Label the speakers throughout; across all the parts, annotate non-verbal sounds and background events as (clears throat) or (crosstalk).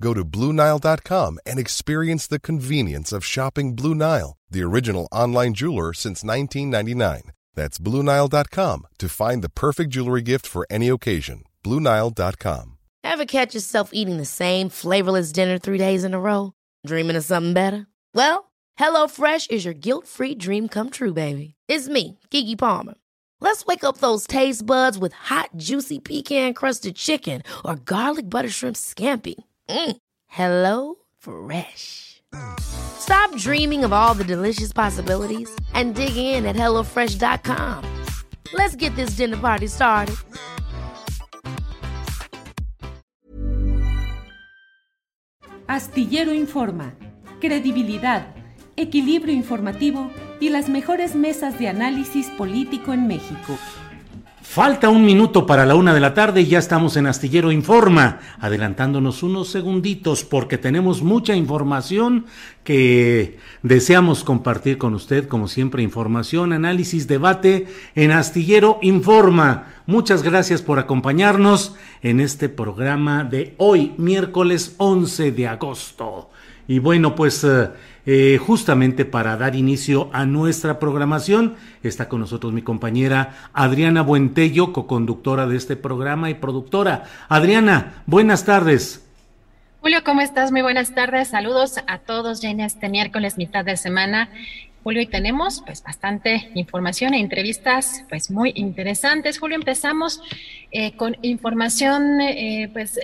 Speaker 1: Go to BlueNile.com and experience the convenience of shopping Blue Nile, the original online jeweler since 1999. That's BlueNile.com to find the perfect jewelry gift for any occasion. BlueNile.com.
Speaker 2: Ever catch yourself eating the same flavorless dinner three days in a row? Dreaming of something better? Well, HelloFresh is your guilt free dream come true, baby. It's me, Kiki Palmer. Let's wake up those taste buds with hot, juicy pecan crusted chicken or garlic butter shrimp scampi. Mm. Hello Fresh. Stop dreaming of all the delicious possibilities and dig in at HelloFresh.com. Let's get this dinner party started.
Speaker 3: Astillero Informa, credibilidad, equilibrio informativo y las mejores mesas de análisis político en México.
Speaker 4: Falta un minuto para la una de la tarde y ya estamos en Astillero Informa, adelantándonos unos segunditos porque tenemos mucha información que deseamos compartir con usted, como siempre, información, análisis, debate en Astillero Informa. Muchas gracias por acompañarnos en este programa de hoy, miércoles 11 de agosto. Y bueno, pues... Eh, eh, justamente para dar inicio a nuestra programación. Está con nosotros mi compañera Adriana Buentello, coconductora de este programa y productora. Adriana, buenas tardes.
Speaker 5: Julio, ¿cómo estás? Muy buenas tardes. Saludos a todos ya en este miércoles, mitad de semana. Julio, y tenemos pues bastante información e entrevistas pues muy interesantes. Julio, empezamos eh, con información eh, pues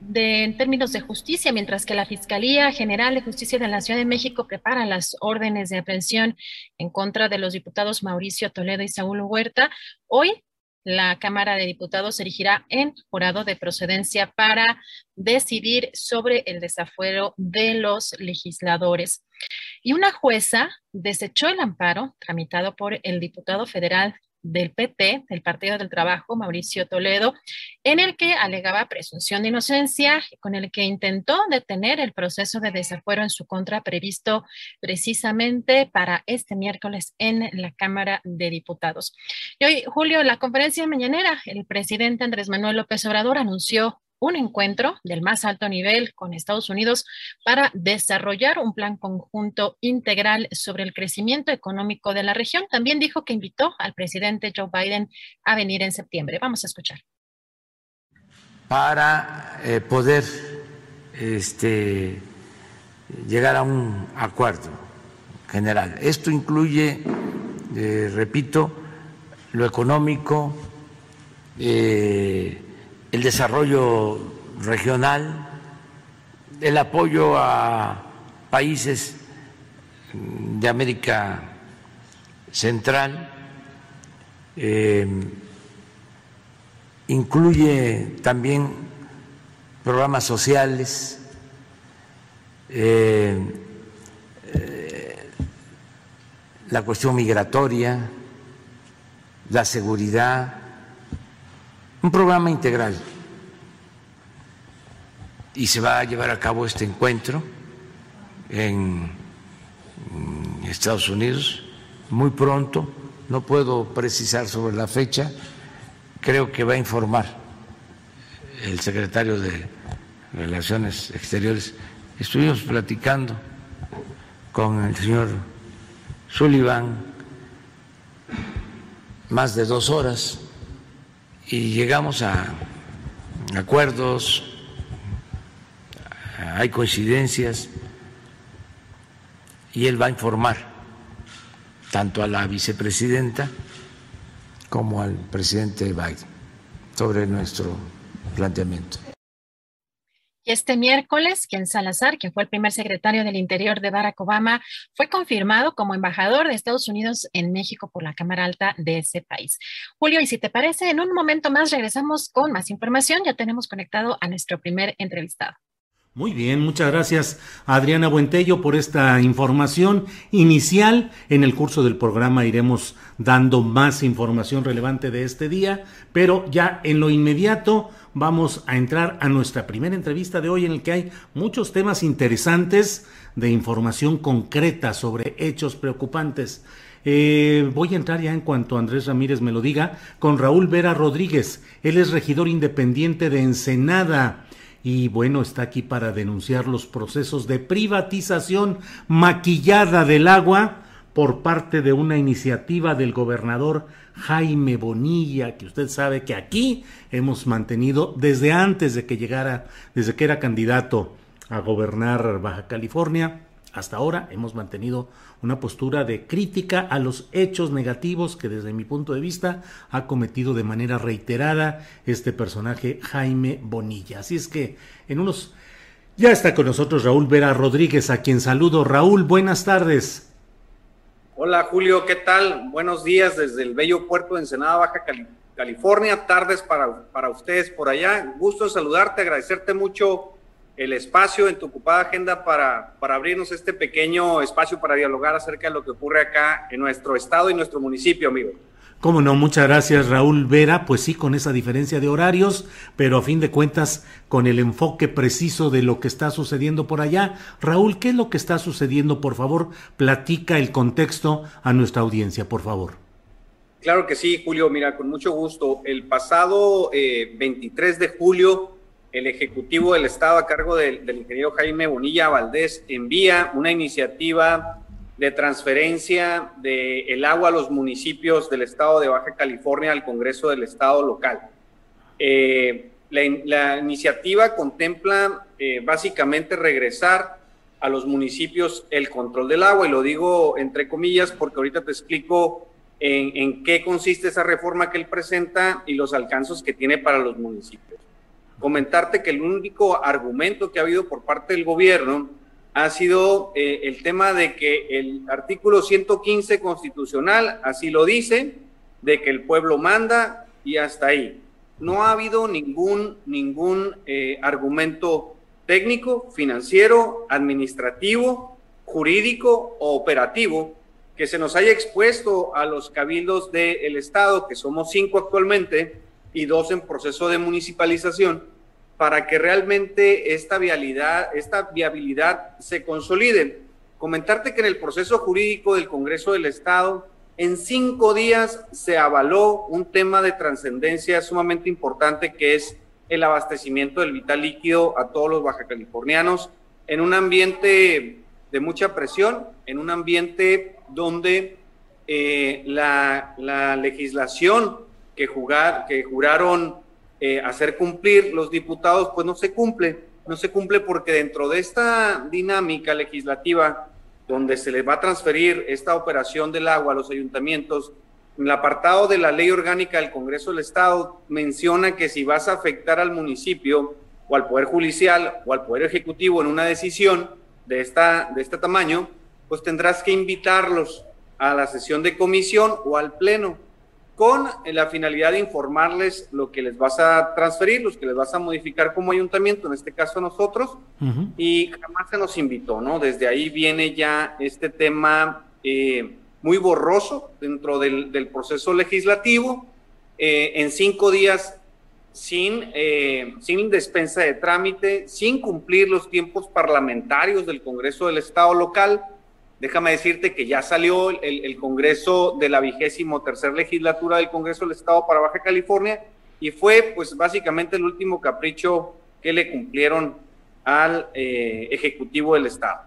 Speaker 5: de, en términos de justicia, mientras que la Fiscalía General de Justicia de la Ciudad de México prepara las órdenes de aprehensión en contra de los diputados Mauricio Toledo y Saúl Huerta, hoy la Cámara de Diputados erigirá en jurado de procedencia para decidir sobre el desafuero de los legisladores. Y una jueza desechó el amparo tramitado por el diputado federal del PT, del Partido del Trabajo, Mauricio Toledo, en el que alegaba presunción de inocencia, con el que intentó detener el proceso de desafuero en su contra previsto precisamente para este miércoles en la Cámara de Diputados. Y hoy, Julio, la conferencia mañanera, el presidente Andrés Manuel López Obrador anunció un encuentro del más alto nivel con Estados Unidos para desarrollar un plan conjunto integral sobre el crecimiento económico de la región. También dijo que invitó al presidente Joe Biden a venir en septiembre. Vamos a escuchar.
Speaker 6: Para eh, poder este, llegar a un acuerdo general. Esto incluye, eh, repito, lo económico, eh, el desarrollo regional, el apoyo a países de América Central, eh, incluye también programas sociales, eh, eh, la cuestión migratoria, la seguridad, un programa integral. Y se va a llevar a cabo este encuentro en Estados Unidos muy pronto. No puedo precisar sobre la fecha. Creo que va a informar el secretario de Relaciones Exteriores. Estuvimos platicando con el señor Sullivan más de dos horas y llegamos a acuerdos, hay coincidencias y él va a informar tanto a la vicepresidenta como al presidente Biden sobre nuestro planteamiento
Speaker 5: este miércoles, Ken Salazar, quien fue el primer secretario del Interior de Barack Obama, fue confirmado como embajador de Estados Unidos en México por la Cámara Alta de ese país. Julio, y si te parece, en un momento más regresamos con más información. Ya tenemos conectado a nuestro primer entrevistado.
Speaker 4: Muy bien, muchas gracias Adriana Buentello por esta información inicial. En el curso del programa iremos dando más información relevante de este día, pero ya en lo inmediato vamos a entrar a nuestra primera entrevista de hoy en el que hay muchos temas interesantes de información concreta sobre hechos preocupantes. Eh, voy a entrar ya en cuanto Andrés Ramírez me lo diga con Raúl Vera Rodríguez. Él es regidor independiente de Ensenada y bueno, está aquí para denunciar los procesos de privatización maquillada del agua por parte de una iniciativa del gobernador Jaime Bonilla, que usted sabe que aquí hemos mantenido desde antes de que llegara, desde que era candidato a gobernar Baja California, hasta ahora hemos mantenido una postura de crítica a los hechos negativos que desde mi punto de vista ha cometido de manera reiterada este personaje Jaime Bonilla. Así es que en unos... Ya está con nosotros Raúl Vera Rodríguez, a quien saludo. Raúl, buenas tardes.
Speaker 7: Hola Julio, ¿qué tal? Buenos días desde el bello puerto de Ensenada, Baja California. Tardes para, para ustedes por allá. Gusto saludarte, agradecerte mucho el espacio en tu ocupada agenda para, para abrirnos este pequeño espacio para dialogar acerca de lo que ocurre acá en nuestro estado y nuestro municipio, amigo.
Speaker 4: Cómo no, muchas gracias Raúl Vera, pues sí, con esa diferencia de horarios, pero a fin de cuentas con el enfoque preciso de lo que está sucediendo por allá. Raúl, ¿qué es lo que está sucediendo? Por favor, platica el contexto a nuestra audiencia, por favor.
Speaker 7: Claro que sí, Julio, mira, con mucho gusto. El pasado 23 eh, de julio el Ejecutivo del Estado a cargo del, ingeniero Jaime Bonilla Valdés envía una iniciativa de transferencia del agua a los municipios del Estado de Baja California al Congreso del Estado local. Eh, la, iniciativa contempla eh, básicamente regresar a los municipios el control del agua, y lo digo entre comillas porque ahorita te explico en, en qué consiste esa reforma que él presenta y los alcances que tiene para los municipios comentarte que el único argumento que ha habido por parte del gobierno ha sido eh, el tema de que el artículo 115 constitucional así lo dice, de que el pueblo manda y hasta ahí. No ha habido ningún, ningún eh, argumento técnico, financiero, administrativo, jurídico o operativo que se nos haya expuesto a los cabildos del Estado, que somos cinco actualmente, y dos en proceso de municipalización para que realmente esta viabilidad, esta viabilidad se consolide. Comentarte que en el proceso jurídico del Congreso del Estado, en cinco días se avaló un tema de trascendencia sumamente importante que es el abastecimiento del vital líquido a todos los bajacalifornianos en un ambiente de mucha presión, en un ambiente donde eh, la, la legislación que, jugar, que juraron eh, hacer cumplir los diputados, pues no se cumple. No se cumple porque dentro de esta dinámica legislativa, donde se les va a transferir esta operación del agua a los ayuntamientos, en el apartado de la ley orgánica del Congreso del Estado menciona que si vas a afectar al municipio o al Poder Judicial o al Poder Ejecutivo en una decisión de, esta, de este tamaño, pues tendrás que invitarlos a la sesión de comisión o al pleno con la finalidad de informarles lo que les vas a transferir, los que les vas a modificar como ayuntamiento, en este caso nosotros, y jamás se nos invitó, ¿no? Desde ahí viene ya este tema eh, muy borroso dentro del, proceso legislativo, eh, en cinco días sin, eh, sin despensa de trámite, sin cumplir los tiempos parlamentarios del Congreso del Estado local, Déjame decirte que ya salió el, Congreso de la vigésimo tercera legislatura del Congreso del Estado para Baja California y fue pues básicamente el último capricho que le cumplieron al eh, Ejecutivo del Estado.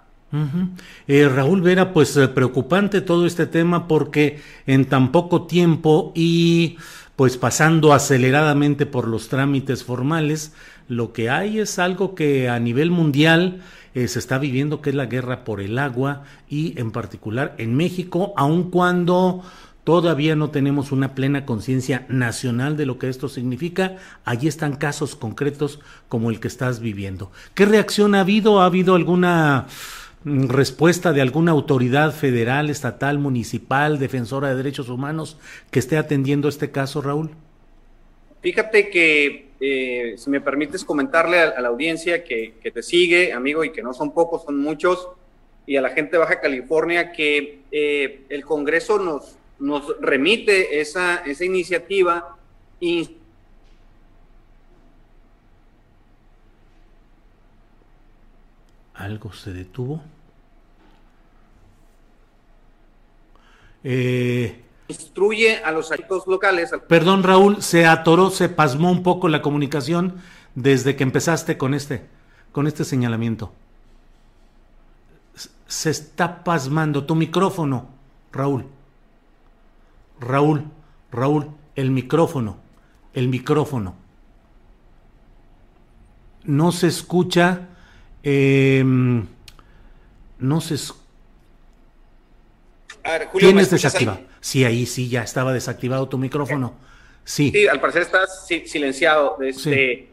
Speaker 4: Eh, Raúl Vera, pues eh, preocupante todo este tema porque en tan poco tiempo y pues pasando aceleradamente por los trámites formales, lo que hay es algo que a nivel mundial eh, se está viviendo, que es la guerra por el agua y en particular en México, aun cuando todavía no tenemos una plena conciencia nacional de lo que esto significa, allí están casos concretos como el que estás viviendo. ¿Qué reacción ha habido? ¿Ha habido alguna mm, respuesta de alguna autoridad federal, estatal, municipal, defensora de derechos humanos que esté atendiendo este caso, Raúl?
Speaker 7: Fíjate que eh, si me permites comentarle a, la audiencia que, te sigue, amigo, y que no son pocos, son muchos, y a la gente de Baja California, que eh, el Congreso nos, nos remite esa, esa iniciativa y
Speaker 4: ¿Algo se detuvo? Eh,
Speaker 7: instruye a los actos locales.
Speaker 4: Perdón, Raúl, se atoró, se pasmó un poco la comunicación desde que empezaste con este, con este señalamiento. Se está pasmando tu micrófono, Raúl. Raúl, Raúl, el micrófono, el micrófono. No se escucha, em, no se escucha. ¿Tienes desactivado? Sí, ahí sí, ya estaba desactivado tu micrófono. Sí.
Speaker 7: Sí, al parecer estás silenciado. Este,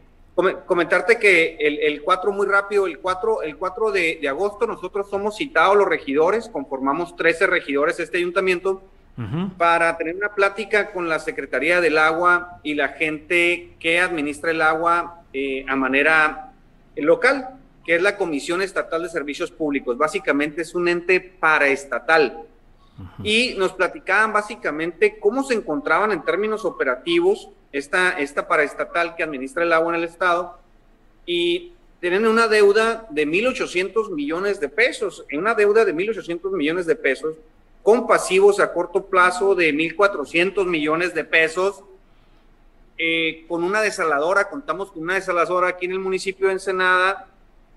Speaker 7: Comentarte que el, el, 4, muy rápido, el 4, el 4 de, agosto nosotros somos citados los regidores, conformamos 13 regidores de este ayuntamiento, para tener una plática con la Secretaría del Agua y la gente que administra el agua eh, a manera local, que es la Comisión Estatal de Servicios Públicos. Básicamente es un ente paraestatal y nos platicaban básicamente cómo se encontraban en términos operativos esta, esta paraestatal que administra el agua en el estado y tienen una deuda de 1.800 millones de pesos, una deuda de 1.800 millones de pesos con pasivos a corto plazo de 1.400 millones de pesos, eh, con una desaladora, contamos con una desaladora aquí en el municipio de Ensenada,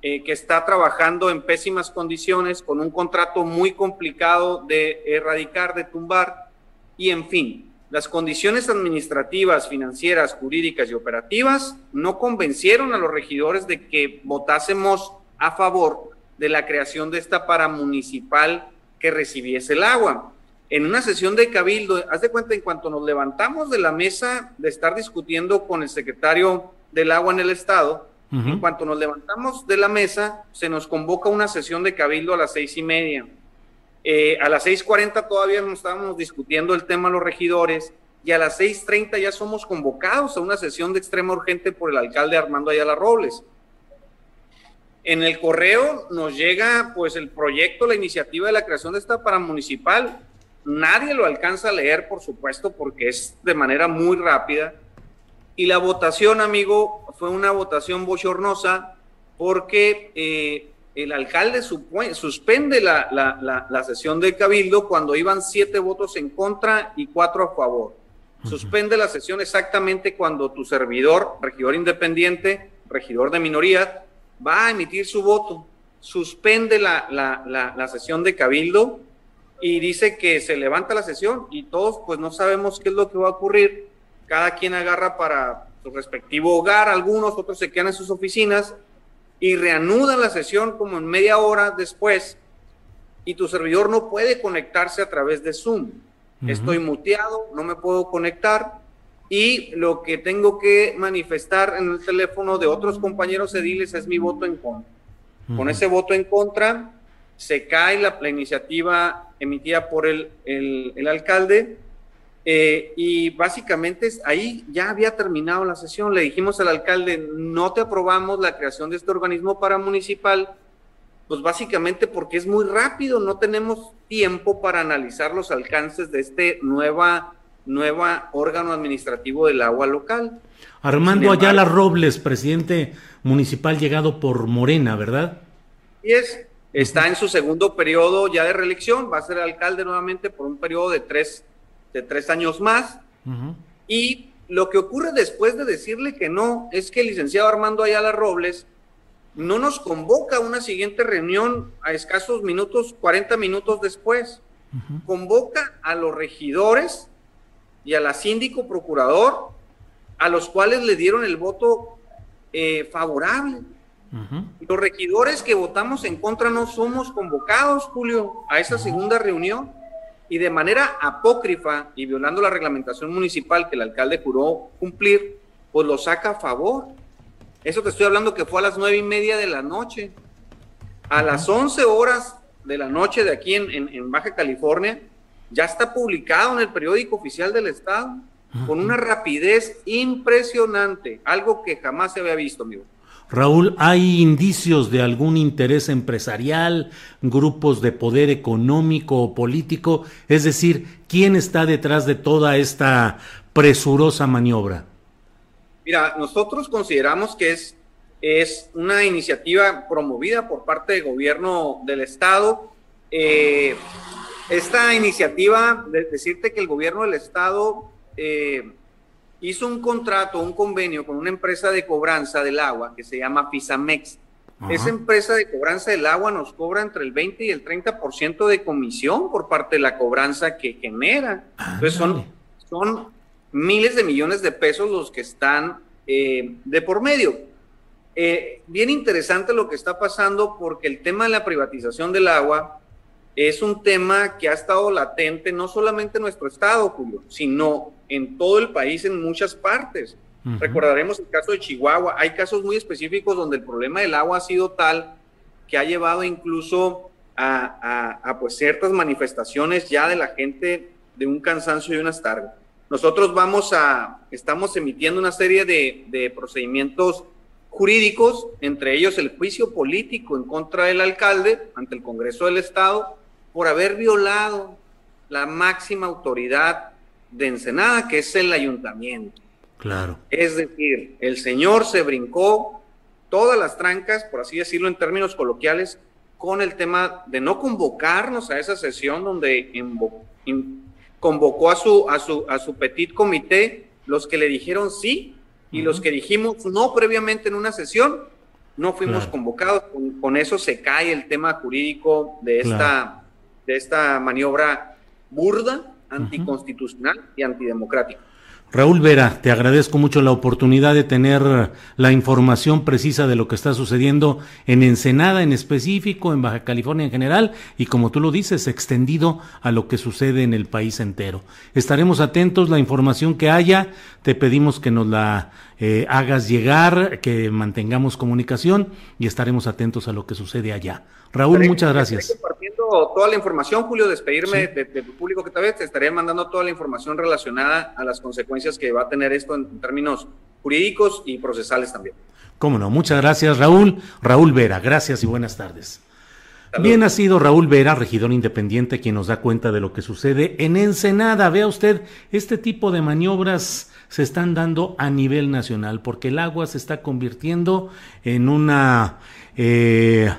Speaker 7: eh, que está trabajando en pésimas condiciones, con un contrato muy complicado de erradicar, de tumbar, y en fin, las condiciones administrativas, financieras, jurídicas y operativas no convencieron a los regidores de que votásemos a favor de la creación de esta paramunicipal que recibiese el agua. En una sesión de cabildo, haz de cuenta, en cuanto nos levantamos de la mesa de estar discutiendo con el secretario del agua en el estado, en cuanto nos levantamos de la mesa, se nos convoca una sesión de cabildo a las seis y media. Eh, a las seis cuarenta todavía no estábamos discutiendo el tema los regidores y a las seis treinta ya somos convocados a una sesión de extrema urgente por el alcalde Armando Ayala Robles. En el correo nos llega pues el proyecto, la iniciativa de la creación de esta paramunicipal. Nadie lo alcanza a leer, por supuesto, porque es de manera muy rápida. Y la votación, amigo, fue una votación bochornosa porque eh, el alcalde suspende la, sesión del cabildo cuando iban siete votos en contra y cuatro a favor. Suspende la sesión exactamente cuando tu servidor, regidor independiente, regidor de minoría, va a emitir su voto. Suspende la, sesión de cabildo y dice que se levanta la sesión y todos pues no sabemos qué es lo que va a ocurrir cada quien agarra para su respectivo hogar, algunos, otros se quedan en sus oficinas y reanudan la sesión como en media hora después y tu servidor no puede conectarse a través de Zoom. Estoy muteado, no me puedo conectar y lo que tengo que manifestar en el teléfono de otros compañeros ediles es mi voto en contra. Con ese voto en contra se cae la, iniciativa emitida por el, el alcalde eh, y básicamente ahí ya había terminado la sesión. Le dijimos al alcalde, no te aprobamos la creación de este organismo paramunicipal, pues básicamente porque es muy rápido, no tenemos tiempo para analizar los alcances de este nueva, nueva órgano administrativo del agua local.
Speaker 4: Armando Ayala Robles, presidente municipal llegado por Morena, ¿verdad?
Speaker 7: Y es, está en su segundo periodo ya de reelección, va a ser alcalde nuevamente por un periodo de tres de tres años más. Y lo que ocurre después de decirle que no es que el licenciado Armando Ayala Robles no nos convoca a una siguiente reunión a escasos minutos, 40 minutos después. Convoca a los regidores y a la síndico procurador, a los cuales le dieron el voto eh, favorable. Los regidores que votamos en contra no somos convocados, Julio, a esa segunda reunión y de manera apócrifa y violando la reglamentación municipal que el alcalde juró cumplir, pues lo saca a favor. Eso te estoy hablando que fue a las nueve y media de la noche. A las once horas de la noche de aquí en, Baja California, ya está publicado en el periódico oficial del Estado con una rapidez impresionante, algo que jamás se había visto, amigo.
Speaker 4: Raúl, ¿hay indicios de algún interés empresarial, grupos de poder económico o político? Es decir, ¿quién está detrás de toda esta presurosa maniobra?
Speaker 7: Mira, nosotros consideramos que es, es una iniciativa promovida por parte del gobierno del Estado. Eh, esta iniciativa, de decirte que el gobierno del Estado eh, hizo un contrato, un convenio con una empresa de cobranza del agua que se llama Fisamex. Esa empresa de cobranza del agua nos cobra entre el 20 y el 30% de comisión por parte de la cobranza que genera. Entonces son, son miles de millones de pesos los que están eh, de por medio. Eh, bien interesante lo que está pasando porque el tema de la privatización del agua es un tema que ha estado latente no solamente en nuestro estado, Julio, sino en todo el país, en muchas partes. Recordaremos el caso de Chihuahua. Hay casos muy específicos donde el problema del agua ha sido tal que ha llevado incluso a, pues ciertas manifestaciones ya de la gente de un cansancio y unas tardes. Nosotros vamos a, estamos emitiendo una serie de, de procedimientos jurídicos, entre ellos el juicio político en contra del alcalde ante el Congreso del Estado, por haber violado la máxima autoridad de Ensenada, que es el ayuntamiento.
Speaker 4: Claro.
Speaker 7: Es decir, el señor se brincó todas las trancas, por así decirlo en términos coloquiales, con el tema de no convocarnos a esa sesión donde convocó a su, a, su, a su petit comité los que le dijeron sí y los que dijimos no previamente en una sesión, no fuimos convocados. Con, eso se cae el tema jurídico de esta de esta maniobra burda, anticonstitucional y antidemocrática.
Speaker 4: Raúl Vera, te agradezco mucho la oportunidad de tener la información precisa de lo que está sucediendo en Ensenada en específico, en Baja California en general y como tú lo dices, extendido a lo que sucede en el país entero. Estaremos atentos, la información que haya, te pedimos que nos la eh, hagas llegar, que mantengamos comunicación y estaremos atentos a lo que sucede allá. Raúl, muchas gracias.
Speaker 7: compartiendo toda la información, Julio, despedirme de, tu público que tal vez te estaré mandando toda la información relacionada a las consecuencias que va a tener esto en, términos jurídicos y procesales también.
Speaker 4: Cómo no, muchas gracias, Raúl. Raúl Vera, gracias y buenas tardes. Bien ha sido Raúl Vera, regidor independiente, quien nos da cuenta de lo que sucede en Ensenada. Vea usted, este tipo de maniobras se están dando a nivel nacional, porque el agua se está convirtiendo en una eh,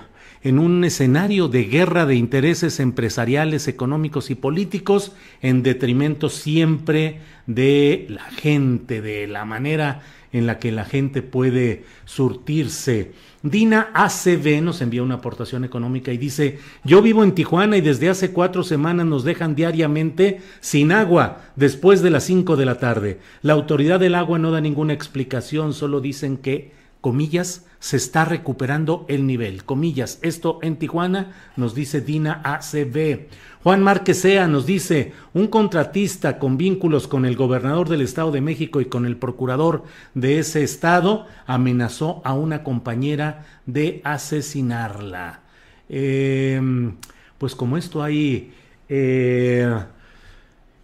Speaker 4: en un escenario de guerra de intereses empresariales, económicos y políticos, en detrimento siempre de la gente, de la manera en la que la gente puede surtirse. Dina ACB nos envía una aportación económica y dice, yo vivo en Tijuana y desde hace cuatro semanas nos dejan diariamente sin agua después de las cinco de la tarde. La autoridad del agua no da ninguna explicación, solo dicen que, comillas, se está recuperando el nivel. Comillas, esto en Tijuana nos dice Dina ACB. Juan Marquesea nos dice, un contratista con vínculos con el gobernador del Estado de México y con el procurador de ese estado amenazó a una compañera de asesinarla. Em, pues como esto hay... Eh,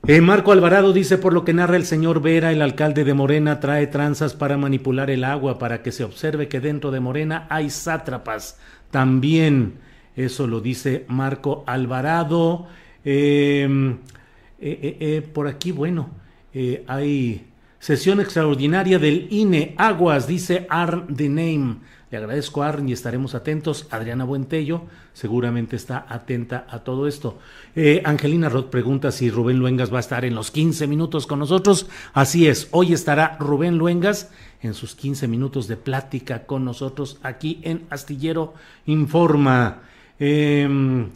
Speaker 4: eh, Marco Alvarado dice, por lo que narra el señor Vera, el alcalde de Morena trae tranzas para manipular el agua, para que se observe que dentro de Morena hay sátrapas. También, eso lo dice Marco Alvarado. Em, eh, eh, por aquí, bueno, hay sesión extraordinaria del INE Aguas, dice Arn the Name. Le agradezco a Arn y estaremos atentos. Adriana Buentello seguramente está atenta a todo esto. Eh, Angelina Roth pregunta si Rubén Luengas va a estar en los 15 minutos con nosotros. Así es, hoy estará Rubén Luengas en sus 15 minutos de plática con nosotros aquí en Astillero Informa. Eh,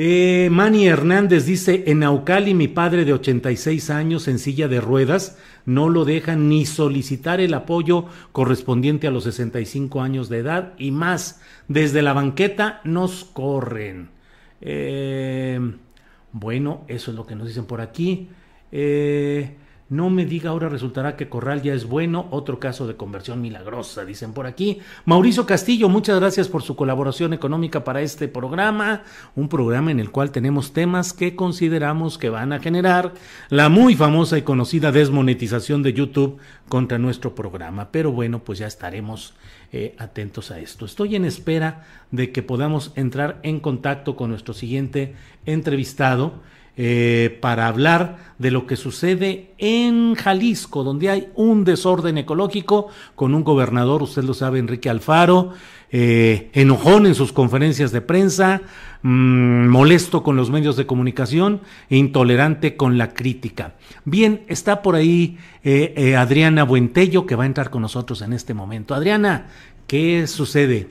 Speaker 4: eh, Manny Hernández dice, en Naucali mi padre de 86 años en silla de ruedas no lo deja ni solicitar el apoyo correspondiente a los 65 años de edad y más, desde la banqueta nos corren. Eh, bueno, eso es lo que nos dicen por aquí. Eh, No me diga ahora resultará que Corral ya es bueno, otro caso de conversión milagrosa, dicen por aquí. Mauricio Castillo, muchas gracias por su colaboración económica para este programa, un programa en el cual tenemos temas que consideramos que van a generar la muy famosa y conocida desmonetización de YouTube contra nuestro programa. Pero bueno, pues ya estaremos eh, atentos a esto. Estoy en espera de que podamos entrar en contacto con nuestro siguiente entrevistado eh, para hablar de lo que sucede en Jalisco, donde hay un desorden ecológico con un gobernador, usted lo sabe, Enrique Alfaro, eh, enojón en sus conferencias de prensa, mm, molesto con los medios de comunicación e intolerante con la crítica. Bien, está por ahí eh, Adriana Buentello que va a entrar con nosotros en este momento. Adriana, ¿qué sucede?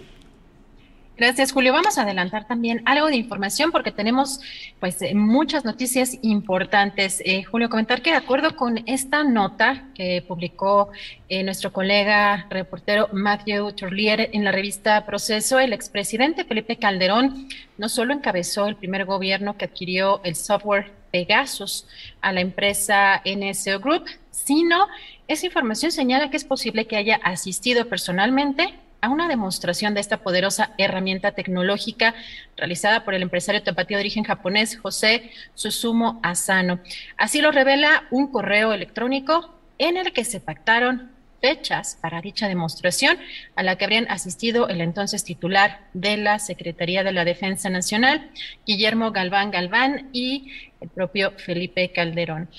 Speaker 5: Gracias, Julio. Vamos a adelantar también algo de información porque tenemos pues eh, muchas noticias importantes. Eh, Julio, comentar que de acuerdo con esta nota que publicó eh, nuestro colega reportero Matthew Turlier en la revista Proceso, el expresidente Felipe Calderón no solo encabezó el primer gobierno que adquirió el software Pegasus a la empresa NSO Group, sino esa información señala que es posible que haya asistido personalmente a una demostración de esta poderosa herramienta tecnológica realizada por el empresario tapatío de origen japonés José Susumo Asano. Así lo revela un correo electrónico en el que se pactaron fechas para dicha demostración a la que habrían asistido el entonces titular de la Secretaría de la Defensa Nacional, Guillermo Galván Galván y el propio Felipe Calderón.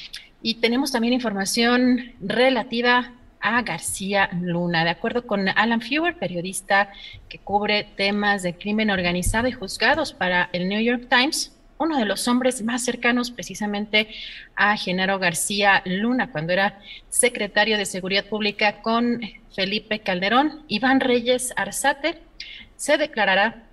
Speaker 5: Y tenemos también información relativa a García Luna. De acuerdo con Alan Fewer, periodista que cubre temas de crimen organizado y juzgados para el New York Times, uno de los hombres más cercanos precisamente a Genaro García Luna cuando era secretario de Seguridad Pública con Felipe Calderón, Iván Reyes Arzate, se declarará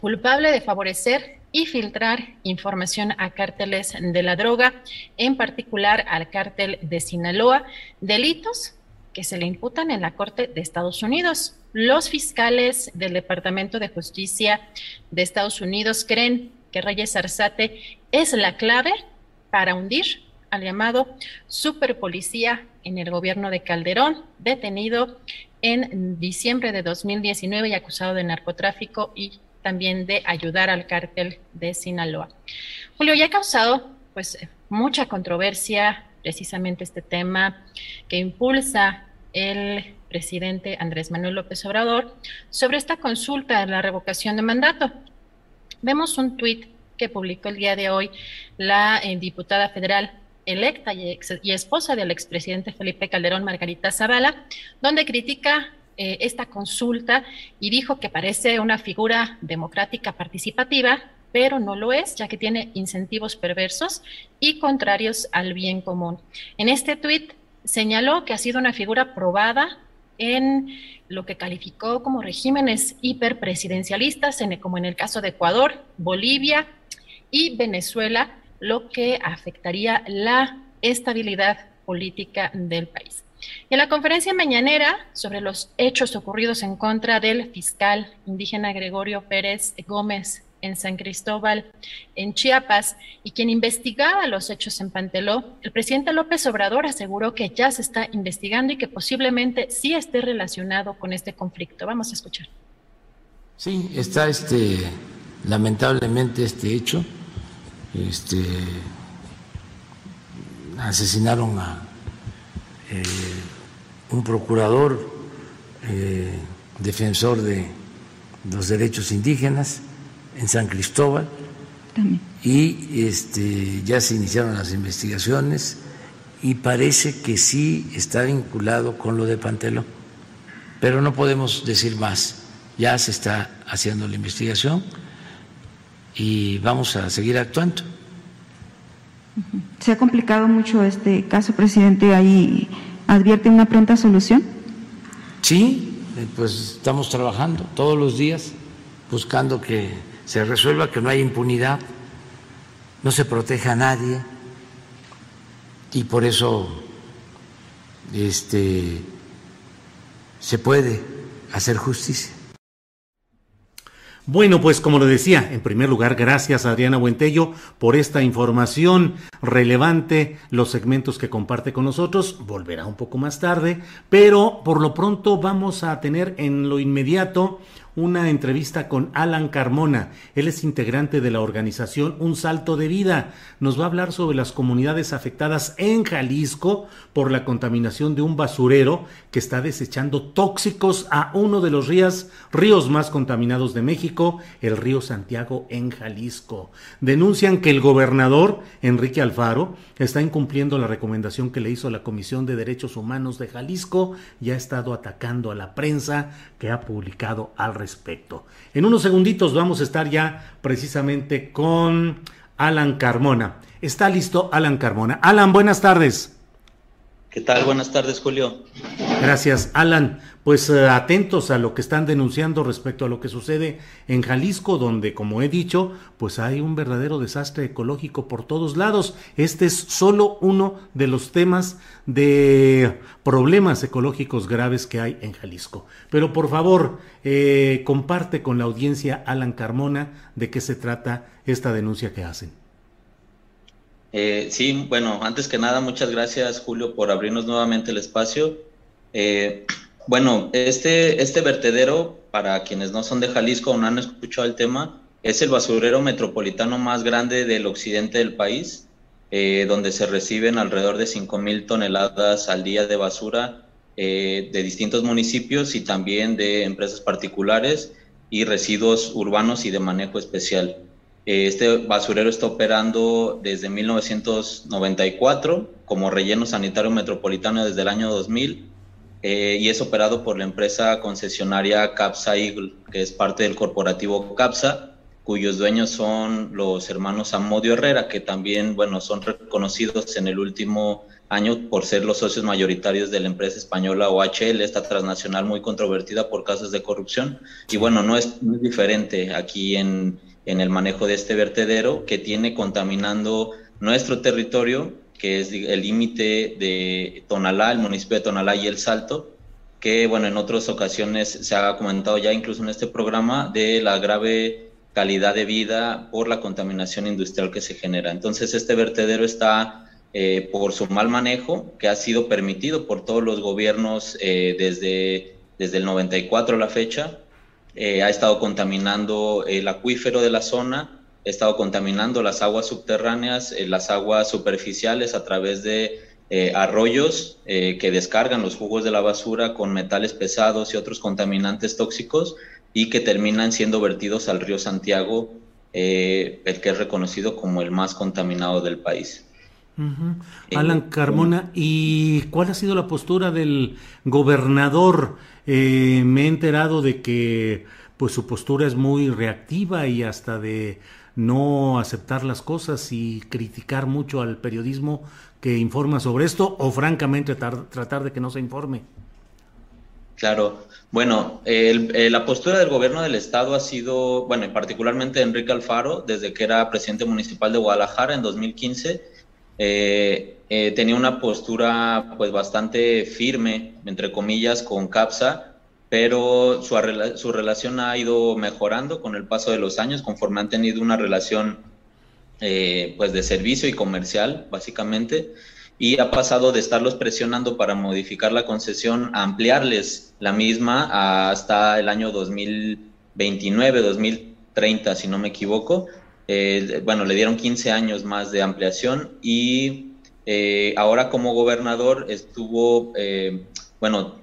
Speaker 5: culpable de favorecer y filtrar información a cárteles de la droga, en particular al cártel de Sinaloa, delitos que se le imputan en la Corte de Estados Unidos. Los fiscales del Departamento de Justicia de Estados Unidos creen que Reyes Arzate es la clave para hundir al llamado superpolicía en el gobierno de Calderón, detenido en diciembre de 2019 y acusado de narcotráfico y también de ayudar al cártel de Sinaloa. Julio, ya ha causado pues mucha controversia precisamente este tema que impulsa el presidente Andrés Manuel López Obrador sobre esta consulta de la revocación de mandato. Vemos un tuit que publicó el día de hoy la eh, diputada federal electa y, esposa del expresidente Felipe Calderón, Margarita Zavala, donde critica eh, esta consulta y dijo que parece una figura democrática participativa, pero no lo es, ya que tiene incentivos perversos y contrarios al bien común. En este tuit señaló que ha sido una figura probada en lo que calificó como regímenes hiperpresidencialistas, como en el caso de Ecuador, Bolivia y Venezuela, lo que afectaría la estabilidad política del país. en la conferencia mañanera sobre los hechos ocurridos en contra del fiscal indígena Gregorio Pérez Gómez en San Cristóbal, en Chiapas, y quien investigaba los hechos en Panteló, el presidente López Obrador aseguró que ya se está investigando y que posiblemente sí esté relacionado con este conflicto. Vamos a escuchar.
Speaker 6: Sí, está este, lamentablemente este hecho. Este, asesinaron a eh, un procurador eh, defensor de los derechos indígenas en San Cristóbal. Y este, ya se iniciaron las investigaciones y parece que sí está vinculado con lo de Panteló, pero no podemos decir más. Ya se está haciendo la investigación y vamos a seguir actuando.
Speaker 8: ¿Se ha complicado mucho este caso, presidente? ¿Ahí advierte una pronta solución?
Speaker 6: Sí, eh, pues estamos trabajando todos los días buscando que se resuelva, que no haya impunidad, no se proteja a nadie y por eso este, se puede hacer justicia.
Speaker 4: Bueno, pues como lo decía, en primer lugar, gracias Adriana Buentello por esta información relevante, los segmentos que comparte con nosotros, volverá un poco más tarde, pero por lo pronto vamos a tener en lo inmediato una entrevista con Alan Carmona. Él es integrante de la organización Un Salto de Vida. Nos va a hablar sobre las comunidades afectadas en Jalisco por la contaminación de un basurero que está desechando tóxicos a uno de los ríos, ríos más contaminados de México, el río Santiago en Jalisco. Denuncian que el gobernador Enrique Alfaro está incumpliendo la recomendación que le hizo la Comisión de Derechos Humanos de Jalisco y ha estado atacando a la prensa que ha publicado al respecto respecto. En unos segunditos vamos a estar ya precisamente con Alan Carmona. Está listo Alan Carmona. Alan, buenas tardes.
Speaker 9: ¿Qué tal? Buenas tardes, Julio.
Speaker 4: Gracias, Alan. Pues eh, atentos a lo que están denunciando respecto a lo que sucede en Jalisco, donde, como he dicho, pues hay un verdadero desastre ecológico por todos lados. Este es solo uno de los temas de problemas ecológicos graves que hay en Jalisco. Pero por favor, eh, comparte con la audiencia, Alan Carmona, de qué se trata esta denuncia que hacen.
Speaker 9: Eh, sí, bueno, antes que nada, muchas gracias Julio por abrirnos nuevamente el espacio. Bueno, este, este vertedero, para quienes no son de Jalisco o no han escuchado el tema, es el basurero metropolitano más grande del occidente del país, eh, donde se reciben alrededor de 5.000 toneladas al día de basura de distintos municipios y también de empresas particulares y residuos urbanos y de manejo especial. Este basurero está operando desde 1994 como relleno sanitario metropolitano desde el año 2000 eh, y es operado por la empresa concesionaria Capsa Eagle, que es parte del corporativo Capsa, cuyos dueños son los hermanos Amodio Herrera, que también, bueno, son reconocidos en el último año por ser los socios mayoritarios de la empresa española OHL, esta transnacional muy controvertida por casos de corrupción. Y bueno, no es, es diferente aquí en el manejo de este vertedero que tiene contaminando nuestro territorio, que es el límite de Tonalá, el municipio de Tonalá y El Salto, que bueno, en otras ocasiones se ha comentado ya incluso en este programa de la grave calidad de vida por la contaminación industrial que se genera. Entonces este vertedero está eh, por su mal manejo, que ha sido permitido por todos los gobiernos eh, desde, desde el 94 a la fecha, eh, ha estado contaminando el acuífero de la zona, estado contaminando las aguas subterráneas, eh, las aguas superficiales a través de eh, arroyos que descargan los jugos de la basura con metales pesados y otros contaminantes tóxicos y que terminan siendo vertidos al río Santiago, el que es reconocido como el más contaminado del país.
Speaker 4: Alan Carmona, ¿y cuál ha sido la postura del gobernador? Eh, me he enterado de que pues su postura es muy reactiva y hasta de no aceptar las cosas y criticar mucho al periodismo que informa sobre esto o francamente tratar, de que no se informe.
Speaker 9: Claro, bueno, eh, la postura del gobierno del estado ha sido, bueno, particularmente Enrique Alfaro, desde que era presidente municipal de Guadalajara en 2015, eh, eh, tenía una postura pues bastante firme, entre comillas, con CAPSA, pero su, su relación ha ido mejorando con el paso de los años, conforme han tenido una relación eh, pues de servicio y comercial, básicamente, y ha pasado de estarlos presionando para modificar la concesión a ampliarles la misma hasta el año 2029, 2030, si no me equivoco. Eh, bueno, le dieron 15 años más de ampliación y eh, ahora como gobernador estuvo, eh, bueno,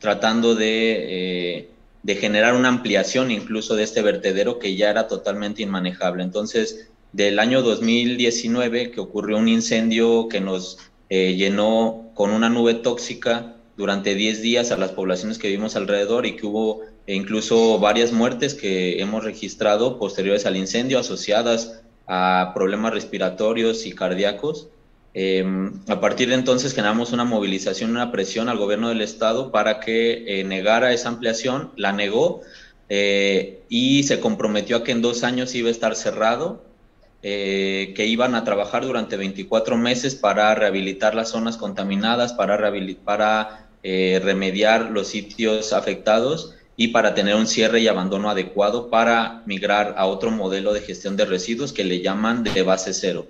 Speaker 9: tratando de, eh, de, generar una ampliación incluso de este vertedero que ya era totalmente inmanejable. Entonces, del año 2019 que ocurrió un incendio que nos llenó con una nube tóxica durante 10 días a las poblaciones que vivimos alrededor y que hubo incluso varias muertes que hemos registrado posteriores al incendio asociadas a problemas respiratorios y cardíacos. Em, a partir de entonces generamos una movilización, una presión al gobierno del estado para que eh, negara esa ampliación, la negó eh, y se comprometió a que en dos años iba a estar cerrado, eh, que iban a trabajar durante 24 meses para rehabilitar las zonas contaminadas, para, para remediar los sitios afectados y para tener un cierre y abandono adecuado para migrar a otro modelo de gestión de residuos que le llaman de base cero.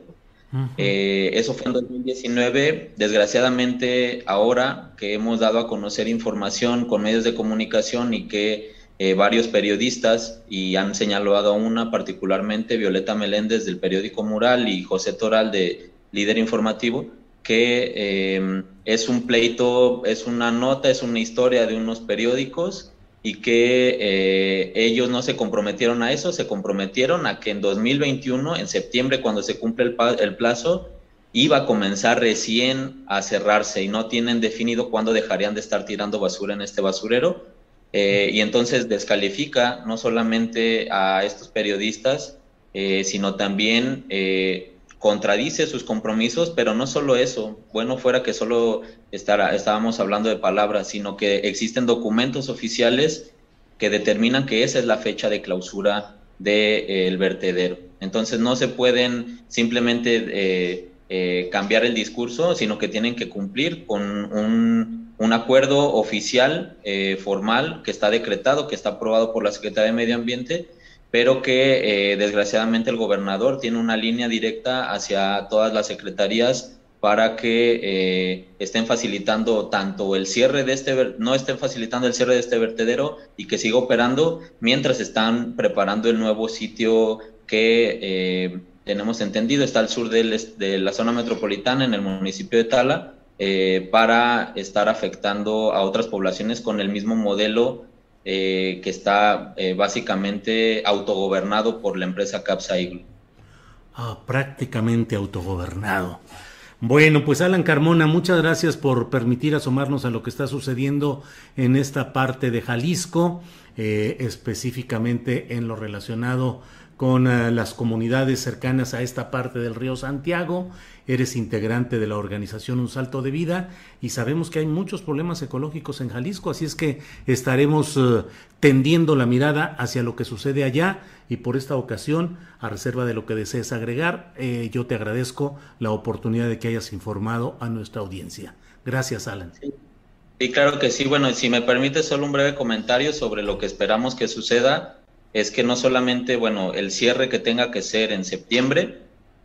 Speaker 9: Eh, eso fue en 2019. Desgraciadamente, ahora que hemos dado a conocer información con medios de comunicación y que eh, varios periodistas, y han señalado a una particularmente, Violeta Meléndez del periódico Mural y José Toral de Líder Informativo, que eh, es un pleito, es una nota, es una historia de unos periódicos y que eh, ellos no se comprometieron a eso, se comprometieron a que en 2021, en septiembre, cuando se cumple el, el plazo, iba a comenzar recién a cerrarse y no tienen definido cuándo dejarían de estar tirando basura en este basurero. Eh, y entonces descalifica no solamente a estos periodistas, eh, sino también contradice sus compromisos, pero no solo eso, bueno fuera que solo estará, estábamos hablando de palabras, sino que existen documentos oficiales que determinan que esa es la fecha de clausura del vertedero. Entonces no se pueden simplemente eh, eh, cambiar el discurso, sino que tienen que cumplir con un, un acuerdo oficial, eh, formal, que está decretado, que está aprobado por la Secretaría de Medio Ambiente pero que eh, desgraciadamente el gobernador tiene una línea directa hacia todas las secretarías para que eh, estén facilitando tanto el cierre de este, no estén facilitando el cierre de este vertedero y que siga operando mientras están preparando el nuevo sitio que eh, tenemos entendido está al sur de la zona metropolitana en el municipio de Tala para estar afectando a otras poblaciones con el mismo modelo eh, que está eh, básicamente autogobernado por la empresa Capsa
Speaker 4: Ah, prácticamente autogobernado. Bueno, pues Alan Carmona, muchas gracias por permitir asomarnos a lo que está sucediendo en esta parte de Jalisco, eh, específicamente en lo relacionado con las comunidades cercanas a esta parte del río Santiago eres integrante de la organización Un Salto de Vida y sabemos que hay muchos problemas ecológicos en Jalisco, así es que estaremos eh, tendiendo la mirada hacia lo que sucede allá y por esta ocasión, a reserva de lo que desees agregar, eh, yo te agradezco la oportunidad de que hayas informado a nuestra audiencia. Gracias, Alan.
Speaker 9: Sí. claro que sí. Bueno, si me permite solo un breve comentario sobre lo que esperamos que suceda, es que no solamente, bueno, el cierre que tenga que ser en septiembre,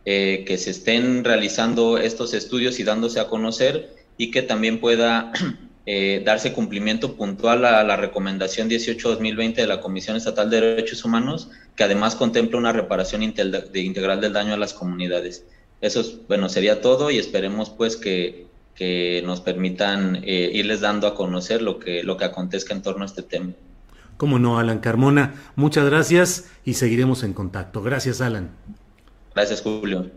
Speaker 9: eh, que se estén realizando estos estudios y dándose a conocer y que también pueda (clears throat) eh, darse cumplimiento puntual a la recomendación 18-2020 de la Comisión Estatal de Derechos Humanos, que además contempla una reparación integral del daño a las comunidades. Eso bueno, sería todo y esperemos pues que, que nos permitan eh, irles dando a conocer lo que, lo que acontezca en torno a este tema.
Speaker 4: Cómo no, Alan Carmona. Muchas gracias y seguiremos en contacto. Gracias, Alan.
Speaker 9: Gracias, Julio.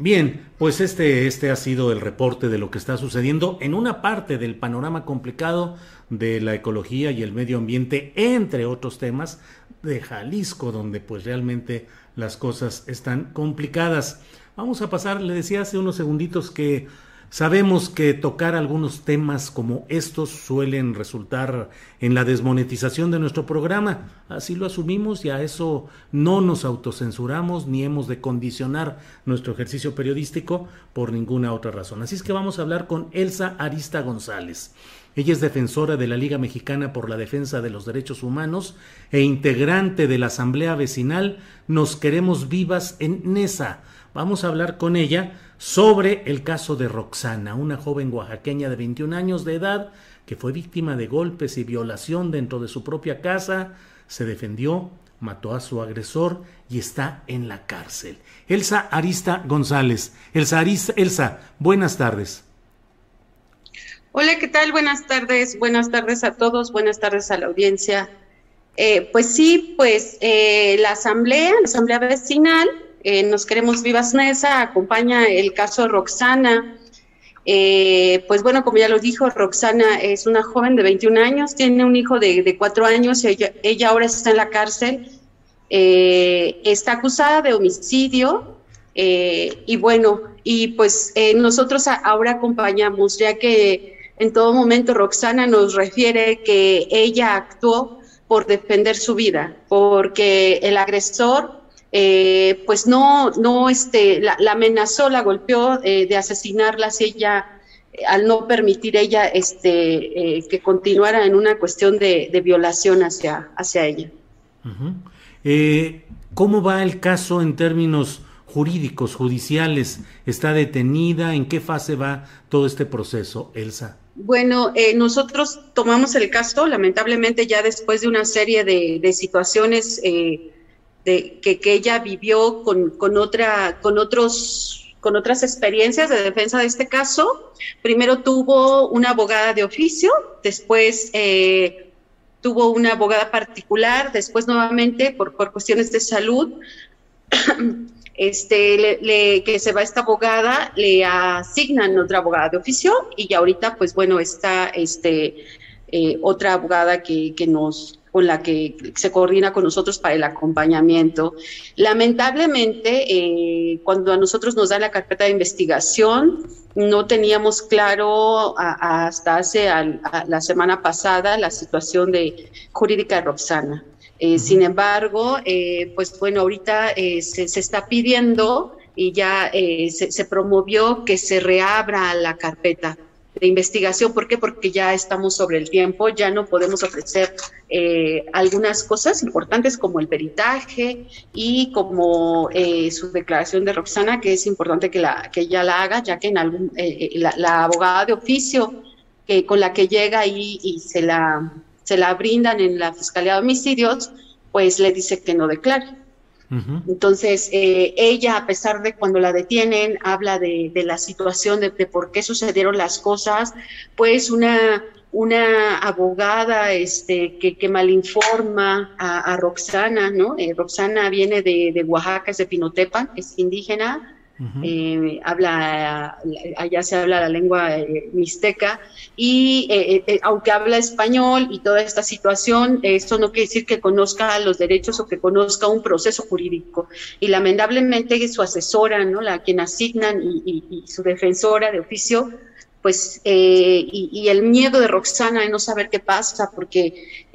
Speaker 4: Bien, pues este, este ha sido el reporte de lo que está sucediendo en una parte del panorama complicado de la ecología y el medio ambiente, entre otros temas, de Jalisco, donde pues realmente las cosas están complicadas. Vamos a pasar, le decía hace unos segunditos que Sabemos que tocar algunos temas como estos suelen resultar en la desmonetización de nuestro programa. Así lo asumimos y a eso no nos autocensuramos ni hemos de condicionar nuestro ejercicio periodístico por ninguna otra razón. Así es que vamos a hablar con Elsa Arista González. Ella es defensora de la Liga Mexicana por la Defensa de los Derechos Humanos e integrante de la Asamblea Vecinal Nos Queremos Vivas en NESA. Vamos a hablar con ella sobre el caso de Roxana, una joven oaxaqueña de 21 años de edad que fue víctima de golpes y violación dentro de su propia casa, se defendió, mató a su agresor y está en la cárcel. Elsa Arista González. Elsa Arista, Elsa, buenas tardes.
Speaker 10: Hola, ¿qué tal? Buenas tardes, buenas tardes a todos, buenas tardes a la audiencia. Eh, pues sí, pues eh, la asamblea, la asamblea vecinal, eh, Nos Queremos Vivas Nesa, acompaña el caso de Roxana. Eh, pues bueno, como ya lo dijo, Roxana es una joven de 21 años, tiene un hijo de, de 4 años, y ella, ahora está en la cárcel, eh, está acusada de homicidio y bueno, y pues nosotros ahora acompañamos, ya que en todo momento Roxana nos refiere que ella actuó por defender su vida, porque el agresor eh, pues no, no, este, la, amenazó, la golpeó eh, de asesinarla si ella al no permitir ella este, que continuara en una cuestión de, violación hacia, hacia ella.
Speaker 4: ¿Cómo va el caso en términos jurídicos, judiciales? ¿Está detenida? ¿En qué fase va todo este proceso, Elsa?
Speaker 10: Bueno, eh, nosotros tomamos el caso, lamentablemente ya después de una serie de, situaciones eh, que, ella vivió con, con, otra, con, otros, con otras experiencias de defensa de este caso. Primero tuvo una abogada de oficio, después eh, tuvo una abogada particular, después nuevamente por, por cuestiones de salud. (coughs) este, que se va esta abogada, le asignan otra abogada de oficio y ya ahorita, pues bueno, está este, eh, otra abogada que, que, nos con la que se coordina con nosotros para el acompañamiento. Lamentablemente, eh, cuando a nosotros nos da la carpeta de investigación, no teníamos claro hasta hace la semana pasada la situación de jurídica de Roxana. Eh, sin embargo, eh, pues bueno, ahorita eh, se, está pidiendo y ya se, se, promovió que se reabra la carpeta de investigación. ¿Por qué? Porque ya estamos sobre el tiempo, ya no podemos ofrecer algunas cosas importantes como el peritaje y como su declaración de Roxana, que es importante que, la, que ella la haga, ya que en algún, la, abogada de oficio que, con la que llega ahí y se la se la brindan en la Fiscalía de Homicidios, pues le dice que no declare. Entonces, eh, ella, a pesar de cuando la detienen, habla de, la situación, de, por qué sucedieron las cosas, pues una, una abogada este, que, que malinforma a, Roxana, ¿no? Eh, Roxana viene de, de Oaxaca, es de Pinotepa, es indígena, eh, habla, allá se habla la lengua eh, mixteca y eh, aunque habla español y toda esta situación, esto no quiere decir que conozca los derechos o que conozca un proceso jurídico. Y lamentablemente su asesora, ¿no? la quien asignan y, su defensora de oficio, pues y, el miedo de Roxana de no saber qué pasa porque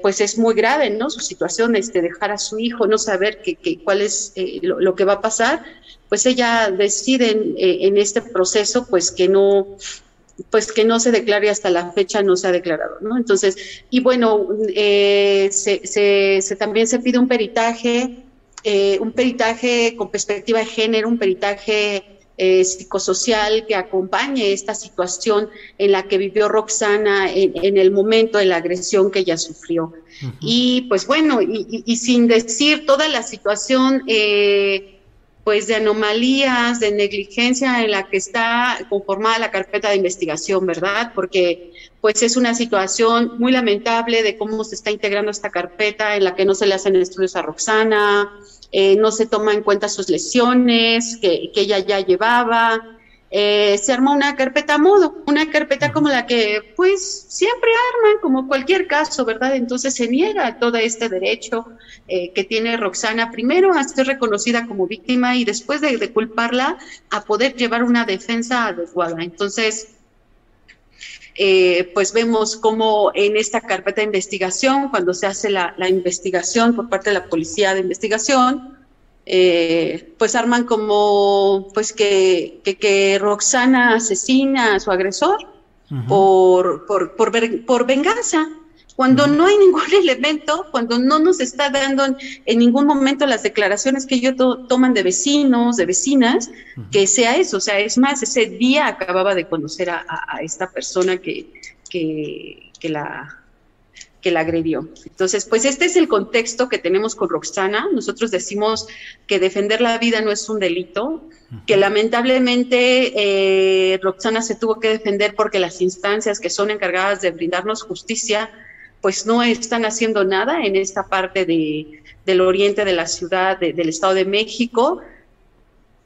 Speaker 10: pues es muy grave no su situación este dejar a su hijo no saber qué cuál es lo, que va a pasar pues ella decide eh, en, este proceso pues que no pues que no se declare hasta la fecha no se ha declarado, ¿no? Entonces, y bueno, eh, se, también se pide un peritaje, eh, un peritaje con perspectiva de género, un peritaje psicosocial que acompañe esta situación en la que vivió Roxana en, el momento de la agresión que ella sufrió. Y pues bueno, y, sin decir toda la situación pues de anomalías, de negligencia en la que está conformada la carpeta de investigación, ¿verdad? Porque pues es una situación muy lamentable de cómo se está integrando esta carpeta en la que no se le hacen estudios a Roxana, eh, no se toma en cuenta sus lesiones que, que ella ya llevaba, eh, se armó una carpeta a modo, una carpeta como la que pues siempre arman, como cualquier caso, ¿verdad? Entonces se niega todo este derecho eh, que tiene Roxana, primero a ser reconocida como víctima y después de, culparla a poder llevar una defensa adecuada. Entonces, eh, pues vemos cómo en esta carpeta de investigación, cuando se hace la investigación por parte de la policía de investigación, eh, pues arman como pues que, que, Roxana asesina a su agresor por, por, por, por, venganza. Cuando no hay ningún (laughs) elemento, cuando no nos está dando en, ningún momento las declaraciones que ellos toman de vecinos, de vecinas, que sea eso. O sea, es más, ese día acababa de conocer a, esta persona que, que, que la, que la agredió. Entonces, pues este es el contexto que tenemos con Roxana. Nosotros decimos que defender la vida no es un delito, que lamentablemente eh, Roxana se tuvo que defender porque las instancias que son encargadas de brindarnos justicia, pues no están haciendo nada en esta parte de, del oriente de la ciudad, del Estado de México,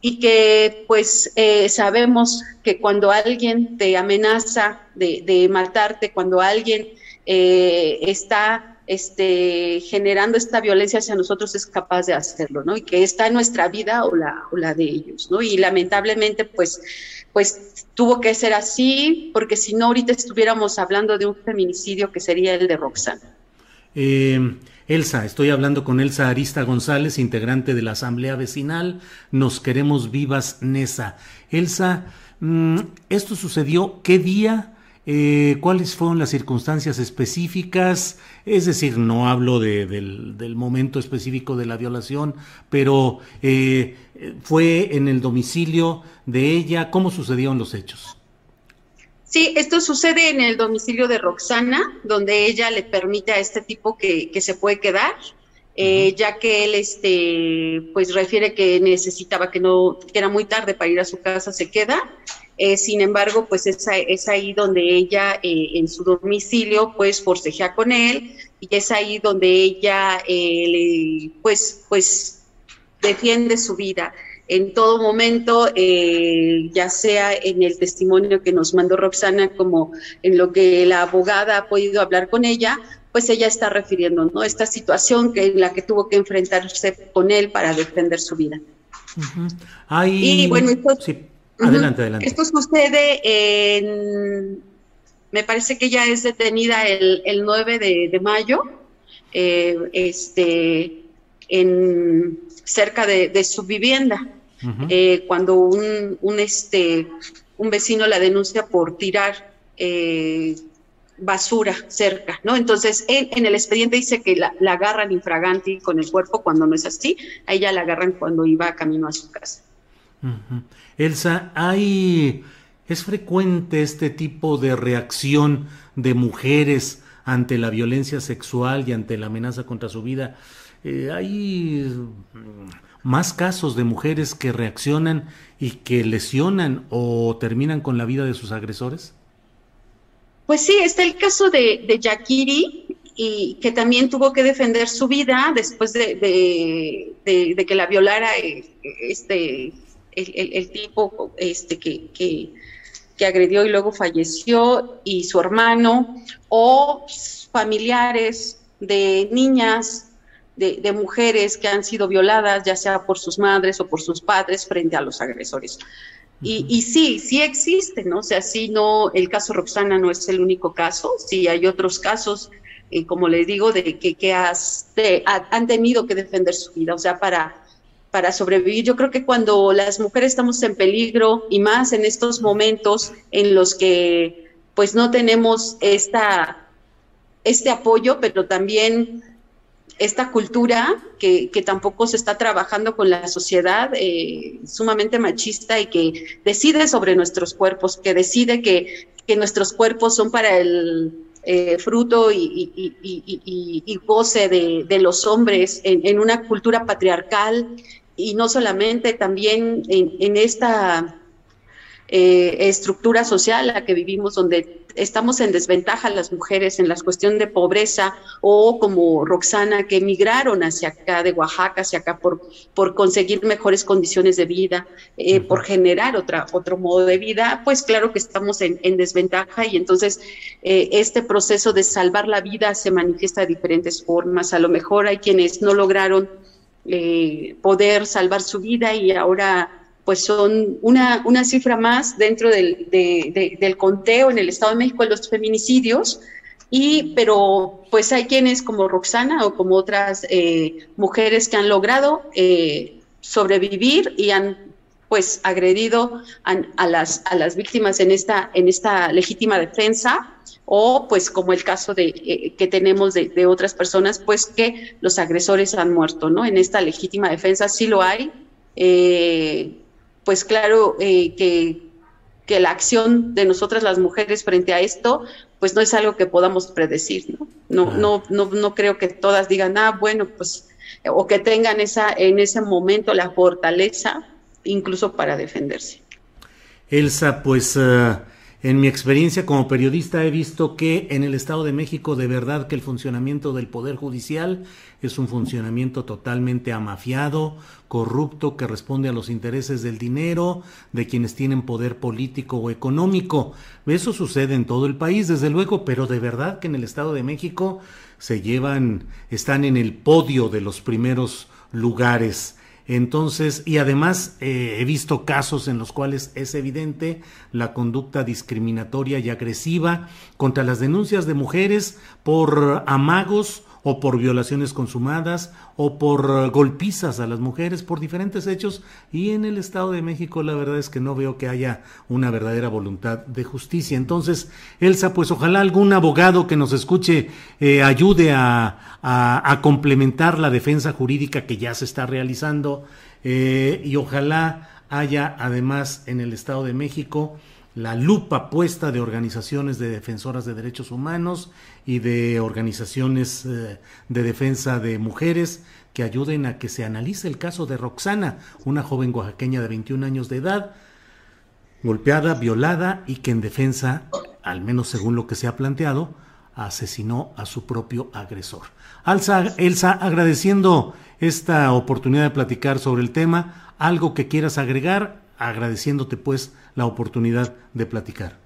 Speaker 10: y que pues eh, sabemos que cuando alguien te amenaza de, de matarte, cuando alguien eh, está este, generando esta violencia hacia nosotros es capaz de hacerlo, ¿no? Y que está en nuestra vida o la, o la de ellos, ¿no? Y lamentablemente, pues, pues tuvo que ser así, porque si no, ahorita estuviéramos hablando de un feminicidio que sería el de Roxana.
Speaker 4: Eh, Elsa, estoy hablando con Elsa Arista González, integrante de la Asamblea Vecinal Nos Queremos Vivas Nesa. Elsa, mm, ¿esto sucedió qué día? Eh, ¿Cuáles fueron las circunstancias específicas? Es decir, no hablo del, momento específico de la violación, pero eh, fue en el domicilio de ella. ¿Cómo sucedieron los hechos?
Speaker 10: Sí, esto sucede en el domicilio de Roxana, donde ella le permite a este tipo que, se puede quedar, eh, ya que él este, pues refiere que necesitaba que no, que era muy tarde para ir a su casa, se queda. Eh, sin embargo, pues es, es ahí donde ella eh, en su domicilio pues forcejea con él y es ahí donde ella pues, pues defiende su vida en todo momento, eh, ya sea en el testimonio que nos mandó Roxana, como en lo que la abogada ha podido hablar con ella, pues ella está refiriendo, ¿no? Esta situación que, en la que tuvo que enfrentarse con él para defender su vida.
Speaker 4: Y bueno, esto, adelante, adelante.
Speaker 10: Esto sucede en, me parece que ella es detenida el, el 9 de, mayo, eh, este, en, cerca de su vivienda. Eh, cuando un, un, este, un vecino la denuncia por tirar eh, basura cerca, ¿no? Entonces, en, el expediente dice que la, agarran infraganti con el cuerpo cuando no es así, a ella la agarran cuando iba camino a su casa.
Speaker 4: Elsa, hay, es frecuente este tipo de reacción de mujeres ante la violencia sexual y ante la amenaza contra su vida. Eh, hay más casos de mujeres que reaccionan y que lesionan o terminan con la vida de sus agresores?
Speaker 10: Pues sí, está el caso de, de y que también tuvo que defender su vida después de, que la violara eh, este, el, tipo este, que, que, agredió y luego falleció, y su hermano, o familiares de niñas de, mujeres que han sido violadas, ya sea por sus madres o por sus padres, frente a los agresores. Y, y, sí, sí existe, ¿no? O sea, sí, no, el caso Roxana no es el único caso, sí hay otros casos, eh, como les digo, de que, que has, han tenido que defender su vida, o sea, para, para sobrevivir. Yo creo que cuando las mujeres estamos en peligro y más en estos momentos en los que pues no tenemos esta, este apoyo, pero también esta cultura que, tampoco se está trabajando con la sociedad eh, sumamente machista y que decide sobre nuestros cuerpos, que decide que, nuestros cuerpos son para el eh, fruto y, goce de, los hombres en, una cultura patriarcal y no solamente también en, esta eh, estructura social la que vivimos donde estamos en desventaja las mujeres en la cuestión de pobreza o como Roxana que emigraron hacia acá de Oaxaca, hacia acá por, por conseguir mejores condiciones de vida, eh, por generar otra, otro modo de vida, pues claro que estamos en, desventaja y entonces eh, este proceso de salvar la vida se manifiesta de diferentes formas. A lo mejor hay quienes no lograron eh, poder salvar su vida y ahora pues son una, una cifra más dentro del, del, conteo en el Estado de México de los feminicidios, y, pero pues hay quienes como Roxana o como otras eh, mujeres que han logrado eh, sobrevivir y han pues agredido a, las, a las víctimas en esta, en esta legítima defensa. O pues como el caso de, eh, que tenemos de, de, otras personas, pues que los agresores han muerto, ¿no? En esta legítima defensa sí lo hay, pues claro eh, que, la acción de nosotras las mujeres frente a esto, pues no es algo que podamos predecir, ¿no? No, no, no, no creo que todas digan, ah, bueno, pues, o que tengan esa, en ese momento la fortaleza, incluso para defenderse.
Speaker 4: Elsa, pues eh, en mi experiencia como periodista he visto que en el Estado de México de verdad que el funcionamiento del Poder Judicial es un funcionamiento totalmente amafiado, corrupto, que responde a los intereses del dinero, de quienes tienen poder político o económico. Eso sucede en todo el país, desde luego, pero de verdad que en el Estado de México se llevan, están en el podio de los primeros lugares entonces, y además eh, he visto casos en los cuales es evidente la conducta discriminatoria y agresiva contra las denuncias de mujeres por amagos o por violaciones consumadas o por golpizas a las mujeres, por diferentes hechos. Y en el Estado de México la verdad es que no veo que haya una verdadera voluntad de justicia. Entonces, Elsa, pues ojalá algún abogado que nos escuche eh, ayude a, a, complementar la defensa jurídica que ya se está realizando eh, y ojalá haya además en el Estado de México la lupa puesta de organizaciones de defensoras de derechos humanos y de organizaciones eh, de defensa de mujeres que ayuden a que se analice el caso de Roxana, una joven oaxaqueña de 21 años de edad, golpeada, violada y que en defensa, al menos según lo que se ha planteado, asesinó a su propio agresor. Alza, Elsa, agradeciendo esta oportunidad de platicar sobre el tema, algo que quieras agregar, agradeciéndote pues la oportunidad de platicar.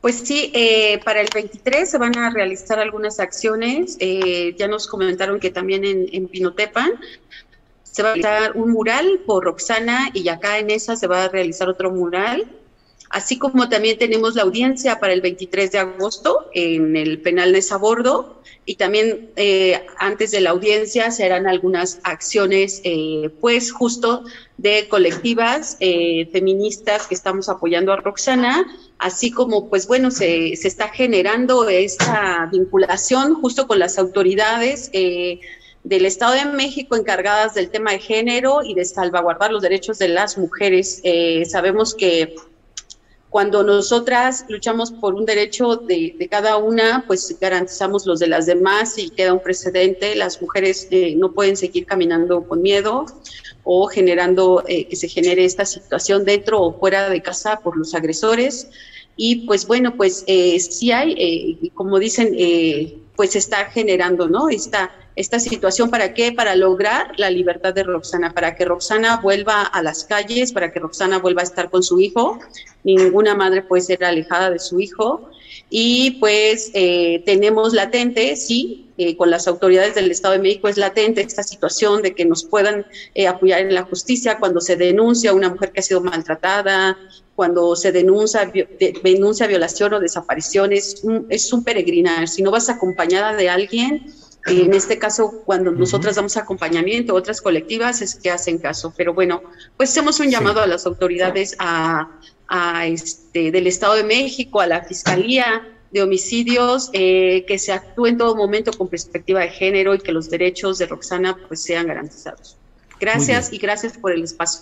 Speaker 10: Pues sí, eh, para el 23 se van a realizar algunas acciones. Eh, ya nos comentaron que también en, en, Pinotepan se va a realizar un mural por Roxana y acá en esa se va a realizar otro mural. Así como también tenemos la audiencia para el 23 de agosto en el penal de Sabordo y también eh, antes de la audiencia se harán algunas acciones, eh, pues justo de colectivas eh, feministas que estamos apoyando a Roxana, así como, pues bueno, se, se está generando esta vinculación justo con las autoridades del Estado de México encargadas del tema de género y de salvaguardar los derechos de las mujeres. sabemos que cuando nosotras luchamos por un derecho de, cada una, pues garantizamos los de las demás y queda un precedente. Las mujeres eh, no pueden seguir caminando con miedo o generando eh, que se genere esta situación dentro o fuera de casa por los agresores. Y pues bueno, pues eh, sí hay, como dicen, pues está generando, ¿no? Esta, esta situación, ¿para qué? Para lograr la libertad de Roxana, para que Roxana vuelva a las calles, para que Roxana vuelva a estar con su hijo. Ninguna madre puede ser alejada de su hijo. Y pues eh, tenemos latente, sí, eh, con las autoridades del Estado de México es latente esta situación de que nos puedan eh, apoyar en la justicia cuando se denuncia una mujer que ha sido maltratada, cuando se denuncia, denuncia violación o desaparición, es un, es un peregrinar. Si no vas acompañada de alguien, en este caso, cuando nosotras damos acompañamiento, otras colectivas es que hacen caso. Pero bueno, pues hacemos un llamado a las autoridades a, este, del Estado de México, a la Fiscalía de Homicidios, eh, que se actúe en todo momento con perspectiva de género y que los derechos de Roxana pues sean garantizados. Gracias y gracias por el espacio.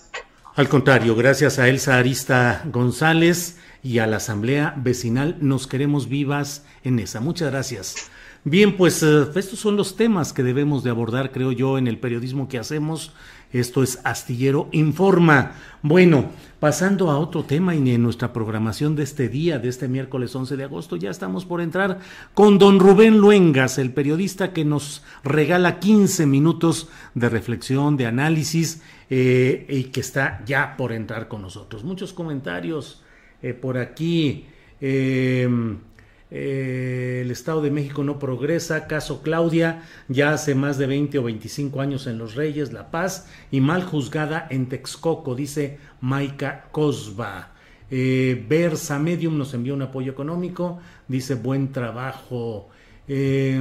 Speaker 4: Al contrario, gracias a Elsa Arista González y a la Asamblea Vecinal Nos Queremos Vivas en esa. Muchas gracias. Bien, pues eh, estos son los temas que debemos de abordar, creo yo, en el periodismo que hacemos. Esto es Astillero Informa. Bueno, pasando a otro tema y en nuestra programación de este día, de este miércoles 11 de agosto, ya estamos por entrar con don Rubén Luengas, el periodista que nos regala 15 minutos de reflexión, de análisis eh, y que está ya por entrar con nosotros. Muchos comentarios eh, por aquí. Eh, el Estado de México no progresa, caso Claudia, ya hace más de 20 o 25 años en Los Reyes, La Paz, y mal juzgada en Texcoco, dice Maika Cosba. Versa Medium nos envió un apoyo económico, dice buen trabajo. Eh,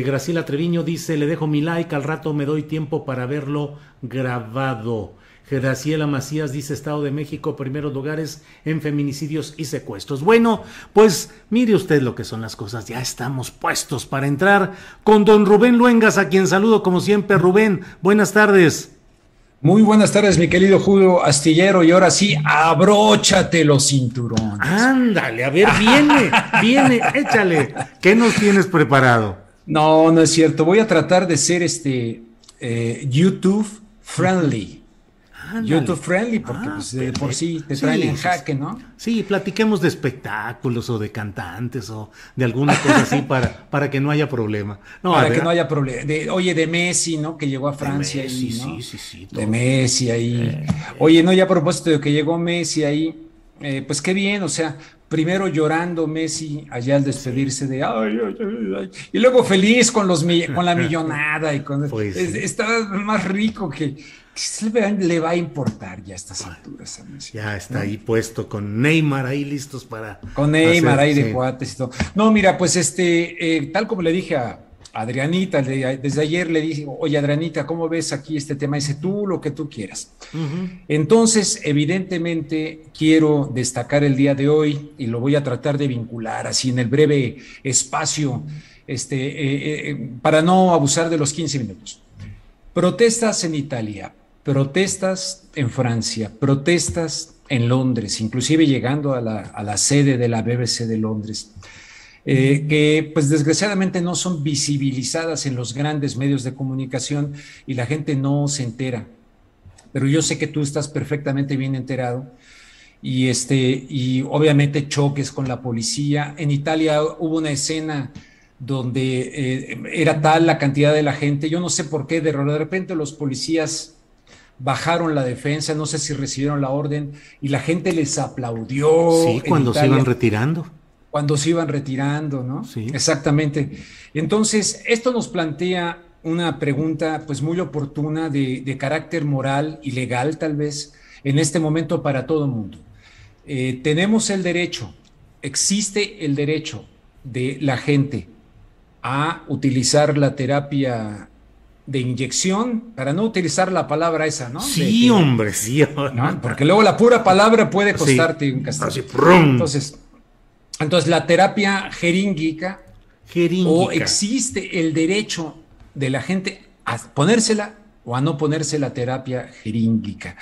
Speaker 4: Graciela Treviño dice, le dejo mi like, al rato me doy tiempo para verlo grabado. Graciela Macías dice Estado de México, primeros lugares en feminicidios y secuestros. Bueno, pues mire usted lo que son las cosas. Ya estamos puestos para entrar con don Rubén Luengas, a quien saludo como siempre. Rubén, buenas tardes.
Speaker 11: Muy buenas tardes, mi querido Julio Astillero. Y ahora sí, abróchate los cinturones.
Speaker 4: Ándale, a ver, viene, (laughs) viene, échale. ¿Qué nos tienes preparado?
Speaker 11: No, no es cierto. Voy a tratar de ser este eh, YouTube friendly. YouTube friendly, porque ah, pues, de por sí te traen en jaque, ¿no?
Speaker 4: Sí, platiquemos de espectáculos o de cantantes o de alguna cosa así (laughs) para, para que no haya problema.
Speaker 11: No, para que no haya problema. oye, de Messi, ¿no? Que llegó a Francia.
Speaker 4: sí, sí, sí.
Speaker 11: De Messi ahí. Eh. Oye, no, ya a propósito de que llegó Messi ahí, eh, pues qué bien, o sea, primero llorando Messi allá al despedirse de ay, ay, ay, y luego feliz con los con la (laughs) millonada y con pues está más rico que, le va a importar ya a estas alturas
Speaker 4: ya está ahí puesto con Neymar ahí listos para
Speaker 11: con Neymar ahí de cuates y todo no mira pues este eh, tal como le dije a, Adrianita, desde ayer le dije, oye Adrianita, ¿cómo ves aquí este tema? Dice, tú lo que tú quieras. Entonces, evidentemente, quiero destacar el día de hoy y lo voy a tratar de vincular así en el breve espacio, este, eh, eh, para no abusar de los 15 minutos. Protestas en Italia, protestas en Francia, protestas en Londres, inclusive llegando a la, a la sede de la BBC de Londres. Eh, que pues desgraciadamente no son visibilizadas en los grandes medios de comunicación y la gente no se entera. Pero yo sé que tú estás perfectamente bien enterado y este y obviamente choques con la policía. En Italia hubo una escena donde eh, era tal la cantidad de la gente, yo no sé por qué, de, repente los policías bajaron la defensa, no sé si recibieron la orden y la gente les aplaudió.
Speaker 4: Sí, cuando se iban retirando
Speaker 11: cuando se iban retirando, ¿no? Sí. Exactamente. Entonces, esto nos plantea una pregunta pues muy oportuna de, carácter moral y legal tal vez en este momento para todo el mundo. Eh, tenemos el derecho, existe el derecho de la gente a utilizar la terapia de inyección, para no utilizar la palabra esa, ¿no?
Speaker 4: Sí, hombre, sí.
Speaker 11: Porque luego la pura palabra puede costarte un castigo. Entonces, entonces, la terapia jeríngica, o existe el derecho de la gente a ponérsela o a no ponerse la terapia jeríngica.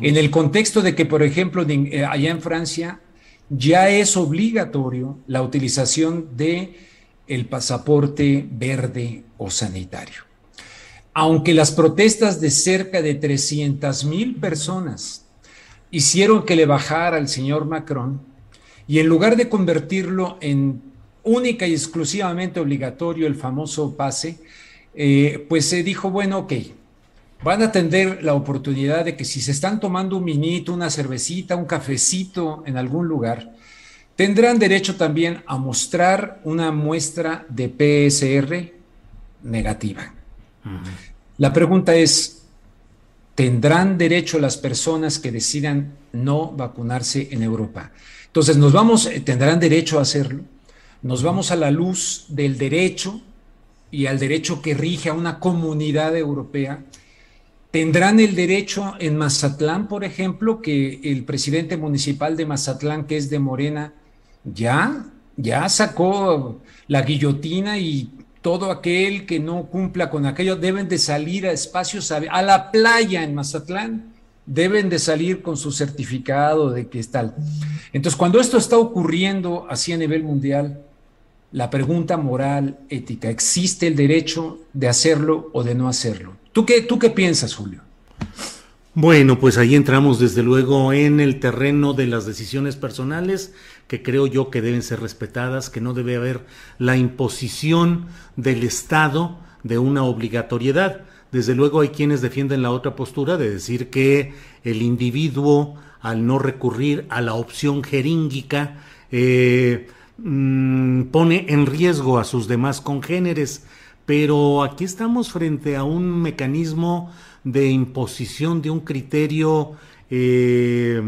Speaker 11: En el contexto de que, por ejemplo, eh, allá en Francia ya es obligatorio la utilización de el pasaporte verde o sanitario. Aunque las protestas de cerca de 300 mil personas hicieron que le bajara al señor Macron, y en lugar de convertirlo en única y exclusivamente obligatorio el famoso pase, eh, pues se dijo, bueno, ok, van a tener la oportunidad de que si se están tomando un minito, una cervecita, un cafecito en algún lugar, tendrán derecho también a mostrar una muestra de PSR negativa. La pregunta es, ¿tendrán derecho las personas que decidan no vacunarse en Europa? Entonces nos vamos, eh, tendrán derecho a hacerlo, nos vamos a la luz del derecho y al derecho que rige a una comunidad europea. Tendrán el derecho en Mazatlán, por ejemplo, que el presidente municipal de Mazatlán, que es de Morena, ya, ya sacó la guillotina y todo aquel que no cumpla con aquello deben de salir a espacios, a la playa en Mazatlán deben de salir con su certificado de que es tal. Entonces, cuando esto está ocurriendo así a nivel mundial, la pregunta moral, ética, ¿existe el derecho de hacerlo o de no hacerlo? ¿Tú qué, tú qué piensas, Julio?
Speaker 4: Bueno, pues ahí entramos desde luego en el terreno de las decisiones personales, que creo yo que deben ser respetadas, que no debe haber la imposición del Estado de una obligatoriedad. Desde luego hay quienes defienden la otra postura de decir que el individuo, al no recurrir a la opción jeríngica, eh, mm, pone en riesgo a sus demás congéneres. Pero aquí estamos frente a un mecanismo de imposición de un criterio eh,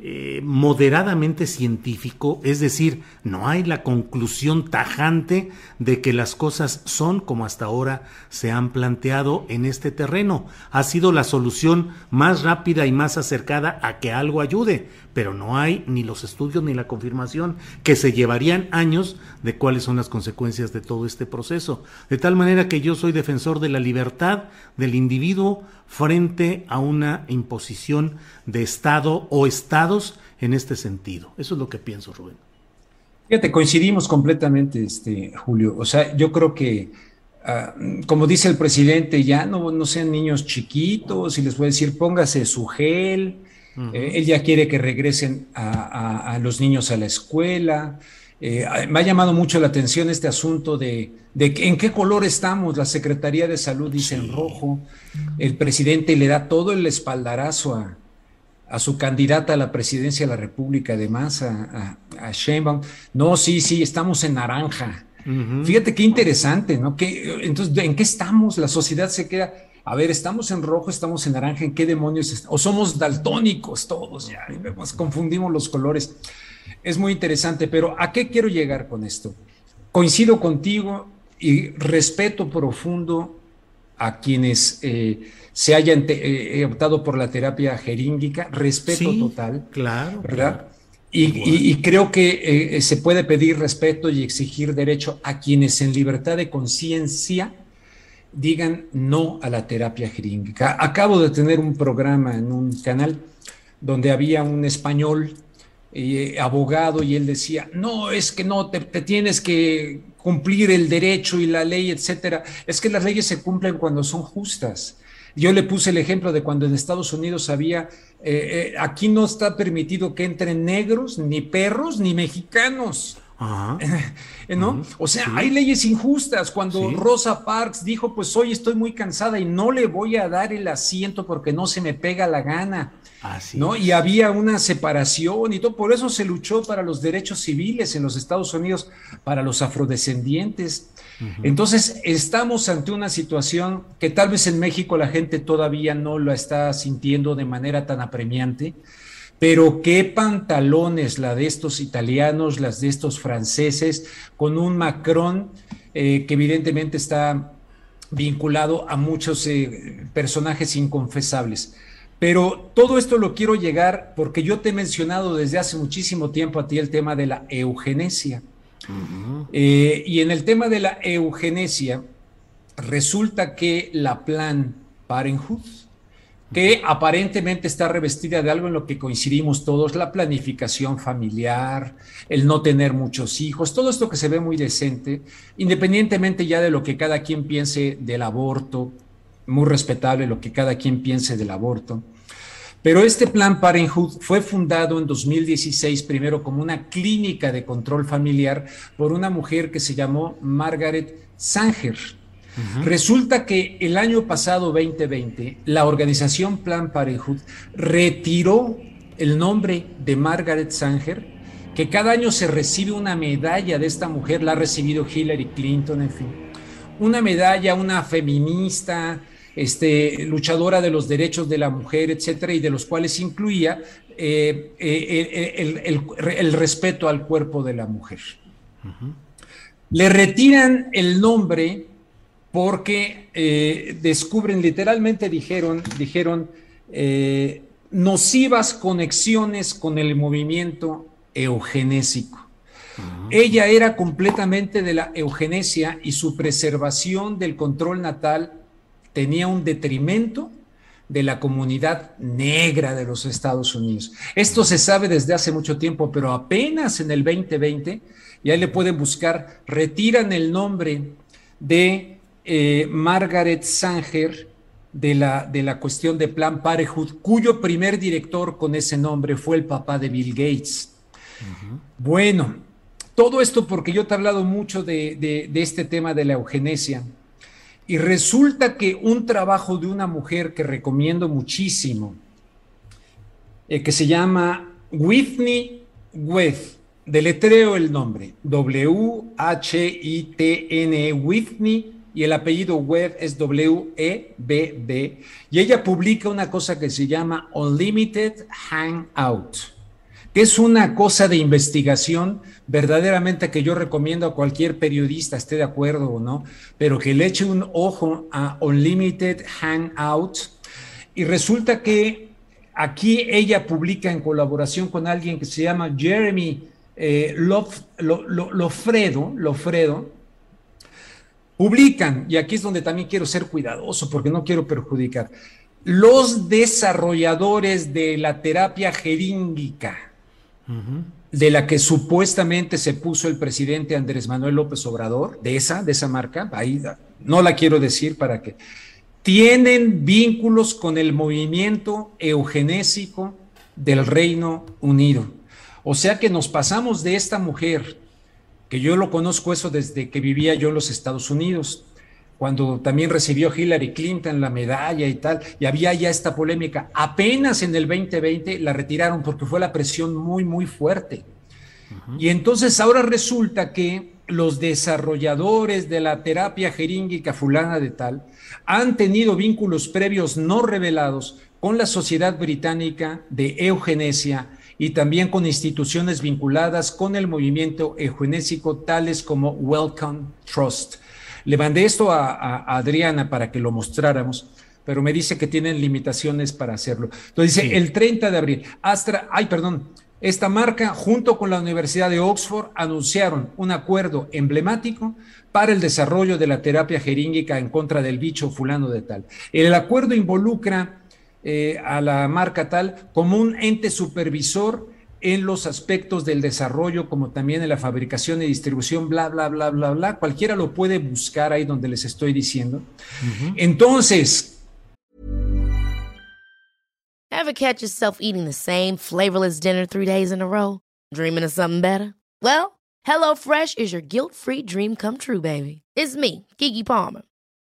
Speaker 4: eh, moderadamente científico, es decir, no hay la conclusión tajante de que las cosas son como hasta ahora se han planteado en este terreno. Ha sido la solución más rápida y más acercada a que algo ayude, pero no hay ni los estudios ni la confirmación que se llevarían años de cuáles son las consecuencias de todo este proceso. De tal manera que yo soy defensor de la libertad del individuo frente a una imposición de Estado o estados en este sentido. Eso es lo que pienso, Rubén.
Speaker 11: Fíjate, coincidimos completamente, este, Julio. O sea, yo creo que, ah, como dice el presidente, ya no, no sean niños chiquitos y les voy a decir, póngase su gel, eh, él ya quiere que regresen a, los niños a la escuela. Eh, me ha llamado mucho la atención este asunto de, en qué color estamos. La Secretaría de Salud dice en rojo. El presidente le da todo el espaldarazo a, su candidata a la presidencia de la República, además, a, a Sheinbaum. No, sí, sí, estamos en naranja. Fíjate qué interesante, ¿no? entonces, ¿en qué estamos? La sociedad se queda a ver, estamos en rojo, estamos en naranja, ¿en qué demonios? O somos daltónicos todos, ya, confundimos los colores. Es muy interesante, pero ¿a qué quiero llegar con esto? Coincido contigo, y respeto profundo a quienes eh, se hayan eh, optado por la terapia jeríngica, respeto total.
Speaker 4: Claro.
Speaker 11: ¿Verdad? Y, creo que eh, se puede pedir respeto y exigir derecho a quienes en libertad de conciencia digan no a la terapia jeríngica. Acabo de tener un programa en un canal donde había un español eh, abogado y él decía, no, es que no, te, tienes que cumplir el derecho y la ley, etcétera. Es que las leyes se cumplen cuando son justas. Yo le puse el ejemplo de cuando en Estados Unidos había, eh, eh, aquí no está permitido que entren negros, ni perros, ni mexicanos. (laughs) ¿No? O sea, hay leyes injustas. Cuando Rosa Parks dijo, pues hoy estoy muy cansada y no le voy a dar el asiento porque no se me pega la gana. ¿no? Y había una separación y todo, por eso se luchó para los derechos civiles en los Estados Unidos, para los afrodescendientes. Entonces, estamos ante una situación que tal vez en México la gente todavía no la está sintiendo de manera tan apremiante, pero qué pantalones la de estos italianos, las de estos franceses, con un Macron eh, que evidentemente está vinculado a muchos eh, personajes inconfesables. Pero todo esto lo quiero llegar porque yo te he mencionado desde hace muchísimo tiempo a ti el tema de la eugenesia. Eh, y en el tema de la eugenesia, resulta que la Plan Parenthood, que aparentemente está revestida de algo en lo que coincidimos todos, la planificación familiar, el no tener muchos hijos, todo esto que se ve muy decente, independientemente ya de lo que cada quien piense del aborto, muy respetable lo que cada quien piense del aborto. Pero este plan Parenthood fue fundado en 2016 primero como una clínica de control familiar por una mujer que se llamó Margaret Sanger. Resulta que el año pasado, 2020, la organización Plan Parenthood retiró el nombre de Margaret Sanger, que cada año se recibe una medalla de esta mujer, la ha recibido Hillary Clinton, en fin. Una medalla, una feminista, este, luchadora de los derechos de la mujer, etcétera, y de los cuales incluía eh, eh, el, respeto al cuerpo de la mujer. Le retiran el nombre porque eh, descubren, literalmente dijeron, dijeron nocivas conexiones con el movimiento eugenésico. Ella era completamente de la eugenesia y su preservación del control natal tenía un detrimento de la comunidad negra de los Estados Unidos. Esto se sabe desde hace mucho tiempo, pero apenas en el 2020, y ahí le pueden buscar, retiran el nombre de eh, Margaret Sanger de la, de la cuestión de Plan Parenthood, cuyo primer director con ese nombre fue el papá de Bill Gates. Bueno, todo esto porque yo te he hablado mucho de, de este tema de la eugenesia y resulta que un trabajo de una mujer que recomiendo muchísimo, eh, que se llama Whitney Webb, deletreo el nombre, W-H-I-T-N-E, Whitney, y el apellido Webb es W-E-B-B, y ella publica una cosa que se llama Unlimited Hangout que es una cosa de investigación verdaderamente que yo recomiendo a cualquier periodista, esté de acuerdo o no, pero que le eche un ojo a Unlimited Hangout. Y resulta que aquí ella publica en colaboración con alguien que se llama Jeremy eh, Lofredo, Lofredo, publican, y aquí es donde también quiero ser cuidadoso porque no quiero perjudicar, los desarrolladores de la terapia jeríngica de la que supuestamente se puso el presidente Andrés Manuel López Obrador, de esa, de esa marca, ahí no la quiero decir para que, tienen vínculos con el movimiento eugenésico del Reino Unido. O sea que nos pasamos de esta mujer, que yo lo conozco eso desde que vivía yo en los Estados Unidos, cuando también recibió Hillary Clinton la medalla y tal, y había ya esta polémica. Apenas en el 2020 la retiraron porque fue la presión muy, muy fuerte. Y entonces ahora resulta que los desarrolladores de la terapia jeríngica fulana de tal han tenido vínculos previos no revelados con la Sociedad Británica de Eugenesia y también con instituciones vinculadas con el movimiento eugenésico tales como Welcome Trust Le mandé esto a, Adriana para que lo mostráramos, pero me dice que tienen limitaciones para hacerlo. Entonces dice, el 30 de abril, Astra, ay, perdón, esta marca, junto con la Universidad de Oxford, anunciaron un acuerdo emblemático para el desarrollo de la terapia jeríngica en contra del bicho fulano de tal. El acuerdo involucra eh, a la marca tal como un ente supervisor en los aspectos del desarrollo, como también en la fabricación y distribución, bla, bla, bla, bla, bla. Cualquiera lo puede buscar ahí donde les estoy diciendo. Entonces...
Speaker 2: Ever catch yourself eating the same flavorless dinner three days in a row? Dreaming of something better? Well, HelloFresh is your guilt-free dream come true, baby. It's me, Kiki Palmer.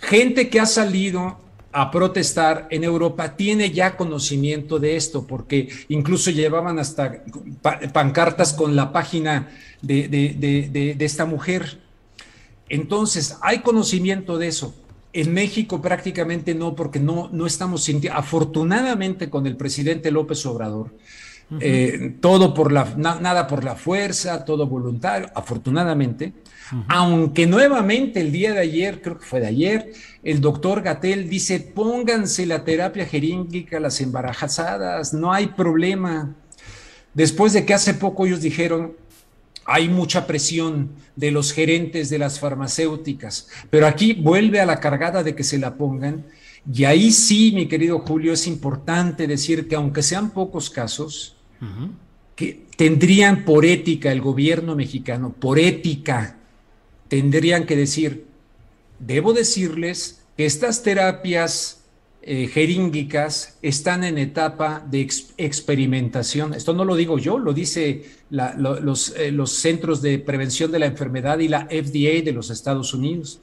Speaker 11: Gente que ha salido a protestar en Europa tiene ya conocimiento de esto, porque incluso llevaban hasta pancartas con la página de, de, esta mujer entonces, hay conocimiento de eso. En México prácticamente no, porque no, no estamos sintiendo, afortunadamente con el presidente López Obrador, eh, todo por la, nada por la fuerza, todo voluntario, afortunadamente, aunque nuevamente el día de ayer, creo que fue de ayer, el doctor Gatel dice, pónganse la terapia jeríngica a las embarazadas, no hay problema. Después de que hace poco ellos dijeron, hay mucha presión de los gerentes de las farmacéuticas, pero aquí vuelve a la cargada de que se la pongan. Y ahí sí, mi querido Julio, es importante decir que aunque sean pocos casos, que tendrían por ética el gobierno mexicano, por ética, tendrían que decir, debo decirles que estas terapias eh, están en etapa de experimentación. Esto no lo digo yo, lo dice los, eh, los, Centros de Prevención de la Enfermedad y la FDA de los Estados Unidos.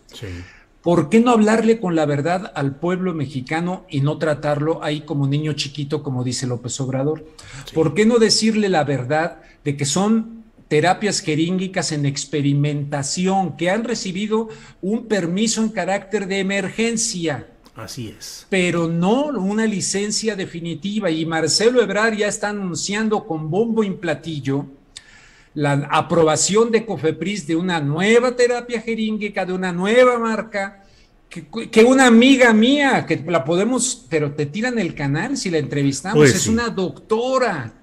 Speaker 11: ¿Por qué no hablarle con la verdad al pueblo mexicano y no tratarlo ahí como niño chiquito, como dice López Obrador? ¿Por qué no decirle la verdad de que son terapias jeríngicas en experimentación, que han recibido un permiso en carácter de emergencia?
Speaker 4: Así es.
Speaker 11: Pero no una licencia definitiva. Y Marcelo Ebrar ya está anunciando con bombo y platillo la aprobación de Cofepris de una nueva terapia jeríngica, de una nueva marca, que, una amiga mía, que la podemos, pero te tiran el canal si la entrevistamos, pues es una doctora.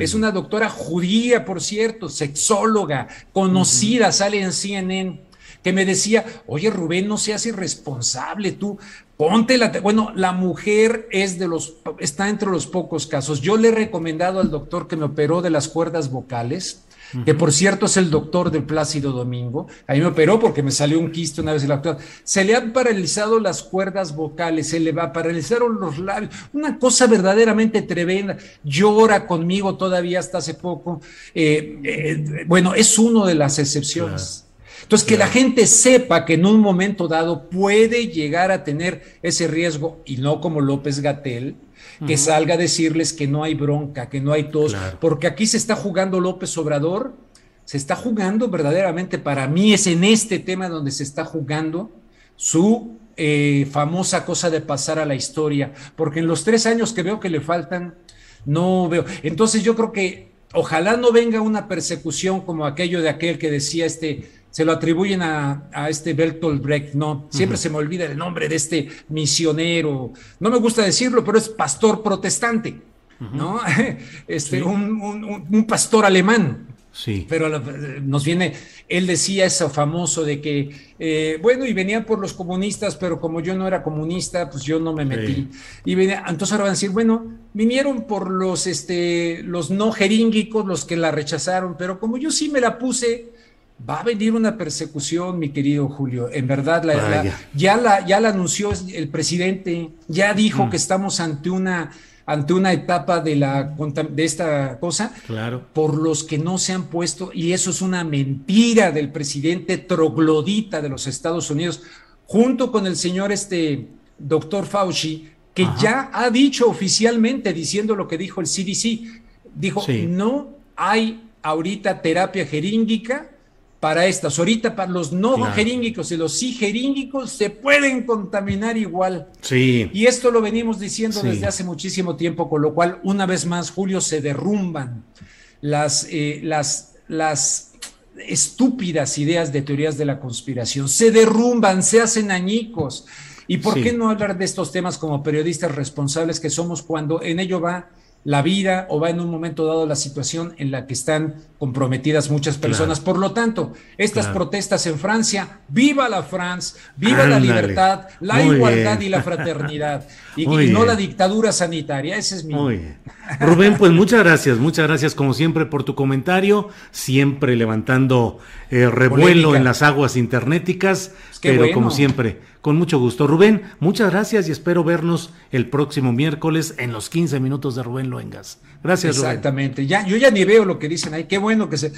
Speaker 11: Es una doctora judía, por cierto, sexóloga, conocida, sale en CNN que me decía, oye Rubén, no seas irresponsable, tú ponte la... Bueno, la mujer es de los, está entre los pocos casos. Yo le he recomendado al doctor que me operó de las cuerdas vocales, que por cierto es el doctor de Plácido Domingo. Ahí me operó porque me salió un quiste una vez el doctor. Se le han paralizado las cuerdas vocales, se le va, paralizaron los labios. Una cosa verdaderamente tremenda. Llora conmigo todavía hasta hace poco. Eh, eh, bueno, es uno de las excepciones. Entonces, que la gente sepa que en un momento dado puede llegar a tener ese riesgo y no como López Gatel, que salga a decirles que no hay bronca, que no hay tos, porque aquí se está jugando López Obrador, se está jugando verdaderamente, para mí es en este tema donde se está jugando su eh, famosa cosa de pasar a la historia, porque en los tres años que veo que le faltan, no veo. Entonces yo creo que ojalá no venga una persecución como aquello de aquel que decía este se lo atribuyen a, este Bertolt Brecht, no, siempre se me olvida el nombre de este misionero, no me gusta decirlo, pero es pastor protestante, ¿no? (laughs) Este, un, pastor alemán, Sí. Pero nos viene, él decía eso famoso de que, eh, bueno, y venían por los comunistas, pero como yo no era comunista, pues yo no me metí. Y venía, entonces ahora van a decir, bueno, vinieron por los, este, los no jeríngicos, los que la rechazaron, pero como yo sí me la puse, va a venir una persecución, mi querido Julio. En verdad, ya. la, ya la anunció el presidente, ya dijo mm. que estamos ante una ante una etapa de, la, de esta cosa,
Speaker 4: claro.
Speaker 11: por los que no se han puesto, y eso es una mentira del presidente troglodita de los Estados Unidos, junto con el señor este doctor Fauci, que ya ha dicho oficialmente, diciendo lo que dijo el CDC, dijo, no hay ahorita terapia jeríngica para estas. Ahorita para los no jeríngicos y los sí jeríngicos se pueden contaminar igual.
Speaker 4: Sí.
Speaker 11: Y esto lo venimos diciendo desde hace muchísimo tiempo, con lo cual, una vez más, Julio, se derrumban las, eh, las, las estúpidas ideas de teorías de la conspiración. Se derrumban, se hacen añicos. ¿Y por qué no hablar de estos temas como periodistas responsables que somos cuando en ello va la vida o va en un momento dado la situación en la que están comprometidas muchas personas. Por lo tanto, estas protestas en Francia, viva la France, viva la libertad, la igualdad y la fraternidad, (laughs) y, no la dictadura sanitaria. Ese es mi...
Speaker 4: Rubén, pues muchas gracias, muchas gracias como siempre por tu comentario, siempre levantando eh, revuelo en las aguas internéticas, pero como siempre, con mucho gusto. Rubén, muchas gracias y espero vernos el próximo miércoles en los 15 minutos de Rubén Luengas. Gracias,
Speaker 11: Exactamente. Ya, yo ya ni veo lo que dicen ahí. Qué bueno que se.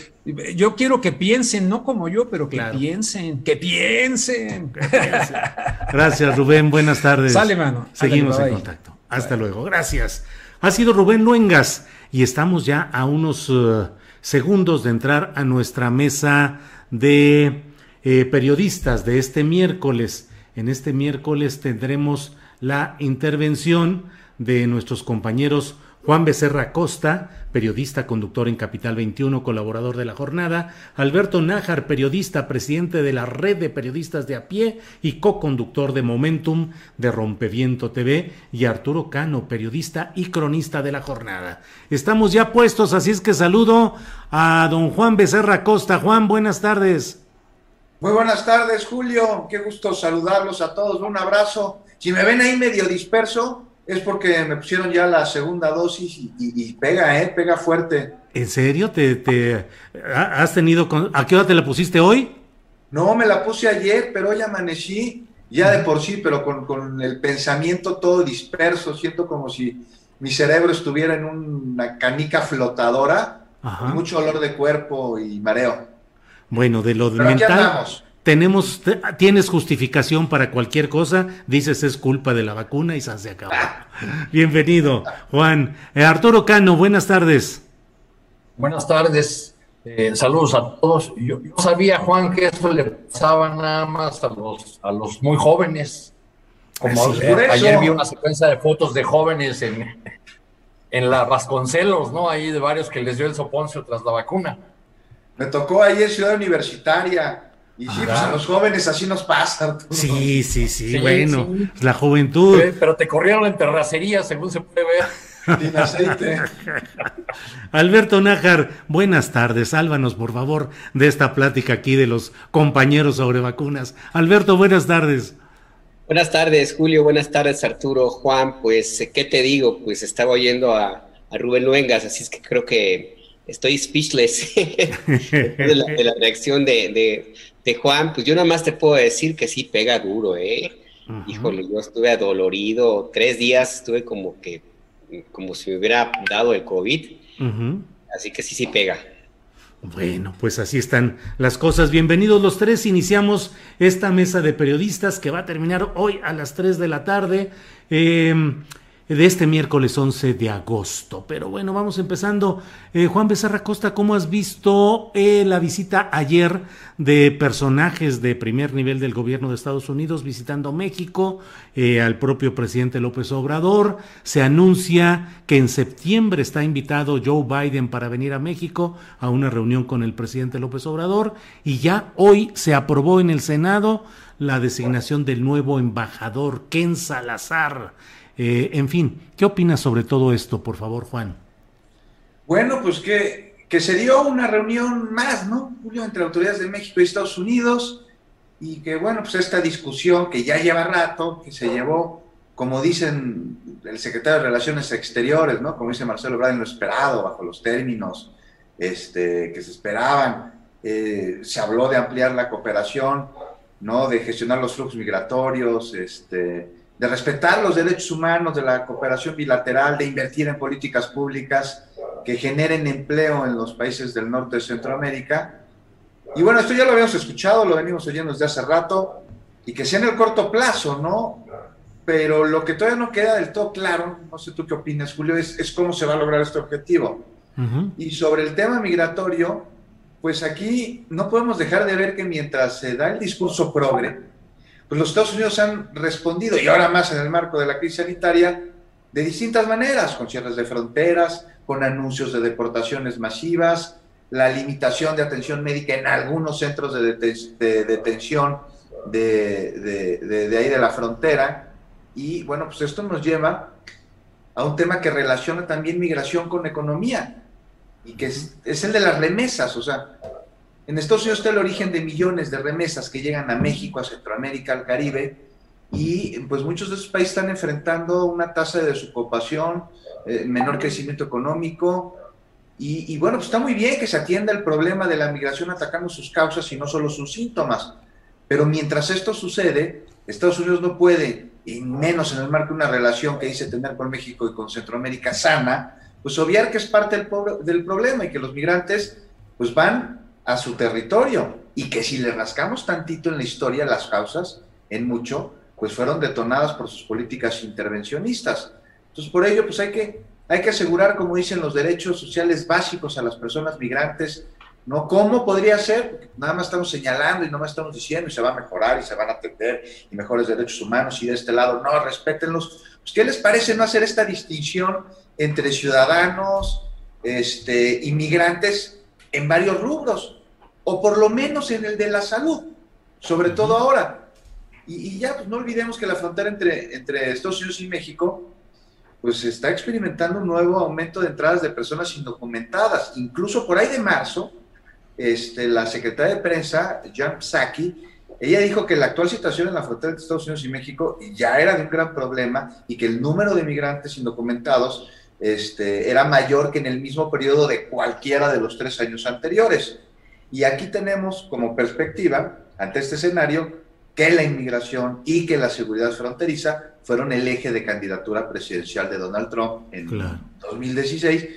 Speaker 11: Yo quiero que piensen, no como yo, pero que piensen, que piensen. (laughs)
Speaker 4: Gracias, Rubén. Buenas tardes.
Speaker 11: Sale, mano.
Speaker 4: Seguimos en contacto. Hasta luego. Gracias. Ha sido Rubén Luengas y estamos ya a unos uh, segundos de entrar a nuestra mesa de eh, periodistas de este miércoles. En este miércoles tendremos la intervención de nuestros compañeros Juan Becerra Costa, periodista, conductor en Capital 21, colaborador de la jornada, Alberto Nájar, periodista, presidente de la red de periodistas de a pie y co-conductor de Momentum de Rompeviento TV, y Arturo Cano, periodista y cronista de la jornada. Estamos ya puestos, así es que saludo a don Juan Becerra Costa. Juan, buenas tardes.
Speaker 12: Muy buenas tardes, Julio. Qué gusto saludarlos a todos. Un abrazo. Si me ven ahí medio disperso, es porque me pusieron ya la segunda dosis y, pega, ¿eh? Pega fuerte.
Speaker 4: ¿En serio? ¿Te, te has tenido... ¿A qué hora te la pusiste hoy?
Speaker 12: No, me la puse ayer, pero hoy amanecí ya de por sí, pero con, el pensamiento todo disperso. Siento como si mi cerebro estuviera en una canica flotadora, mucho olor de cuerpo y mareo.
Speaker 4: Bueno, de lo de mental tenemos, tienes justificación para cualquier cosa, dices es culpa de la vacuna y se acabó. (laughs) Bienvenido, Juan. Eh, Arturo Cano, buenas tardes.
Speaker 13: Buenas tardes, eh, saludos a todos. Yo, sabía, Juan, que eso le pasaba nada más a los, a los muy jóvenes. Como ayer vi una secuencia de fotos de jóvenes en, en la Vasconcelos, ¿no? Ahí de varios que les dio el soponcio tras la vacuna.
Speaker 12: Me tocó ayer Ciudad Universitaria y sí, pues a los jóvenes así nos pasa.
Speaker 4: Sí, sí, sí, bueno, la juventud.
Speaker 13: Pero te corrieron en terracería, según se puede ver. (laughs)
Speaker 12: Sin aceite. (laughs)
Speaker 4: Alberto Nájar, buenas tardes. Sálvanos, por favor, de esta plática aquí de los compañeros sobre vacunas. Alberto, buenas tardes.
Speaker 14: Buenas tardes, Julio. Buenas tardes, Arturo. Juan, pues, ¿qué te digo? Pues estaba oyendo a, a Rubén Luengas, así es que creo que estoy speechless (laughs) de, la, reacción de, Juan. Pues yo nada más te puedo decir que sí pega duro, ¿eh? Híjole, yo estuve adolorido, tres días estuve como que, como si me hubiera dado el COVID. Así que sí, sí pega.
Speaker 4: Bueno, pues así están las cosas. Bienvenidos los tres. Iniciamos esta mesa de periodistas que va a terminar hoy a las 3 de la tarde. Eh, de este miércoles 11 de agosto. Pero bueno, vamos empezando. Eh, Juan Becerra Costa, ¿cómo has visto eh, la visita ayer de personajes de primer nivel del gobierno de Estados Unidos visitando México, eh, al propio presidente López Obrador? Se anuncia que en septiembre está invitado Joe Biden para venir a México a una reunión con el presidente López Obrador y ya hoy se aprobó en el Senado la designación del nuevo embajador Ken Salazar. Eh, en fin, ¿qué opinas sobre todo esto, por favor, Juan?
Speaker 12: Bueno, pues que se dio una reunión más, ¿no, Julio, entre autoridades de México y Estados Unidos, y que, bueno, pues esta discusión que ya lleva rato, que se llevó, como dicen el secretario de Relaciones Exteriores, ¿no? Como dice Marcelo Ebrard, en lo esperado, bajo los términos este, que se esperaban. Eh, se habló de ampliar la cooperación, ¿no? De gestionar los flujos migratorios, este, de respetar los derechos humanos, de la cooperación bilateral, de invertir en políticas públicas que generen empleo en los países del norte de Centroamérica. Y bueno, esto ya lo habíamos escuchado, lo venimos oyendo desde hace rato, y que sea en el corto plazo, ¿no? Pero lo que todavía no queda del todo claro, no sé tú qué opinas, Julio, es, es cómo se va a lograr este objetivo. Y sobre el tema migratorio, pues aquí no podemos dejar de ver que mientras se da el discurso progre, pues los Estados Unidos han respondido, y ahora más en el marco de la crisis sanitaria, de distintas maneras, con cierres de fronteras, con anuncios de deportaciones masivas, la limitación de atención médica en algunos centros de, detención de, ahí de la frontera. Y bueno, pues esto nos lleva a un tema que relaciona también migración con economía y que es, es, el de las remesas. O sea, en Estados Unidos está el origen de millones de remesas que llegan a México, a Centroamérica, al Caribe, y pues muchos de esos países están enfrentando una tasa de desocupación, eh, menor crecimiento económico, y, bueno, pues está muy bien que se atienda el problema de la migración atacando sus causas y no solo sus síntomas, pero mientras esto sucede, Estados Unidos no puede, y menos en el marco de una relación que dice tener con México y con Centroamérica sana, pues obviar que es parte del, del problema y que los migrantes pues van a su territorio y que si le rascamos tantito en la historia las causas, en mucho, pues fueron detonadas por sus políticas intervencionistas. Entonces, por ello, pues hay que, hay que asegurar, como dicen, los derechos sociales básicos a las personas migrantes, ¿no? ¿Cómo podría ser? Nada más estamos señalando y nada más estamos diciendo y se va a mejorar y se van a atender y mejores derechos humanos y de este lado, no, respétenlos. Pues, ¿Qué les parece no hacer esta distinción entre ciudadanos, este, inmigrantes en varios rubros? O por lo menos en el de la salud, sobre todo ahora y, ya, pues no olvidemos que la frontera entre, entre Estados Unidos y México, pues está experimentando un nuevo aumento de entradas de personas indocumentadas. Incluso por ahí de marzo, este, la secretaria de prensa, Jan Psaki, ella dijo que la actual situación en la frontera entre Estados Unidos y México ya era de un gran problema y que el número de migrantes indocumentados este, era mayor que en el mismo periodo de cualquiera de los tres años anteriores. Y aquí tenemos como perspectiva, ante este escenario, que la inmigración y que la seguridad fronteriza fueron el eje de candidatura presidencial de Donald Trump en 2016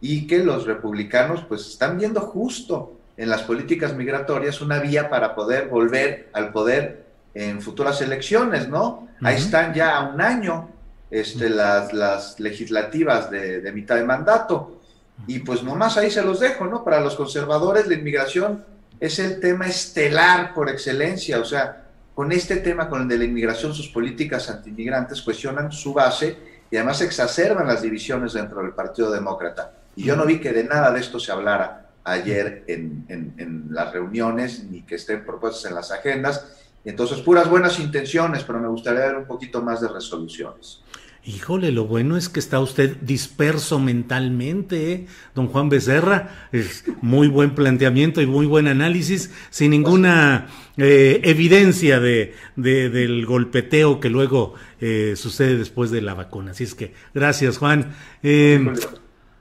Speaker 12: y que los republicanos pues están viendo justo en las políticas migratorias una vía para poder volver al poder en futuras elecciones, ¿no? Ahí están ya a un año este, las, las legislativas de, de mitad de mandato y pues nomás ahí se los dejo, ¿no? Para los conservadores la inmigración es el tema estelar por excelencia, o sea, con este tema, con el de la inmigración, sus políticas antiinmigrantes cuestionan su base y además exacerban las divisiones dentro del Partido Demócrata. Y yo no vi que de nada de esto se hablara ayer en, en las reuniones, ni que estén propuestas en las agendas. Entonces, puras buenas intenciones, pero me gustaría ver un poquito más de resoluciones.
Speaker 4: Híjole, lo bueno es que está usted disperso mentalmente, ¿eh? don Juan Becerra. Es muy buen planteamiento y muy buen análisis, sin ninguna eh, evidencia de, del golpeteo que luego eh, sucede después de la vacuna. Así es que, gracias, Juan.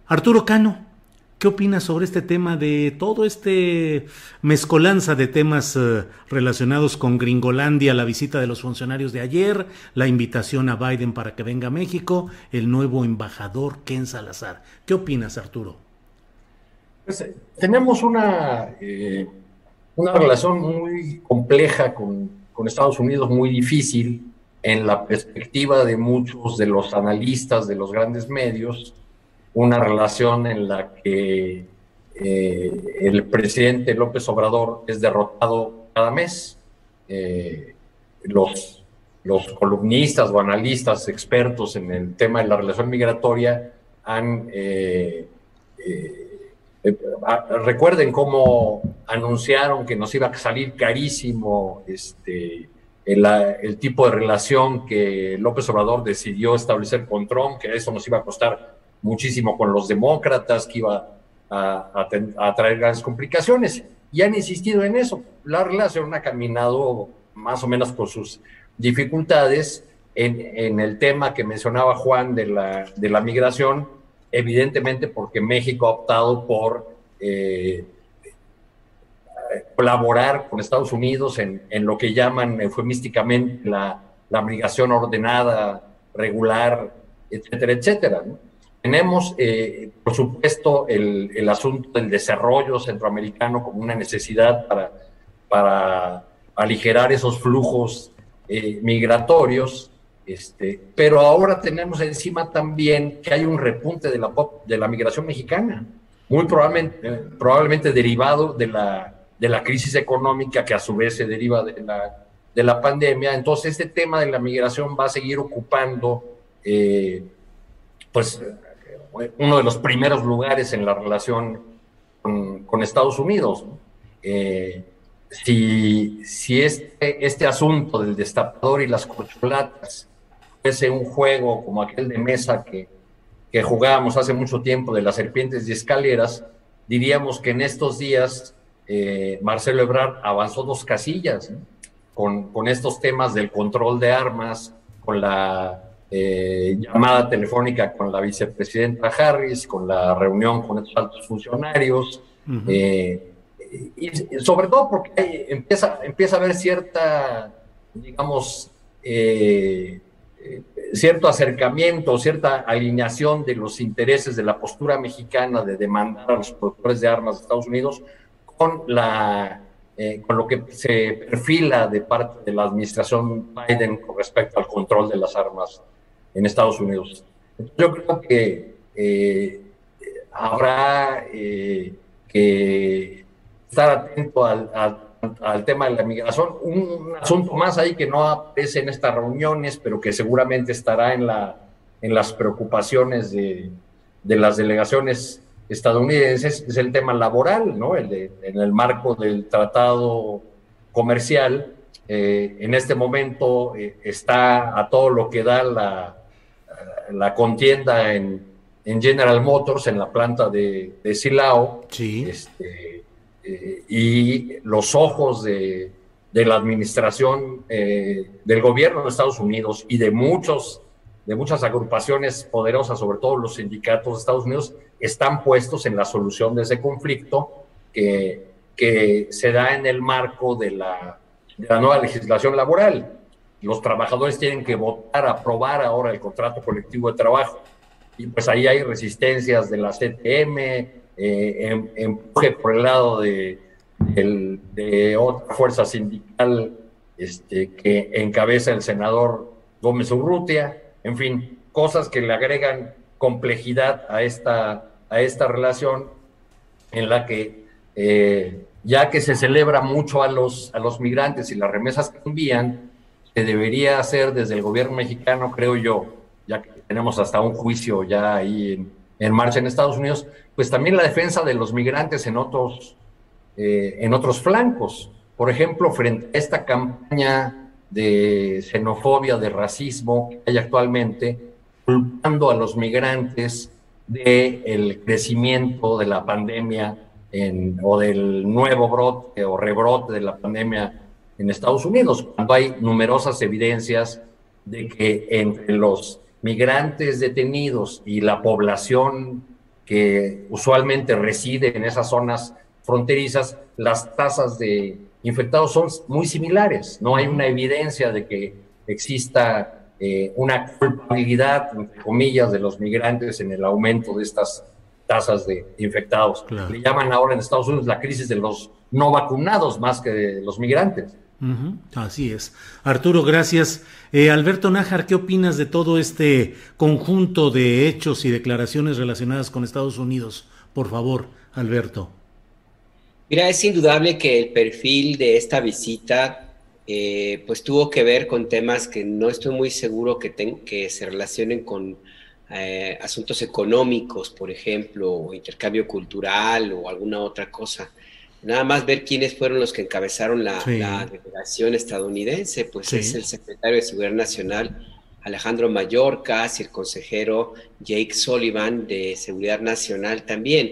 Speaker 4: Arturo Cano, ¿Qué opinas sobre este tema de todo este mezcolanza de temas eh, relacionados con Gringolandia, la visita de los funcionarios de ayer, la invitación a Biden para que venga a México, el nuevo embajador Ken Salazar? ¿Qué opinas, Arturo?
Speaker 13: Pues, eh, tenemos una, eh, una relación muy compleja con, con Estados Unidos, muy difícil en la perspectiva de muchos de los analistas de los grandes medios una relación en la que eh, el presidente López Obrador es derrotado cada mes. Eh, los, los columnistas o analistas expertos en el tema de la relación migratoria han... Eh, recuerden cómo anunciaron que nos iba a salir carísimo este, el, el, tipo de relación que López Obrador decidió establecer con Trump, que eso nos iba a costar muchísimo con los demócratas, que iba a, traer grandes complicaciones. Y han insistido en eso. La relación ha caminado más o menos con sus dificultades en, el tema que mencionaba Juan de la, de la migración, evidentemente porque México ha optado por eh, colaborar con Estados Unidos en, lo que llaman eufemísticamente la, la migración ordenada, regular, etcétera, etcétera. Tenemos, eh, por supuesto, el, el, asunto del desarrollo centroamericano como una necesidad para, para aligerar esos flujos eh, migratorios, este, pero ahora tenemos encima también que hay un repunte de la, de la migración mexicana, muy probablemente, probablemente derivado de la, de la crisis económica que a su vez se deriva de la, de la pandemia. Entonces, este tema de la migración va a seguir ocupando, eh, pues, uno de los primeros lugares en la relación con, Estados Unidos. Eh, si, si este, este asunto del destapador y las corcholatas fuese un juego como aquel de mesa que, que jugábamos hace mucho tiempo de las serpientes y escaleras, diríamos que en estos días eh, Marcelo Ebrard avanzó dos casillas con, con, estos temas del control de armas, con la eh, llamada telefónica con la vicepresidenta Harris, con la reunión con estos altos funcionarios, eh, y, sobre todo porque empieza, empieza a haber cierta, digamos, eh, cierto acercamiento, cierta alineación de los intereses de la postura mexicana de demandar a los productores de armas de Estados Unidos con la con lo que se perfila de parte de la administración Biden con respecto al control de las armas en Estados Unidos. Yo creo que eh, habrá eh, que estar atento al, al, tema de la migración. Un, asunto más ahí que no aparece en estas reuniones, pero que seguramente estará en, la, en las preocupaciones de, de las delegaciones estadounidenses, es el tema laboral, ¿no? El de, en el marco del tratado comercial. Eh, en este momento está a todo lo que da la, la contienda en, General Motors, en la planta de, Silao, este, eh, y los ojos de, la administración eh, del gobierno de Estados Unidos y de muchos de muchas agrupaciones poderosas, sobre todo los sindicatos de Estados Unidos, están puestos en la solución de ese conflicto que, que se da en el marco de la, de la nueva legislación laboral los trabajadores tienen que votar, aprobar ahora el contrato colectivo de trabajo. Y pues ahí hay resistencias de la CTM, eh, em, empuje por el lado de, otra fuerza sindical este, que encabeza el senador Gómez Urrutia, en fin, cosas que le agregan complejidad a esta, a esta relación en la que eh, ya que se celebra mucho a los, a los migrantes y las remesas que envían, debería hacer desde el gobierno mexicano, creo yo, ya que tenemos hasta un juicio ya ahí en, marcha en Estados Unidos, pues también la defensa de los migrantes en otros, eh, en otros flancos. Por ejemplo, frente a esta campaña de xenofobia, de racismo que hay actualmente, culpando a los migrantes del el crecimiento de la pandemia o del nuevo brote o rebrote de la pandemia en Estados Unidos, cuando hay numerosas evidencias de que entre los migrantes detenidos y la población que usualmente reside en esas zonas fronterizas, las tasas de infectados son muy similares. No hay una evidencia de que exista eh, una culpabilidad, entre comillas, de los migrantes en el aumento de estas tasas de infectados. Le llaman ahora en Estados Unidos la crisis de los no vacunados más que de los migrantes.
Speaker 4: Así es. Arturo, gracias. Eh, Alberto Nájar, ¿qué opinas de todo este conjunto de hechos y declaraciones relacionadas con Estados Unidos? Por favor, Alberto.
Speaker 14: Mira, es indudable que el perfil de esta visita eh, pues tuvo que ver con temas que no estoy muy seguro que, que se relacionen con eh, asuntos económicos, por ejemplo, o intercambio cultural o alguna otra cosa nada más ver quiénes fueron los que encabezaron la, delegación estadounidense, pues es el secretario de Seguridad Nacional Alejandro Mayorkas y el consejero Jake Sullivan de Seguridad Nacional también.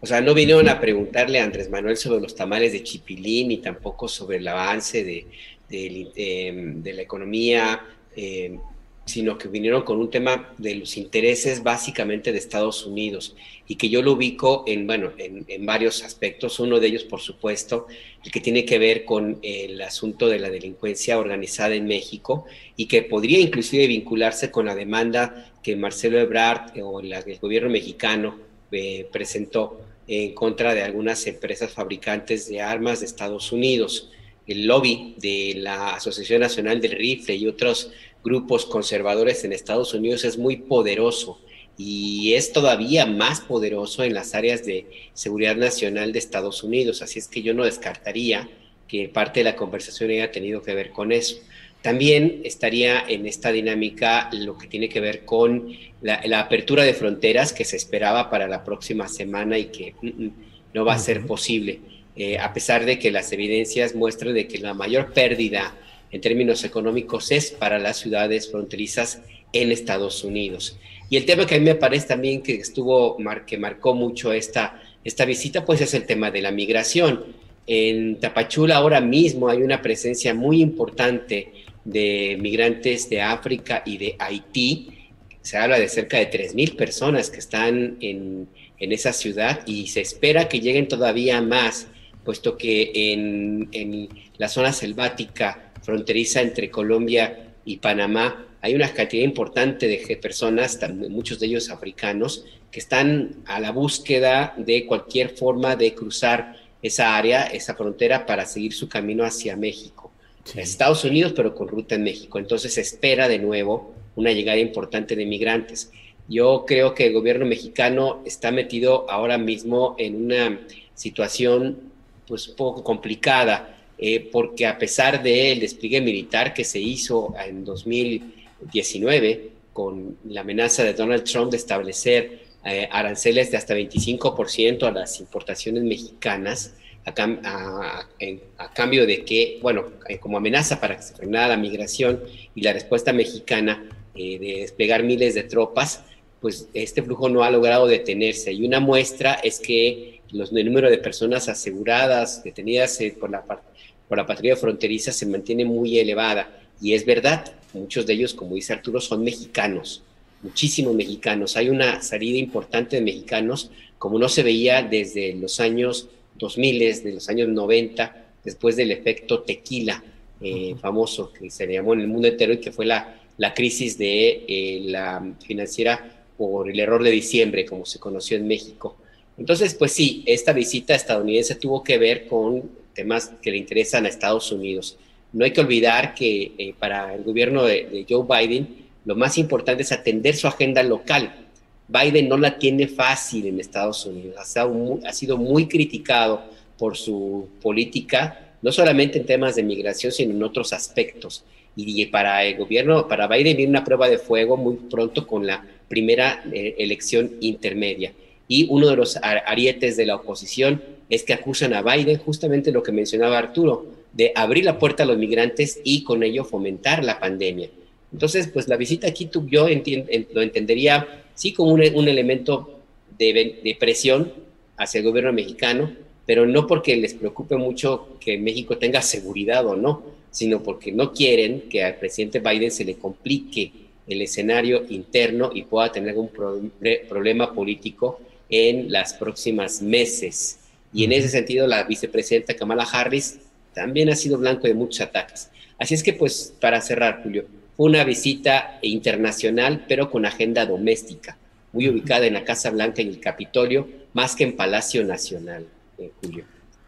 Speaker 14: O sea, no vinieron a preguntarle a Andrés Manuel sobre los tamales de Chipilín ni tampoco sobre el avance de, de, la economía, eh, sino que vinieron con un tema de los intereses básicamente de Estados Unidos y que yo lo ubico en, bueno, en, varios aspectos. Uno de ellos, por supuesto, el que tiene que ver con el asunto de la delincuencia organizada en México y que podría inclusive vincularse con la demanda que Marcelo Ebrard o el gobierno mexicano eh, presentó en contra de algunas empresas fabricantes de armas de Estados Unidos. El lobby de la Asociación Nacional del Rifle y otros grupos conservadores en Estados Unidos es muy poderoso y es todavía más poderoso en las áreas de seguridad nacional de Estados Unidos. Así es que yo no descartaría que parte de la conversación haya tenido que ver con eso. También estaría en esta dinámica lo que tiene que ver con la, apertura de fronteras que se esperaba para la próxima semana y que mm, mm, no va a ser posible, eh, a pesar de que las evidencias muestran de que la mayor pérdida en términos económicos es para las ciudades fronterizas en Estados Unidos. Y el tema que a mí me parece también que estuvo, que marcó mucho esta, esta visita, pues es el tema de la migración. En Tapachula ahora mismo hay una presencia muy importante de migrantes de África y de Haití. Se habla de cerca de 3.000 personas que están en, en, esa ciudad y se espera que lleguen todavía más, puesto que en, en la zona selvática fronteriza entre Colombia y Panamá, hay una cantidad importante de personas, muchos de ellos africanos, que están a la búsqueda de cualquier forma de cruzar esa área, esa frontera, para seguir su camino hacia México. Estados Unidos, pero con ruta en México. Entonces se espera de nuevo una llegada importante de migrantes. Yo creo que el gobierno mexicano está metido ahora mismo en una situación pues poco complicada eh, porque a pesar del despliegue militar que se hizo en 2019 con la amenaza de Donald Trump de establecer eh, aranceles de hasta 25% a las importaciones mexicanas, a, cambio de que, bueno, eh, como amenaza para que se frenara la migración y la respuesta mexicana de desplegar miles de tropas, pues este flujo no ha logrado detenerse. Y una muestra es que los, el número de personas aseguradas, detenidas por la parte por la patrulla fronteriza se mantiene muy elevada. Y es verdad, muchos de ellos, como dice Arturo, son mexicanos, muchísimos mexicanos. Hay una salida importante de mexicanos, como no se veía desde los años 2000, desde los años 90, después del efecto tequila eh, famoso que se llamó en el mundo entero y que fue la, la crisis de eh, la financiera por el error de diciembre, como se conoció en México. Entonces, pues sí, esta visita estadounidense tuvo que ver con temas que le interesan a Estados Unidos. No hay que olvidar que eh, para el gobierno de, Joe Biden lo más importante es atender su agenda local. Biden no la tiene fácil en Estados Unidos, ha, sido muy criticado por su política, no solamente en temas de migración, sino en otros aspectos. Y para el gobierno, para Biden viene una prueba de fuego muy pronto con la primera eh, elección intermedia. Y uno de los arietes de la oposición es que acusan a Biden justamente lo que mencionaba Arturo, de abrir la puerta a los migrantes y con ello fomentar la pandemia. Entonces, pues la visita aquí tú, yo lo entendería sí como un, elemento de, de, presión hacia el gobierno mexicano, pero no porque les preocupe mucho que México tenga seguridad o no, sino porque no quieren que al presidente Biden se le complique el escenario interno y pueda tener algún problema político en las próximas meses. Y en ese sentido, la vicepresidenta Kamala Harris también ha sido blanco de muchos ataques. Así es que, pues, para cerrar, Julio, fue una visita internacional, pero con agenda doméstica, muy ubicada en la Casa Blanca y el Capitolio, más que en Palacio Nacional, eh, Julio.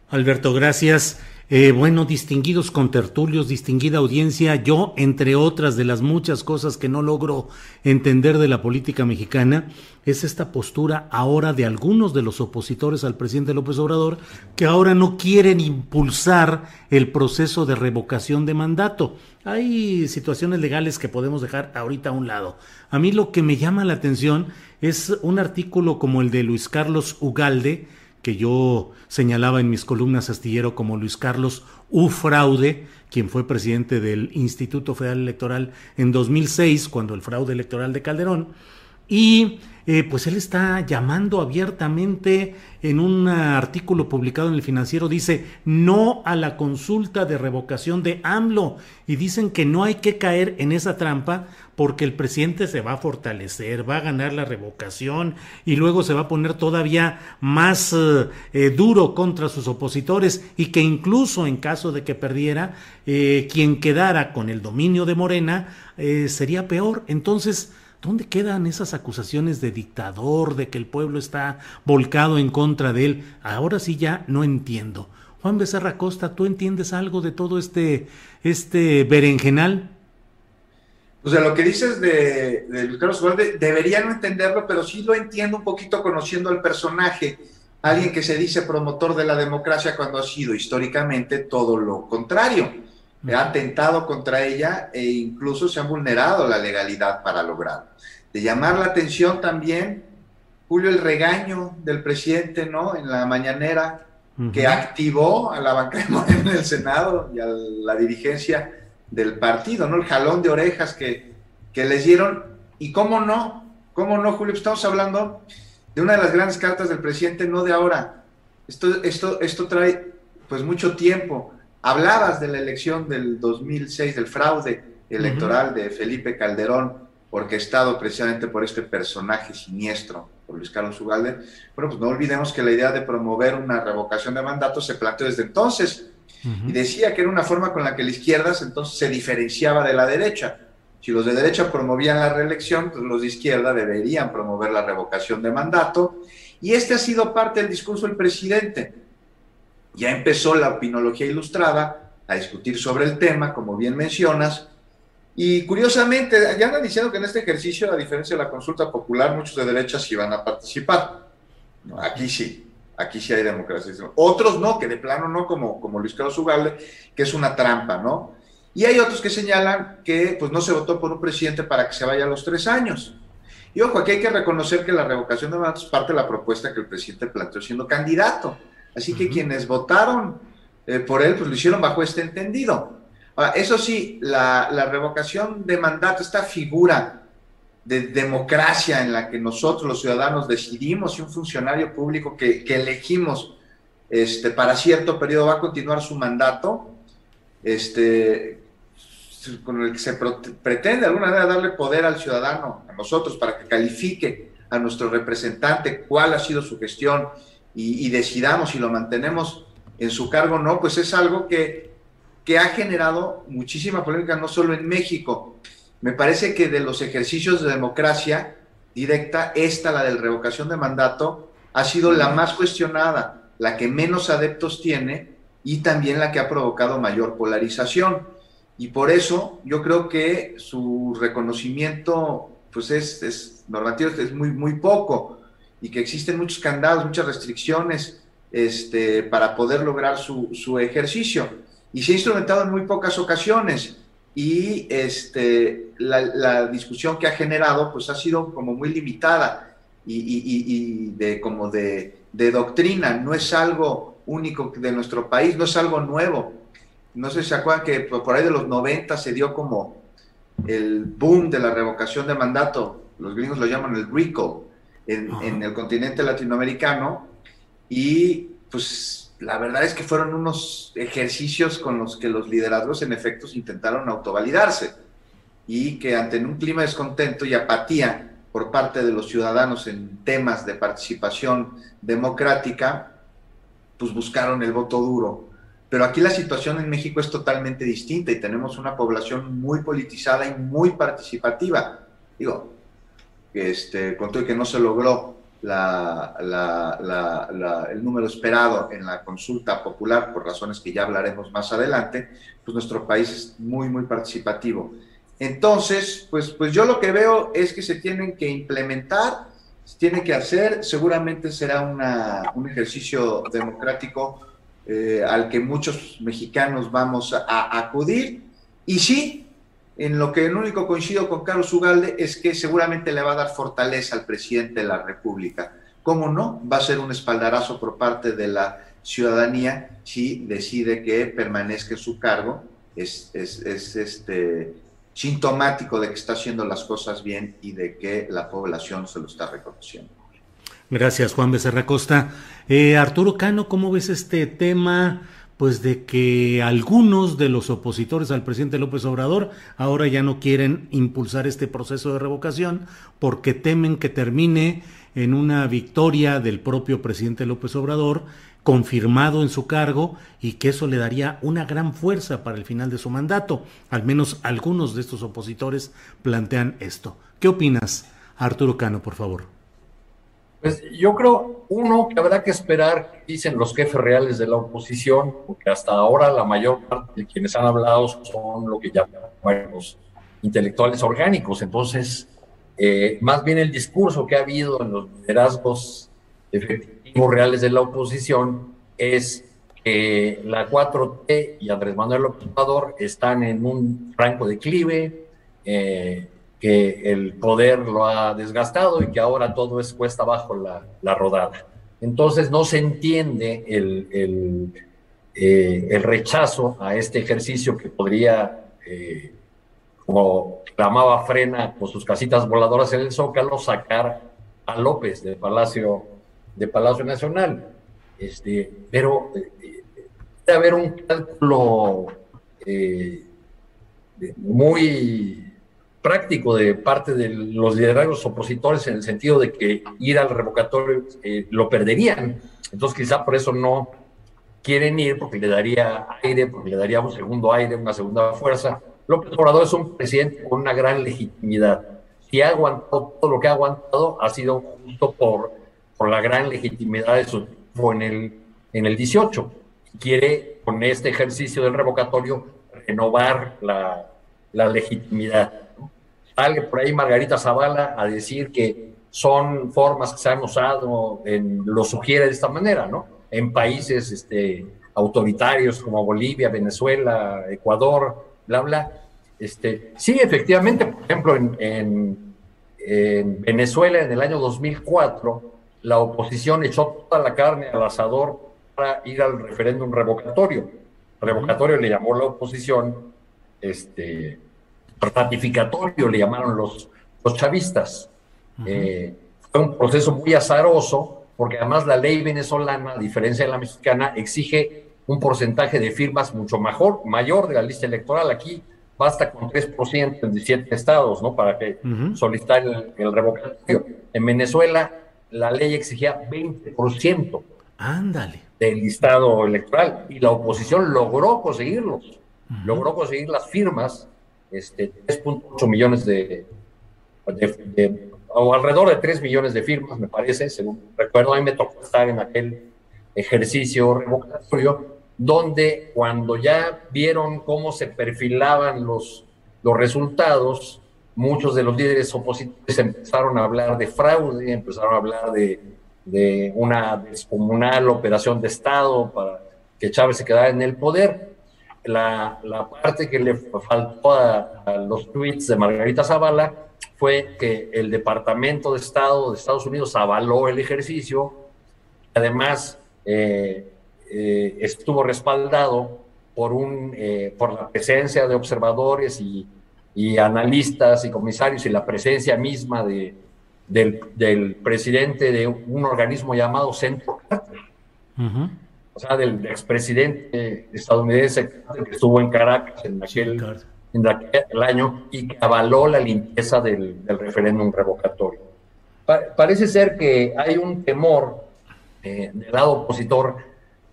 Speaker 4: Alberto, gracias. Eh, bueno, distinguidos contertulios, distinguida audiencia, yo, entre otras de las muchas cosas que no logro entender de la política mexicana, es esta postura ahora de algunos de los opositores al presidente López Obrador, que ahora no quieren impulsar el proceso de revocación de mandato. Hay situaciones legales que podemos dejar ahorita a un lado. A mí lo que me llama la atención es un artículo como el de Luis Carlos Ugalde, que yo señalaba en mis columnas astillero como Luis Carlos U. Fraude, quien fue presidente del Instituto Federal Electoral en 2006, cuando el fraude electoral de Calderón, y eh, pues él está llamando abiertamente en un artículo publicado en el financiero, dice no a la consulta de revocación de AMLO y dicen que no hay que caer en esa trampa porque el presidente se va a fortalecer, va a ganar la revocación y luego se va a poner todavía más eh, eh, duro contra sus opositores y que incluso en caso de que perdiera, quien quedara con el dominio de Morena sería peor. Entonces, ¿Dónde quedan esas acusaciones de dictador, de que el pueblo está volcado en contra de él? Ahora sí ya no entiendo. Juan Becerra Costa, ¿tú entiendes algo de todo este, este berenjenal?
Speaker 12: O sea, lo que dices de, de Luis Carlos debería no entenderlo, pero sí lo entiendo un poquito conociendo al personaje. Alguien que se dice promotor de la democracia cuando ha sido históricamente todo lo contrario ha atentado contra ella e incluso se ha vulnerado la legalidad para lograrlo. De llamar la atención también, Julio, el regaño del presidente, ¿no? En la mañanera, que activó a la banca en el Senado y a la dirigencia del partido, ¿no? El jalón de orejas que, que les dieron. Y cómo no, cómo no, Julio, estamos hablando de una de las grandes cartas del presidente, no de ahora. Esto, esto, esto trae pues mucho tiempo. Hablabas de la elección del 2006, del fraude electoral de Felipe Calderón, orquestado precisamente por este personaje siniestro, por Luis Carlos Ugalde. Bueno, pues no olvidemos que la idea de promover una revocación de mandato se planteó desde entonces y decía que era una forma con la que la izquierda entonces se diferenciaba de la derecha. Si los de derecha promovían la reelección, pues los de izquierda deberían promover la revocación de mandato. Y este ha sido parte del discurso del presidente ya empezó la opinología ilustrada a discutir sobre el tema, como bien mencionas, y curiosamente, ya andan diciendo que en este ejercicio, a diferencia de la consulta popular, muchos de derecha sí van a participar. aquí sí, aquí sí hay democracia. Otros no, que de plano no, como, como Luis Carlos Ugalde, que es una trampa, ¿no? Y hay otros que señalan que pues, no se votó por un presidente para que se vaya a los tres años. Y ojo, aquí hay que reconocer que la revocación de mandatos es parte de la propuesta que el presidente planteó siendo candidato. Así que quienes votaron eh, por él, pues lo hicieron bajo este entendido. eso sí, la, revocación de mandato, esta figura de democracia en la que nosotros los ciudadanos decidimos si un funcionario público que, elegimos este, para cierto periodo va a continuar su mandato, este, con el que se pretende de alguna manera darle poder al ciudadano, a nosotros, para que califique a nuestro representante cuál ha sido su gestión y, decidamos si lo mantenemos en su cargo o no, pues es algo que, que ha generado muchísima polémica, no solo en México. Me parece que de los ejercicios de democracia directa, esta, la de revocación de mandato, ha sido la más cuestionada, la que menos adeptos tiene y también la que ha provocado mayor polarización. Y por eso yo creo que su reconocimiento pues es, es normativo, es muy, muy poco y que existen muchos candados, muchas restricciones este, para poder lograr su, su ejercicio. Y se ha instrumentado en muy pocas ocasiones y este, la, la, discusión que ha generado pues ha sido como muy limitada y, y, y de, como de, de, doctrina, no es algo único de nuestro país, no es algo nuevo. No sé si se acuerdan que por ahí de los 90 se dio como el boom de la revocación de mandato, los gringos lo llaman el RICO, en, el continente latinoamericano. Y pues la verdad es que fueron unos ejercicios con los que los liderazgos en efectos intentaron autovalidarse y que ante un clima de descontento y apatía por parte de los ciudadanos en temas de participación democrática, pues buscaron el voto duro. Pero aquí la situación en México es totalmente distinta y tenemos una población muy politizada y muy participativa. Digo, este, con todo que no se logró el número esperado en la consulta popular, por razones que ya hablaremos más adelante, pues nuestro país es muy, muy participativo. Entonces, pues, pues yo lo que veo es que se tienen que implementar, se tiene que hacer, seguramente será un ejercicio democrático eh, al que muchos mexicanos vamos a acudir. Y sí, en lo que el único coincido con Carlos Ugalde es que seguramente le va a dar fortaleza al presidente de la República. ¿Cómo no? Va a ser un espaldarazo por parte de la ciudadanía si decide que permanezca en su cargo. Es, es, este, sintomático de que está haciendo las cosas bien y de que la población se lo está reconociendo.
Speaker 4: Gracias, Juan Becerra Costa. Eh, Arturo Cano, ¿cómo ves este tema? Pues de que algunos de los opositores al presidente López Obrador ahora ya no quieren impulsar este proceso de revocación porque temen que termine en una victoria del propio presidente López Obrador confirmado en su cargo y que eso le daría una gran fuerza para el final de su mandato. Al menos algunos de estos opositores plantean esto. ¿Qué opinas, Arturo Cano, por favor?
Speaker 13: Pues yo creo, uno, que habrá que esperar, dicen los jefes reales de la oposición, porque hasta ahora la mayor parte de quienes han hablado son lo que llamamos intelectuales orgánicos. Entonces, eh, más bien el discurso que ha habido en los liderazgos efectivos reales de la oposición es que la 4T y Andrés Manuel López están en un franco declive, eh, que el poder lo ha desgastado y que ahora todo es cuesta abajo la, rodada. Entonces no se entiende el, el, eh, el, rechazo a este ejercicio que podría, eh, como clamaba Frena con sus casitas voladoras en el Zócalo, sacar a López del Palacio de Palacio Nacional. Este, pero eh, debe haber un cálculo muy práctico de parte de los liderazgos opositores en el sentido de que ir al revocatorio eh, lo perderían. Entonces quizá por eso no quieren ir porque le daría aire, porque le daría un segundo aire, una segunda fuerza. López Obrador es un presidente con una gran legitimidad. Si ha aguantado todo lo que ha aguantado, ha sido justo por por la gran legitimidad de su en el, en el 18. Quiere, con este ejercicio del revocatorio, renovar la, la legitimidad. Sale por ahí Margarita Zavala a decir que son formas que se han usado, en, lo sugiere de esta manera, ¿no? En países este, autoritarios como Bolivia, Venezuela, Ecuador, bla, bla. Este, sí, efectivamente, por ejemplo, en, en, en Venezuela en el año 2004, la oposición echó toda la carne al asador para ir al referéndum revocatorio. Revocatorio le llamó la oposición, este, ratificatorio le llamaron los, los chavistas. Eh, fue un proceso muy azaroso, porque además la ley venezolana, a diferencia de la mexicana, exige un porcentaje de firmas mucho mejor, mayor de la lista electoral. Aquí basta con 3% en 17 estados, ¿no? Para que solicitar el, el revocatorio. En Venezuela la ley exigía 20%.
Speaker 4: Ándale.
Speaker 13: Del listado electoral y la oposición logró conseguirlos. Logró conseguir las firmas, este, 3.8 millones de, o alrededor de 3 millones de firmas, me parece, según recuerdo, a mí me tocó estar en aquel ejercicio revocatorio, donde cuando ya vieron cómo se perfilaban los, los resultados, muchos de los líderes opositores empezaron a hablar de fraude, empezaron a hablar de, de una descomunal operación de Estado para que Chávez se quedara en el poder. La, la parte que le faltó a, los tweets de Margarita Zavala fue que el Departamento de Estado de Estados Unidos avaló el ejercicio, además eh, eh, estuvo respaldado por, un, eh, por la presencia de observadores y y analistas y comisarios y la presencia misma de, del, presidente de un organismo llamado Centro Carter. O sea, del expresidente estadounidense que estuvo en Caracas en aquel, en aquel año y que avaló la limpieza del, referéndum revocatorio. parece ser que hay un temor eh, del lado opositor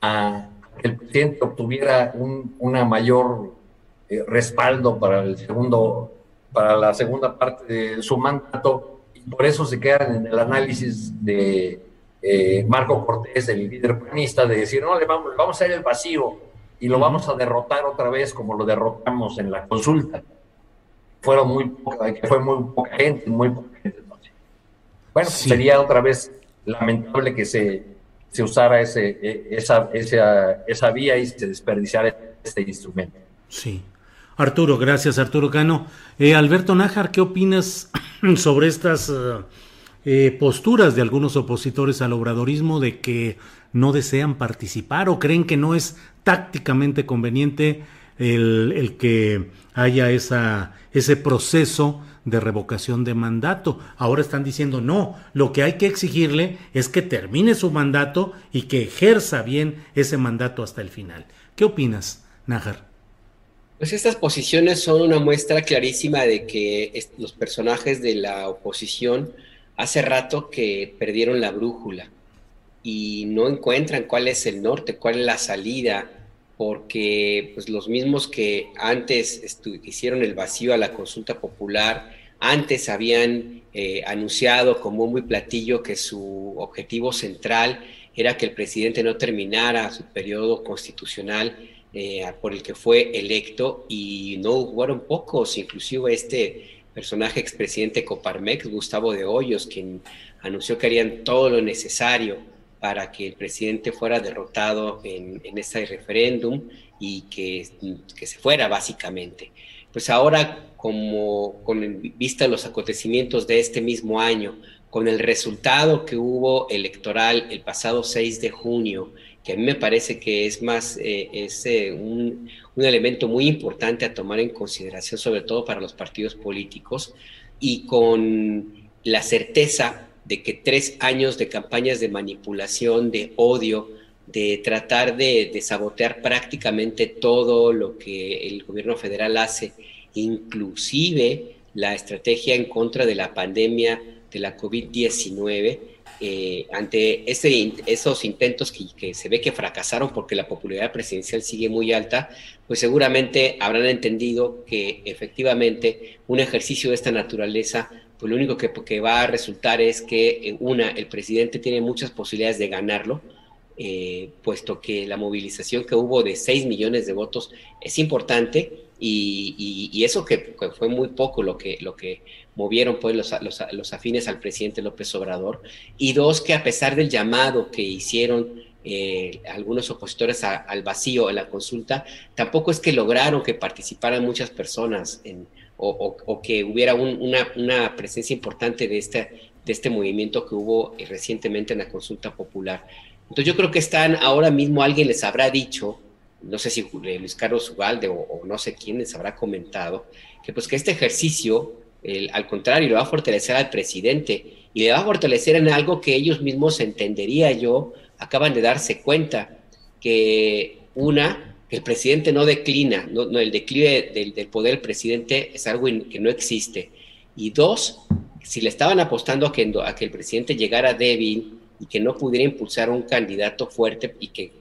Speaker 13: a que el presidente obtuviera un, una mayor eh, respaldo para el segundo, para la segunda parte de su mandato, y por eso se quedan en el análisis de eh, Marco Cortés, el líder panista, de decir, no, le vamos, vamos a hacer el vacío y lo vamos a derrotar otra vez como lo derrotamos en la consulta. Fueron muy poca, fue muy poca gente, muy poca gente. Bueno, sería otra vez lamentable que se, se usara ese, e, esa, esa, esa vía y se desperdiciara este instrumento.
Speaker 4: Sí. Arturo, gracias Arturo Cano. Eh, Alberto Nájar, ¿qué opinas (clears throat) sobre estas eh, eh, posturas de algunos opositores al obradorismo de que no desean participar o creen que no es tácticamente conveniente el, el que haya esa, ese proceso de revocación de mandato. Ahora están diciendo no, lo que hay que exigirle es que termine su mandato y que ejerza bien ese mandato hasta el final. ¿Qué opinas, Nájar?
Speaker 14: Pues estas posiciones son una muestra clarísima de que los personajes de la oposición hace rato que perdieron la brújula y no encuentran cuál es el norte, cuál es la salida, porque pues, los mismos que antes hicieron el vacío a la consulta popular, antes habían eh, anunciado como muy platillo que su objetivo central era que el presidente no terminara su periodo constitucional eh, por el que fue electo y no jugaron pocos, inclusive este personaje expresidente Coparmex, Gustavo de Hoyos, quien anunció que harían todo lo necesario para que el presidente fuera derrotado en, en este referéndum y que, que, se fuera básicamente. Pues ahora, como con vista a los acontecimientos de este mismo año, con el resultado que hubo electoral el pasado 6 de junio, que a mí me parece que es más, eh, es eh, un, un elemento muy importante a tomar en consideración, sobre todo para los partidos políticos, y con la certeza de que tres años de campañas de manipulación, de odio, de tratar de, sabotear prácticamente todo lo que el gobierno federal hace, inclusive la estrategia en contra de la pandemia de la COVID-19, eh, ante ese, esos intentos que, que, se ve que fracasaron porque la popularidad presidencial sigue muy alta, pues seguramente habrán entendido que efectivamente un ejercicio de esta naturaleza pues lo único que, va a resultar es que, eh, una, el presidente tiene muchas posibilidades de ganarlo, eh, puesto que la movilización que hubo de 6 millones de votos es importante y, eso que, fue muy poco lo que, lo que movieron pues, los, los, afines al presidente López Obrador. Y dos, que a pesar del llamado que hicieron eh, algunos opositores al vacío en la consulta, tampoco es que lograron que participaran muchas personas en o, que hubiera una, presencia importante de este, de este movimiento que hubo recientemente en la consulta popular. Entonces yo creo que están ahora mismo, alguien les habrá dicho, no sé si Luis Carlos Ugalde o, no sé quién les habrá comentado, que pues que este ejercicio, al contrario, le va a fortalecer al presidente y le va a fortalecer en algo que ellos mismos entendería yo, acaban de darse cuenta, que una, el presidente no declina, no, el declive del, poder del presidente es algo que no existe. Y dos, si le estaban apostando a que, a que el presidente llegara débil y que no pudiera impulsar un candidato fuerte y que,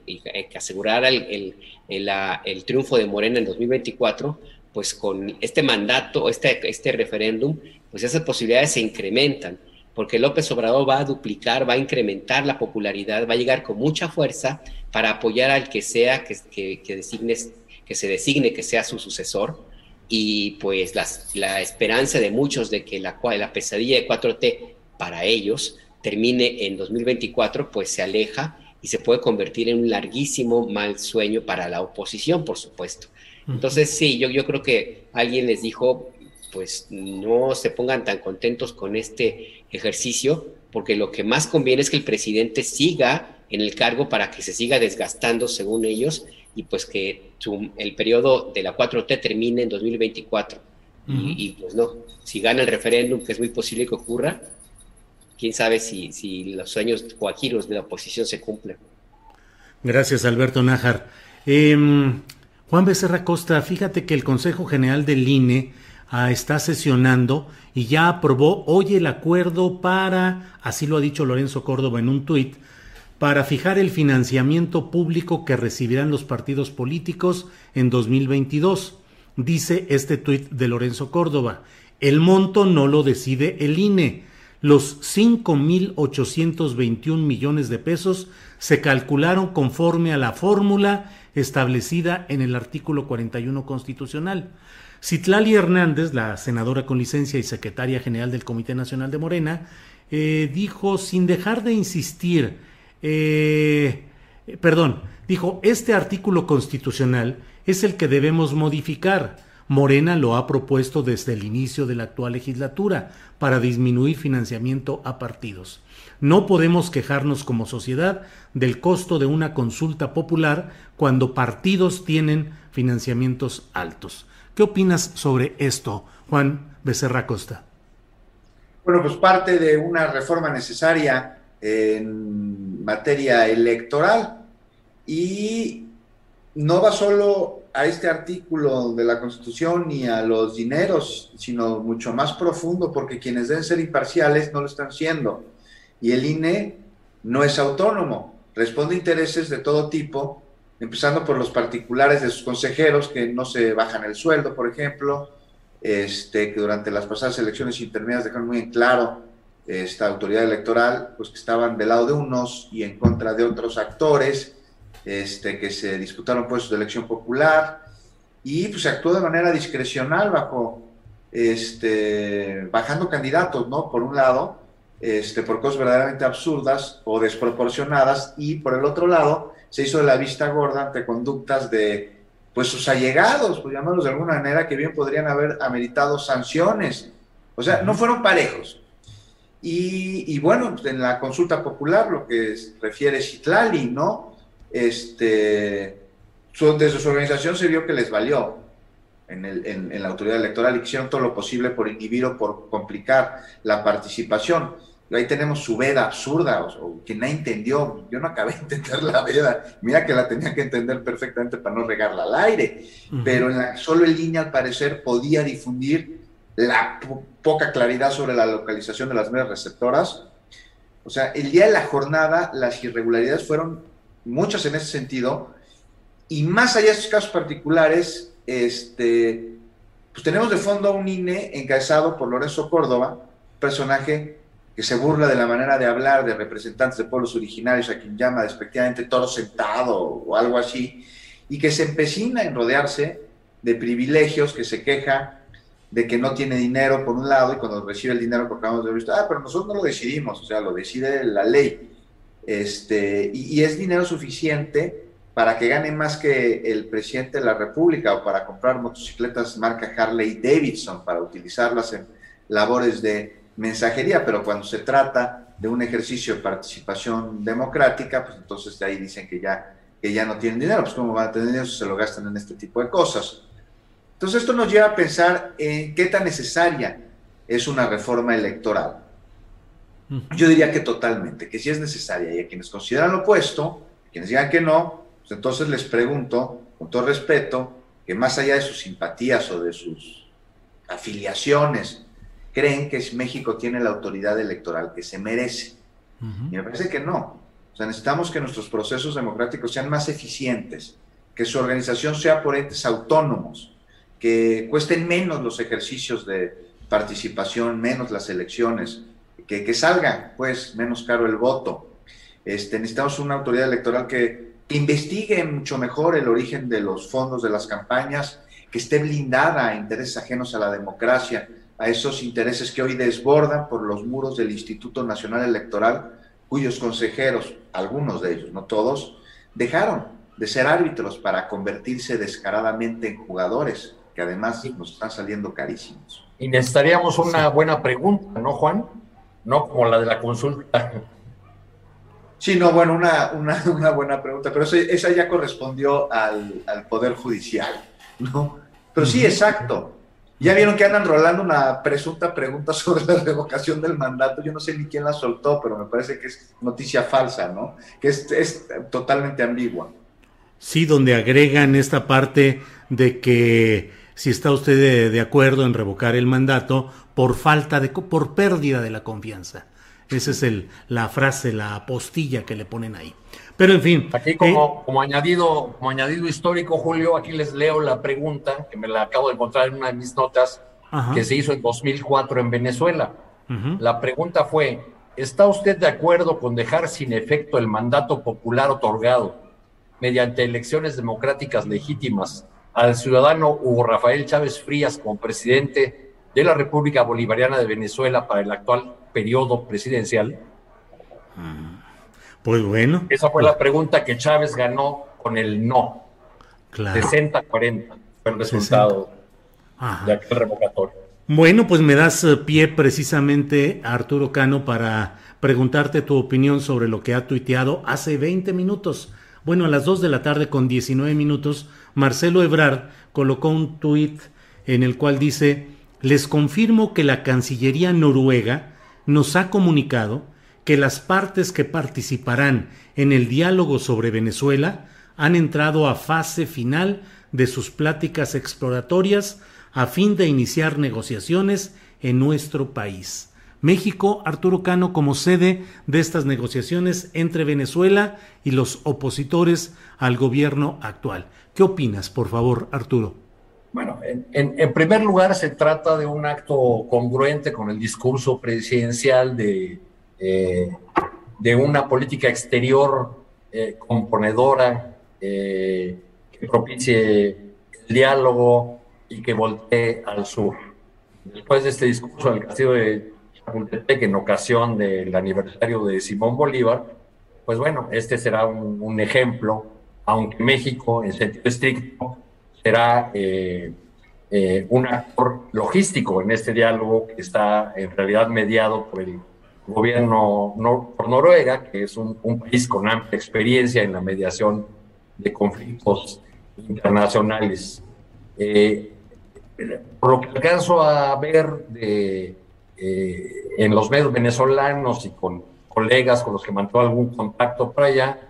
Speaker 14: asegurara el, el, triunfo de Morena en 2024, pues con este mandato, este, este referéndum, pues esas posibilidades se incrementan porque López Obrador va a duplicar, va a incrementar la popularidad, va a llegar con mucha fuerza para apoyar al que sea que, que, que se designe que sea su sucesor. Y pues la esperanza de muchos de que la, la pesadilla de 4T para ellos termine en 2024, pues se aleja y se puede convertir en un larguísimo mal sueño para la oposición, por supuesto. Entonces, sí, yo, yo creo que alguien les dijo, pues no se pongan tan contentos con este ejercicio, porque lo que más conviene es que el presidente siga en el cargo para que se siga desgastando según ellos y pues que el periodo de la 4T termine en 2024. y, pues no, si gana el referéndum, que es muy posible que ocurra, quién sabe si, los sueños de la oposición se cumplen.
Speaker 4: Gracias, Alberto Nájar. Em, Juan Becerra Costa, fíjate que el Consejo General del INE Ah, está sesionando y ya aprobó hoy el acuerdo para, así lo ha dicho Lorenzo Córdoba en un tuit, para fijar el financiamiento público que recibirán los partidos políticos en 2022. Dice este tuit de Lorenzo Córdoba. El monto no lo decide el INE. Los 5.821 millones de pesos se calcularon conforme a la fórmula establecida en el artículo 41 constitucional. Citlali Hernández, la senadora con licencia y secretaria general del Comité Nacional de Morena, eh, dijo, sin dejar de insistir, eh, perdón, dijo, este artículo constitucional es el que debemos modificar. Morena lo ha propuesto desde el inicio de la actual legislatura para disminuir financiamiento a partidos. No podemos quejarnos como sociedad del costo de una consulta popular cuando partidos tienen financiamientos altos. ¿Qué opinas sobre esto, Juan Becerra Costa?
Speaker 12: Bueno, pues parte de una reforma necesaria en materia electoral y no va solo a este artículo de la Constitución ni a los dineros, sino mucho más profundo, porque quienes deben ser imparciales no lo están siendo. Y el INE no es autónomo, responde a intereses de todo tipo, empezando por los particulares de sus consejeros que no se bajan el sueldo, por ejemplo, este, que durante las pasadas elecciones intermedias dejaron muy en claro esta autoridad electoral, pues que estaban del lado de unos y en contra de otros actores, este, que se disputaron puestos de elección popular y pues se actuó de manera discrecional bajo, este, bajando candidatos, ¿no? Por un lado, este, por cosas verdaderamente absurdas o desproporcionadas y por el otro lado se hizo de la vista gorda ante conductas de pues sus allegados, pues llamarlos de alguna manera, que bien podrían haber ameritado sanciones. O sea, no fueron parejos. Y, y bueno, en la consulta popular, lo que refiere Citlali, ¿no? Este, desde su organización se vio que les valió en, el, en, la autoridad electoral y hicieron todo lo posible por inhibir o por complicar la participación. Y ahí tenemos su veda absurda, o, que nadie entendió. Yo no acabé de entender la veda. Mira que la tenía que entender perfectamente para no regarla al aire. Pero en la, solo en línea, al parecer, podía difundir la poca claridad sobre la localización de las medias receptoras. O sea, el día de la jornada, las irregularidades fueron muchas en ese sentido. Y más allá de estos casos particulares, este, pues tenemos de fondo a un INE encabezado por Lorenzo Córdoba, personaje que se burla de la manera de hablar de representantes de pueblos originarios, a quien llama despectivamente toro sentado o algo así, y que se empecina en rodearse de privilegios, que se queja de que no tiene dinero por un lado, y cuando recibe el dinero, porque acabamos de ver, ah, pero nosotros no lo decidimos, o sea, lo decide la ley. Este, y, es dinero suficiente para que gane más que el presidente de la República o para comprar motocicletas marca Harley Davidson para utilizarlas en labores de mensajería, pero cuando se trata de un ejercicio de participación democrática, pues entonces de ahí dicen que ya, que ya no tienen dinero, pues cómo van a tener dinero si se lo gastan en este tipo de cosas. Entonces esto nos lleva a pensar en qué tan necesaria es una reforma electoral. Yo diría que totalmente, que si es necesaria y a quienes consideran lo opuesto, a quienes digan que no, pues entonces les pregunto, con todo respeto, que más allá de sus simpatías o de sus afiliaciones, creen que México tiene la autoridad electoral que se merece. Y me parece que no. O sea, necesitamos que nuestros procesos democráticos sean más eficientes, que su organización sea por entes autónomos, que cuesten menos los ejercicios de participación, menos las elecciones, que, salga, pues, menos caro el voto. Este, necesitamos una autoridad electoral que, investigue mucho mejor el origen de los fondos de las campañas, que esté blindada a intereses ajenos a la democracia, a esos intereses que hoy desbordan por los muros del Instituto Nacional Electoral, cuyos consejeros, algunos de ellos, no todos, dejaron de ser árbitros para convertirse descaradamente en jugadores, que además nos están saliendo carísimos.
Speaker 13: Y necesitaríamos una buena pregunta, ¿no, Juan? No como la de la consulta.
Speaker 12: Sí, no, bueno, una, una, buena pregunta, pero esa ya correspondió al, Poder Judicial, ¿no? Pero sí, exacto. Ya vieron que andan rolando una presunta pregunta sobre la revocación del mandato. Yo no sé ni quién la soltó, pero me parece que es noticia falsa, ¿no? Que es, es totalmente ambigua.
Speaker 4: Sí, donde agregan esta parte de que si está usted de, acuerdo en revocar el mandato por falta de, por pérdida de la confianza. Esa es el, la frase, la apostilla que le ponen ahí. Pero en fin.
Speaker 13: Aquí como, eh, como, añadido, como añadido histórico, Julio, aquí les leo la pregunta que me la acabo de encontrar en una de mis notas que se hizo en 2004 en Venezuela. La pregunta fue, ¿está usted de acuerdo con dejar sin efecto el mandato popular otorgado mediante elecciones democráticas legítimas al ciudadano Hugo Rafael Chávez Frías como presidente de la República Bolivariana de Venezuela para el actual periodo presidencial?
Speaker 4: Pues bueno.
Speaker 13: Esa fue la pregunta que Chávez ganó con el no. Claro. 60-40 fue el resultado de aquel revocatorio.
Speaker 4: Bueno, pues me das eh, pie precisamente, Arturo Cano, para preguntarte tu opinión sobre lo que ha tuiteado hace 20 minutos Bueno, a las 2 de la tarde con 19 minutos, Marcelo Ebrard colocó un tuit en el cual dice, les confirmo que la Cancillería noruega nos ha comunicado que las partes que participarán en el diálogo sobre Venezuela han entrado a fase final de sus pláticas exploratorias a fin de iniciar negociaciones en nuestro país. México, Arturo Cano, como sede de estas negociaciones entre Venezuela y los opositores al gobierno actual. ¿Qué opinas, por favor, Arturo?
Speaker 13: Bueno, en, primer lugar se trata de un acto congruente con el discurso presidencial de, eh, de una política exterior eh, componedora eh, que propicie el diálogo y que voltee al sur. Después de este discurso del castillo de Chapultepec en ocasión del aniversario de Simón Bolívar, pues bueno, este será un, un ejemplo, aunque México en sentido estricto será eh, eh, un actor logístico en este diálogo que está en realidad mediado por el gobierno por Noruega, que es un, país con amplia experiencia en la mediación de conflictos internacionales. Eh, por lo que alcanzo a ver de, en los medios venezolanos y con colegas con los que mantuvo algún contacto por allá,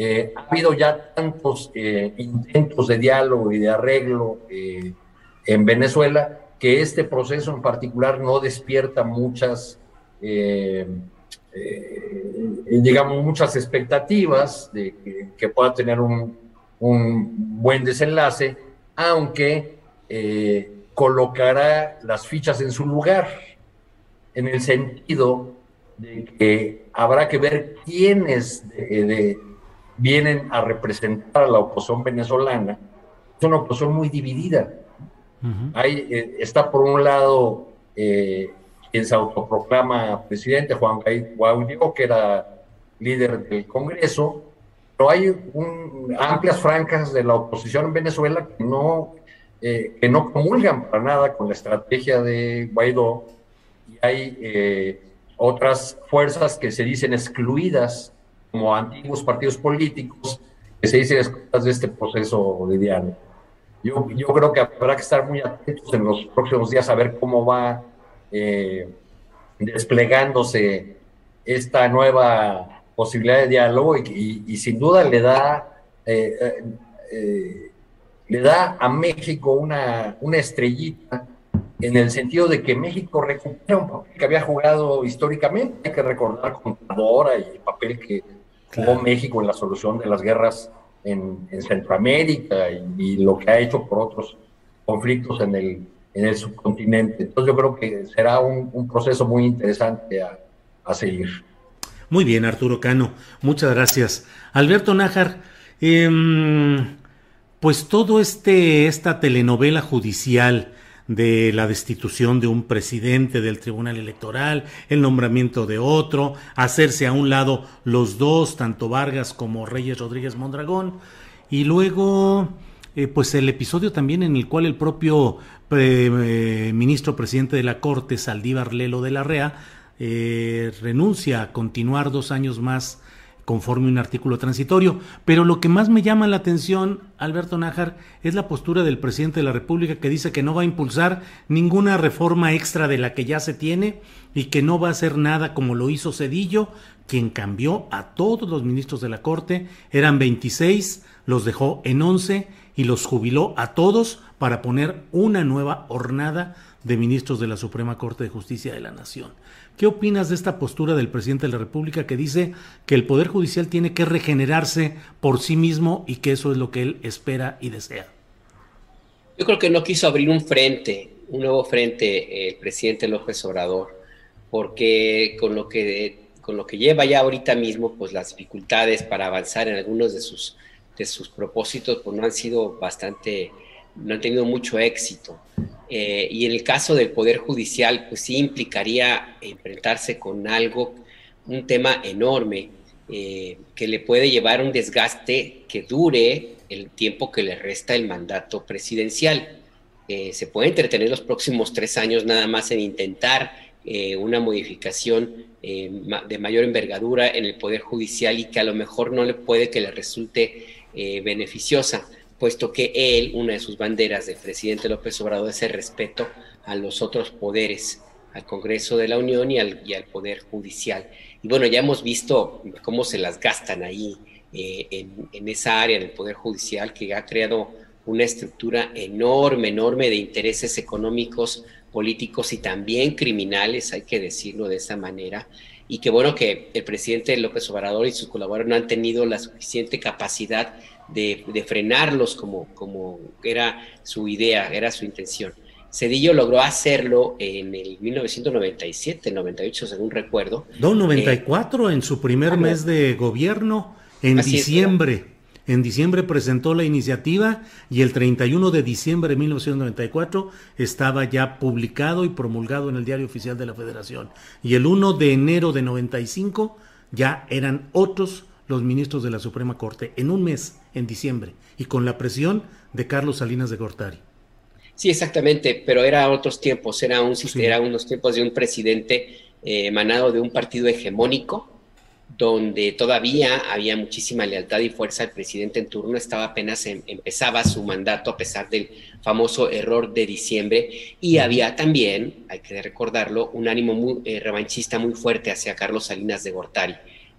Speaker 13: eh, ha habido ya tantos eh, intentos de diálogo y de arreglo eh, en Venezuela que este proceso en particular no despierta muchas, digamos, muchas expectativas de que, pueda tener un, buen desenlace, aunque colocará las fichas en su lugar, en el sentido de que habrá que ver quiénes vienen a representar a la oposición venezolana, es una oposición muy dividida. Eh, está por un lado eh, quien se autoproclama presidente, Juan Guaidó, que era líder del Congreso, pero hay amplias franjas de la oposición en Venezuela que no, eh, que no comulgan para nada con la estrategia de Guaidó, y hay otras fuerzas que se dicen excluidas como antiguos partidos políticos que se dicen de este proceso de diálogo. Yo, yo creo que habrá que estar muy atentos en los próximos días a ver cómo va eh, desplegándose esta nueva posibilidad de diálogo y, sin duda le da, eh, eh, le da a México una, una estrellita en el sentido de que México recupera un papel que había jugado históricamente. Hay que recordar con Dora y el papel que jugó México en la solución de las guerras en, Centroamérica y, lo que ha hecho por otros conflictos en el, en el subcontinente. Entonces yo creo que será un, proceso muy interesante a, seguir.
Speaker 4: Muy bien, Arturo Cano, muchas gracias. Alberto Nájar, em, pues todo este, esta telenovela judicial, de la destitución de un presidente del Tribunal Electoral, el nombramiento de otro, hacerse a un lado los dos, tanto Vargas como Reyes Rodríguez Mondragón, y luego eh, pues el episodio también en el cual el propio eh, ministro presidente de la Corte, Saldívar Lelo de la Rea, eh, renuncia a continuar dos años más conforme un artículo transitorio. Pero lo que más me llama la atención, Alberto Nájar, es la postura del presidente de la República que dice que no va a impulsar ninguna reforma extra de la que ya se tiene y que no va a hacer nada como lo hizo Cedillo, quien cambió a todos los ministros de la Corte, eran 26, los dejó en 11 y los jubiló a todos para poner una nueva hornada de ministros de la Suprema Corte de Justicia de la Nación. ¿Qué opinas de esta postura del presidente de la República que dice que el Poder Judicial tiene que regenerarse por sí mismo y que eso es lo que él espera y desea?
Speaker 14: Yo creo que no quiso abrir un frente, un nuevo frente el presidente López Obrador, porque con lo que con lo que lleva ya ahorita mismo, pues las dificultades para avanzar en algunos de sus de sus propósitos, pues no han sido bastante, no han tenido mucho éxito. Eh, y en el caso del Poder Judicial, pues sí implicaría enfrentarse con algo, un tema enorme, eh, que le puede llevar un desgaste que dure el tiempo que le resta el mandato presidencial. Eh, se puede entretener los próximos tres años nada más en intentar una modificación de mayor envergadura en el Poder Judicial y que a lo mejor no le puede que le resulte beneficiosa, puesto que él, una de sus banderas del presidente López Obrador es el respeto a los otros poderes, al Congreso de la Unión y al, y al Poder Judicial. Y bueno, ya hemos visto cómo se las gastan ahí en, en esa área del Poder Judicial que ha creado una estructura enorme, enorme de intereses económicos, políticos y también criminales, hay que decirlo de esa manera, y que bueno que el presidente López Obrador y sus colaboradores no han tenido la suficiente capacidad de, frenarlos como, como era su idea, era su intención. Cedillo logró hacerlo en el 1997, 98 según recuerdo.
Speaker 4: No, 94 en su primer ah, mes de gobierno, en diciembre. En diciembre presentó la iniciativa y el 31 de diciembre de 1994 estaba ya publicado y promulgado en el Diario Oficial de la Federación. Y el 1 de enero de 95 ya eran otros los ministros de la Suprema Corte, en un mes, en diciembre, y con la presión de Carlos Salinas de Gortari.
Speaker 14: Sí, exactamente, pero era otros tiempos, era, un, era unos tiempos de un presidente eh, emanado de un partido hegemónico, donde todavía había muchísima lealtad y fuerza. El presidente en turno estaba apenas em, empezaba su mandato a pesar del famoso error de diciembre y había también, hay que recordarlo, un ánimo muy, eh, revanchista muy fuerte hacia Carlos Salinas de Gortari.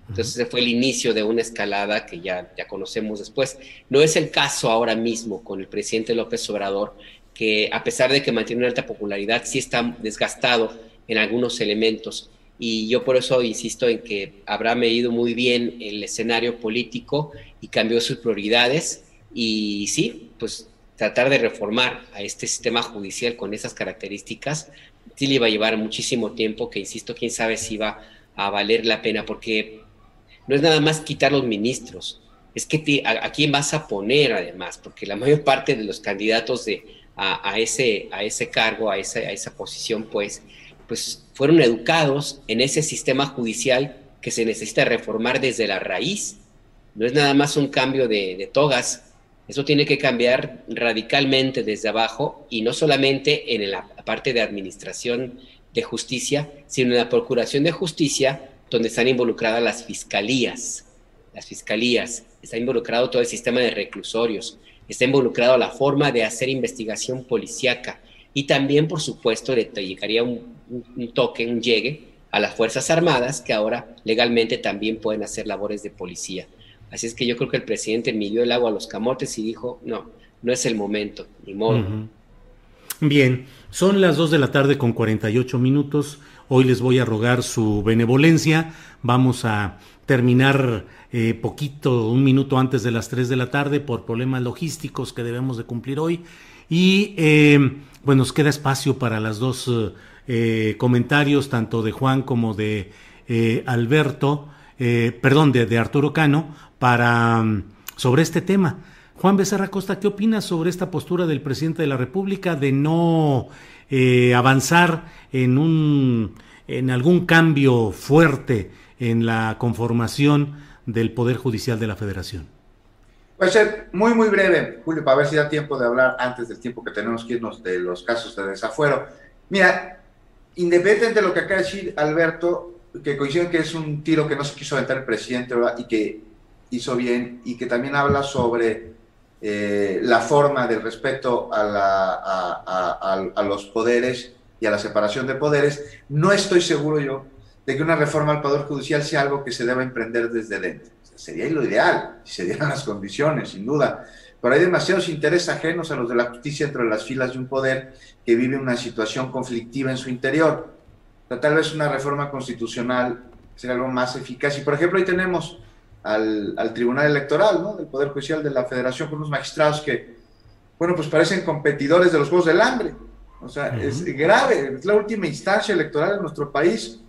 Speaker 14: Entonces ese fue el inicio de una escalada que ya, ya conocemos después. No es el caso ahora mismo con el presidente López Obrador, que a pesar de que mantiene una alta popularidad, sí está desgastado en algunos elementos. Y yo por eso insisto en que habrá medido muy bien el escenario político y cambió sus prioridades. Y sí, pues tratar de reformar a este sistema judicial con esas características sí le iba a llevar muchísimo tiempo, que insisto, quién sabe si va a valer la pena, porque no es nada más quitar los ministros, es que a, quién vas a poner además, porque la mayor parte de los candidatos de, a, ese, a ese cargo, a esa, a esa posición, pues, pues fueron educados en ese sistema judicial que se necesita reformar desde la raíz. No es nada más un cambio de, togas, eso tiene que cambiar radicalmente desde abajo y no solamente en la parte de administración de justicia, sino en la procuración de justicia, donde están involucradas las fiscalías. Las fiscalías, está involucrado todo el sistema de reclusorios, está involucrado la forma de hacer investigación policíaca y también, por supuesto, le llegaría un toque, un llegue a las Fuerzas Armadas, que ahora legalmente también pueden hacer labores de policía. Así es que yo creo que el presidente midió el agua a los camotes y dijo, no, no es el momento, ni modo.
Speaker 4: Bien, son las 2 de la tarde con 48 minutos. Hoy les voy a rogar su benevolencia. Vamos a terminar eh, poquito, un minuto antes de las 3 de la tarde por problemas logísticos que debemos de cumplir hoy. Y eh, bueno, nos queda espacio para las dos eh, comentarios tanto de Juan como de eh, Alberto, eh, perdón, de, Arturo Cano, para mm, sobre este tema. Juan Becerra Costa, ¿qué opinas sobre esta postura del presidente de la República de no avanzar en un en algún cambio fuerte en la conformación del Poder Judicial de la Federación?
Speaker 12: Voy a ser muy, muy breve, Julio, para ver si da tiempo de hablar antes del tiempo que tenemos que irnos de los casos de desafuero. Mira, independientemente de lo que acaba de decir Alberto, que coincide que es un tiro que no se quiso aventar el presidente y que hizo bien y que también habla sobre eh, la forma del respeto a, los poderes y a la separación de poderes, no estoy seguro yo de que una reforma al Poder Judicial sea algo que se deba emprender desde dentro. sería lo ideal, si se dieran las condiciones, sin duda, pero hay demasiados intereses ajenos a los de la justicia dentro de las filas de un poder que vive una situación conflictiva en su interior. tal vez una reforma constitucional sería algo más eficaz. Y por ejemplo, ahí tenemos al, Tribunal Electoral, ¿no? del Poder Judicial de la Federación, con unos magistrados que, bueno, pues parecen competidores de los Juegos del Hambre. O sea, es grave, es la última instancia electoral en nuestro país,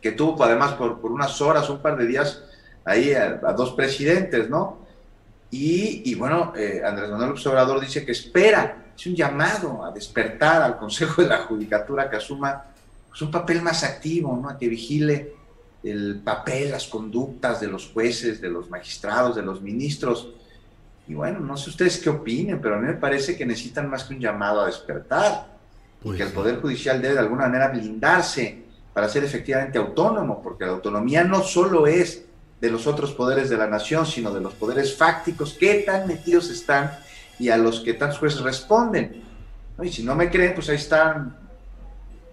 Speaker 12: que tuvo además por, por unas horas, un par de días, ahí a dos presidentes, ¿no? Y, bueno, eh, Andrés Manuel López Obrador dice que espera, es un llamado a despertar al Consejo de la Judicatura que asuma pues, un papel más activo, ¿no? a que vigile el papel, las conductas de los jueces, de los magistrados, de los ministros. Y bueno, no sé ustedes qué opinen, pero a mí me parece que necesitan más que un llamado a despertar. y que el pues Poder Judicial debe de alguna manera blindarse para ser efectivamente autónomo, porque la autonomía no solo es de los otros poderes de la nación, sino de los poderes fácticos, que tan metidos están y a los que tantos jueces responden. Y si no me creen, pues ahí están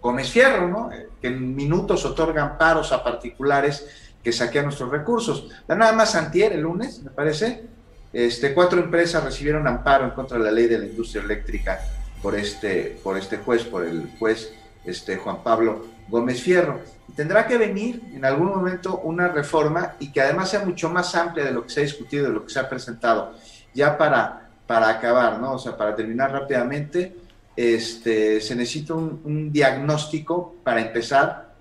Speaker 12: Gómez Fierro, ¿no? Que en minutos otorgan paros a particulares que saquean nuestros recursos. Nada más antier, el lunes, me parece, este, cuatro empresas recibieron amparo en contra de la ley de la industria eléctrica por este, por este juez, por el juez este, Juan Pablo Gómez Fierro. Y tendrá que venir en algún momento una reforma y que además sea mucho más amplia de lo que se ha discutido, de lo que se ha presentado. Ya para, para acabar, ¿no? O sea, para terminar rápidamente, este, se necesita un, diagnóstico para empezar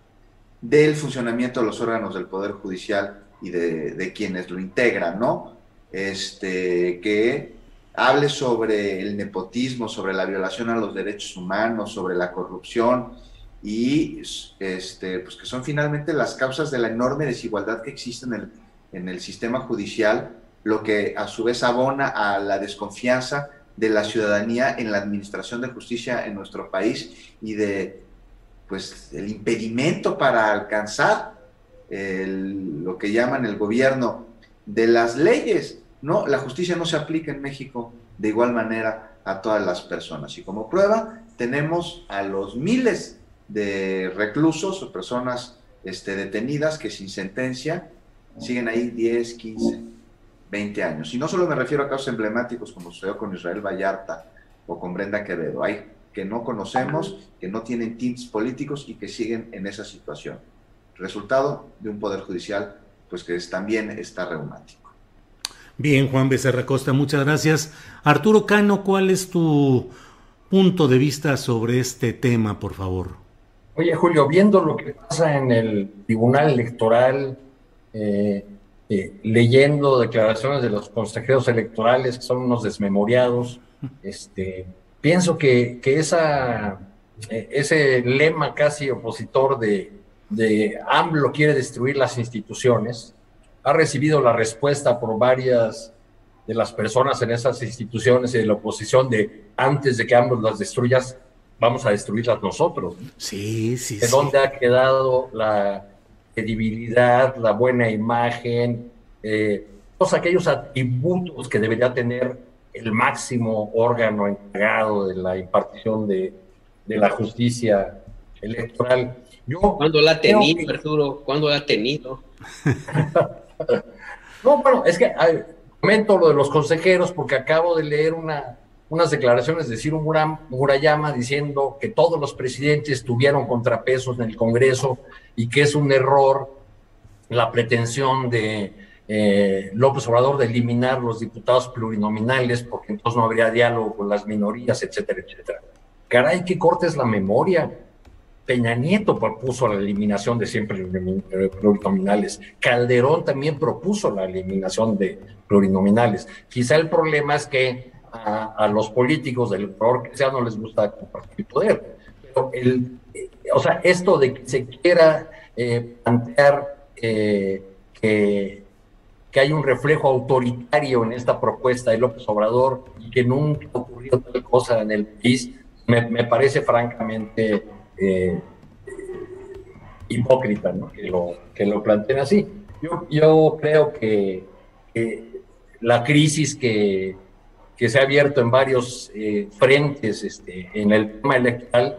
Speaker 12: del funcionamiento de los órganos del Poder Judicial y de, de quienes lo integran, ¿no? Este, que hable sobre el nepotismo, sobre la violación a los derechos humanos, sobre la corrupción y este, pues que son finalmente las causas de la enorme desigualdad que existe en el, en el sistema judicial, lo que a su vez abona a la desconfianza de la ciudadanía en la administración de justicia en nuestro país y de pues el impedimento para alcanzar lo que llaman el gobierno de las leyes no, la justicia no se aplica en México de igual manera a todas las personas. Y como prueba tenemos a los miles de reclusos o personas este, detenidas que sin sentencia siguen ahí 10, 15, 20 años. Y no solo me refiero a casos emblemáticos como sucedió con Israel Vallarta o con Brenda Quevedo, hay que no conocemos, que no tienen tints políticos y que siguen en esa situación. Resultado de un poder judicial pues que también está reumático.
Speaker 4: Bien, Juan Becerra Costa, muchas gracias. Arturo Cano, ¿cuál es tu punto de vista sobre este tema, por favor?
Speaker 13: Oye, Julio, viendo lo que pasa en el Tribunal Electoral, eh, eh, leyendo declaraciones de los consejeros electorales que son unos desmemoriados, este, pienso que, esa, eh, ese lema casi opositor de, de AMLO quiere destruir las instituciones, ha recibido la respuesta por varias de las personas en esas instituciones y de la oposición de antes de que ambos las destruyas, vamos a destruirlas nosotros.
Speaker 4: Sí, sí.
Speaker 13: ¿De dónde ha quedado la credibilidad, la buena imagen, eh, todos aquellos atributos que debería tener el máximo órgano encargado de la impartición de, de la justicia electoral?
Speaker 14: Yo ¿Cuándo la ha tenido, Arturo? ¿Cuándo la ha tenido? (laughs)
Speaker 13: no, bueno, es que comento lo de los consejeros porque acabo de leer una, unas declaraciones de Ciro Murayama diciendo que todos los presidentes tuvieron contrapesos en el Congreso y que es un error la pretensión de eh, López Obrador de eliminar los diputados plurinominales porque entonces no habría diálogo con las minorías, etcétera, etcétera. Caray, qué cortes la memoria. Peña Nieto propuso la eliminación de siempre plurinominales. Calderón también propuso la eliminación de plurinominales. Quizá el problema es que a, los políticos del color que sea no les gusta compartir poder. Pero el, eh, o sea, esto de que se quiera eh, plantear que, que hay un reflejo autoritario en esta propuesta de López Obrador y que nunca ha ocurrido tal cosa en el país, me, me parece francamente eh, hipócrita, que, lo, que lo planteen así. Yo, yo creo que, la crisis que, que, se ha abierto en varios eh, frentes este, en el tema electoral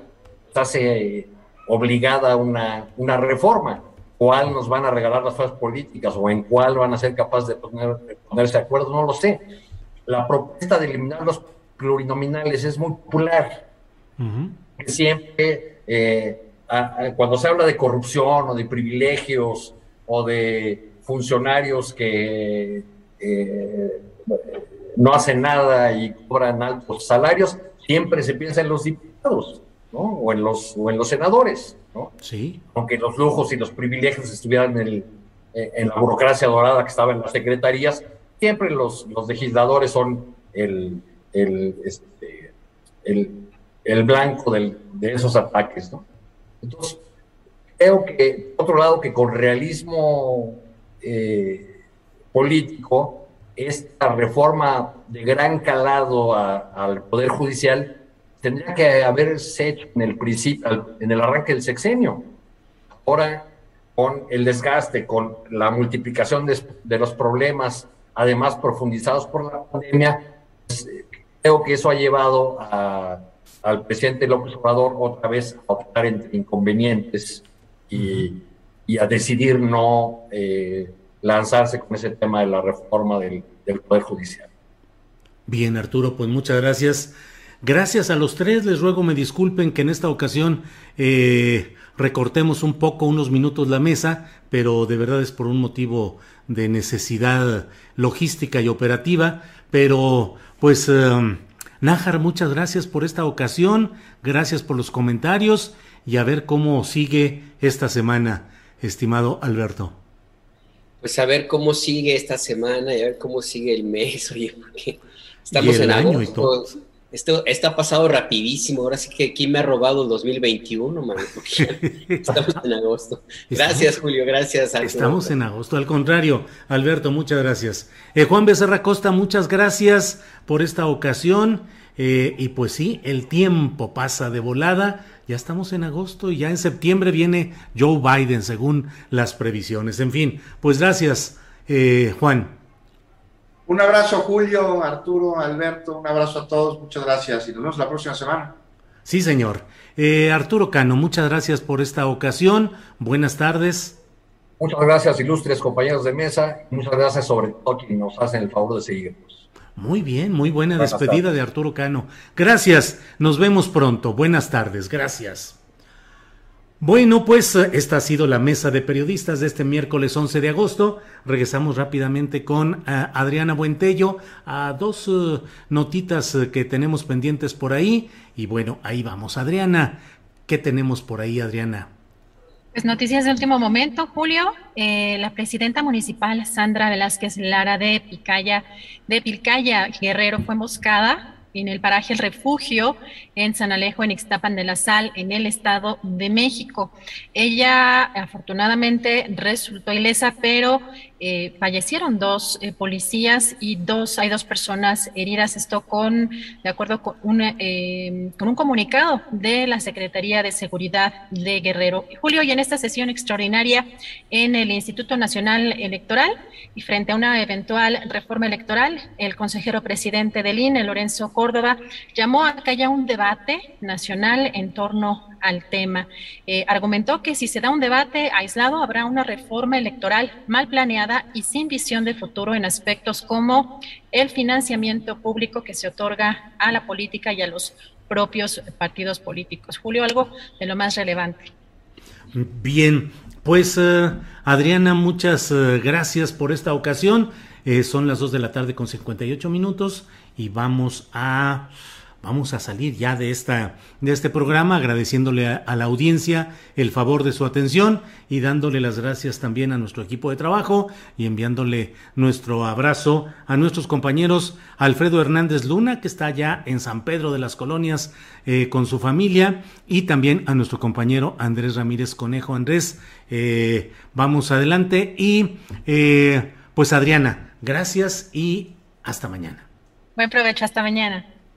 Speaker 13: hace obligada una, una reforma. ¿Cuál nos van a regalar las fuerzas políticas o en cuál van a ser capaces de, poner, ponerse de acuerdo? No lo sé. La propuesta de eliminar los plurinominales es muy popular. Siempre eh, cuando se habla de corrupción o de privilegios o de funcionarios que eh, no hacen nada y cobran altos salarios, siempre se piensa en los diputados, ¿no? O en los, o en los senadores, ¿no?
Speaker 4: Sí.
Speaker 13: Aunque los lujos y los privilegios estuvieran en, el, en la burocracia dorada que estaba en las secretarías, siempre los, los legisladores son el, el, este, el el blanco de esos ataques, ¿no? Entonces, creo que, por otro lado, que con realismo eh, político, esta reforma de gran calado al Poder Judicial tendría que haberse hecho en el principio, en el arranque del sexenio. Ahora, con el desgaste, con la multiplicación de, los problemas, además profundizados por la pandemia, pues, creo que eso ha llevado al presidente López Obrador otra vez a optar entre inconvenientes y, a decidir no eh, lanzarse con ese tema de la reforma del, Judicial.
Speaker 4: Bien, Arturo, pues muchas gracias. Gracias a los tres, les ruego me disculpen que en esta ocasión eh, recortemos un poco, unos minutos la mesa, pero de verdad es por un motivo de necesidad logística y operativa. Pero pues, eh, Nájar, muchas gracias por esta ocasión, gracias por los comentarios y a ver cómo sigue esta semana, estimado Alberto.
Speaker 14: Pues a ver cómo sigue esta semana y a ver cómo sigue el mes, (laughs) oye, porque estamos en año agosto. Esto, ha pasado rapidísimo. Ahora sí que ¿quién me ha robado el 2021, man? (laughs) Estamos en agosto. Gracias, Julio. Gracias.
Speaker 4: Estamos en agosto. Al contrario, Alberto, muchas gracias. Eh, Juan Becerra Costa, muchas gracias por esta ocasión. Eh, y pues sí, el tiempo pasa de volada. Ya estamos en agosto y ya en septiembre viene Joe Biden, según las previsiones. En fin, pues gracias, eh, Juan.
Speaker 12: Un abrazo, Julio, Arturo, Alberto, un abrazo a todos, muchas gracias y nos vemos la próxima semana.
Speaker 4: Sí, señor. Eh, Arturo Cano, muchas gracias por esta ocasión. Buenas tardes.
Speaker 13: Muchas gracias, ilustres compañeros de mesa. Muchas gracias sobre todo a quienes nos hacen el favor de seguirnos.
Speaker 4: Muy bien, muy buena despedida de Arturo Cano. Gracias, nos vemos pronto. Buenas tardes, gracias. Bueno, pues eh, esta ha sido la mesa de periodistas de este miércoles 11 de agosto. Regresamos rápidamente con eh, Adriana Buentello a dos eh, notitas que tenemos pendientes por ahí. Y bueno, ahí vamos. Adriana, ¿qué tenemos por ahí, Adriana?
Speaker 5: Pues noticias de último momento, Julio. la presidenta municipal Sandra Velázquez Lara de Picaya, de Guerrero, fue moscada en el paraje El Refugio en San Alejo, en Ixtapan de la Sal, en el Estado de México. Ella afortunadamente resultó ilesa, pero eh, fallecieron dos eh, policías y dos, hay dos personas heridas. Esto con, de acuerdo con, eh, con un comunicado de la Secretaría de Seguridad de Guerrero. Julio, y en esta sesión extraordinaria en el Instituto Nacional Electoral y frente a una eventual reforma electoral, el consejero presidente del INE, Lorenzo Córdoba, llamó a que haya un debate nacional en torno al tema. Argumentó que si se da un debate aislado habrá una reforma electoral mal planeada y sin visión de futuro en aspectos como el financiamiento público que se otorga a la política y a los propios partidos políticos. Julio, algo de lo más relevante.
Speaker 4: Bien, pues eh, Adriana, muchas eh, gracias por esta ocasión. son las 2 de la tarde con 58 minutos y vamos a vamos a salir ya de, esta, de este programa agradeciéndole a, la audiencia el favor de su atención y dándole las gracias también a nuestro equipo de trabajo y enviándole nuestro abrazo a nuestros compañeros Alfredo Hernández Luna, que está ya en San Pedro de las Colonias eh, con su familia, y también a nuestro compañero Andrés Ramírez Conejo. Andrés, eh, vamos adelante y eh, pues Adriana, gracias y hasta mañana.
Speaker 5: Buen provecho, hasta mañana.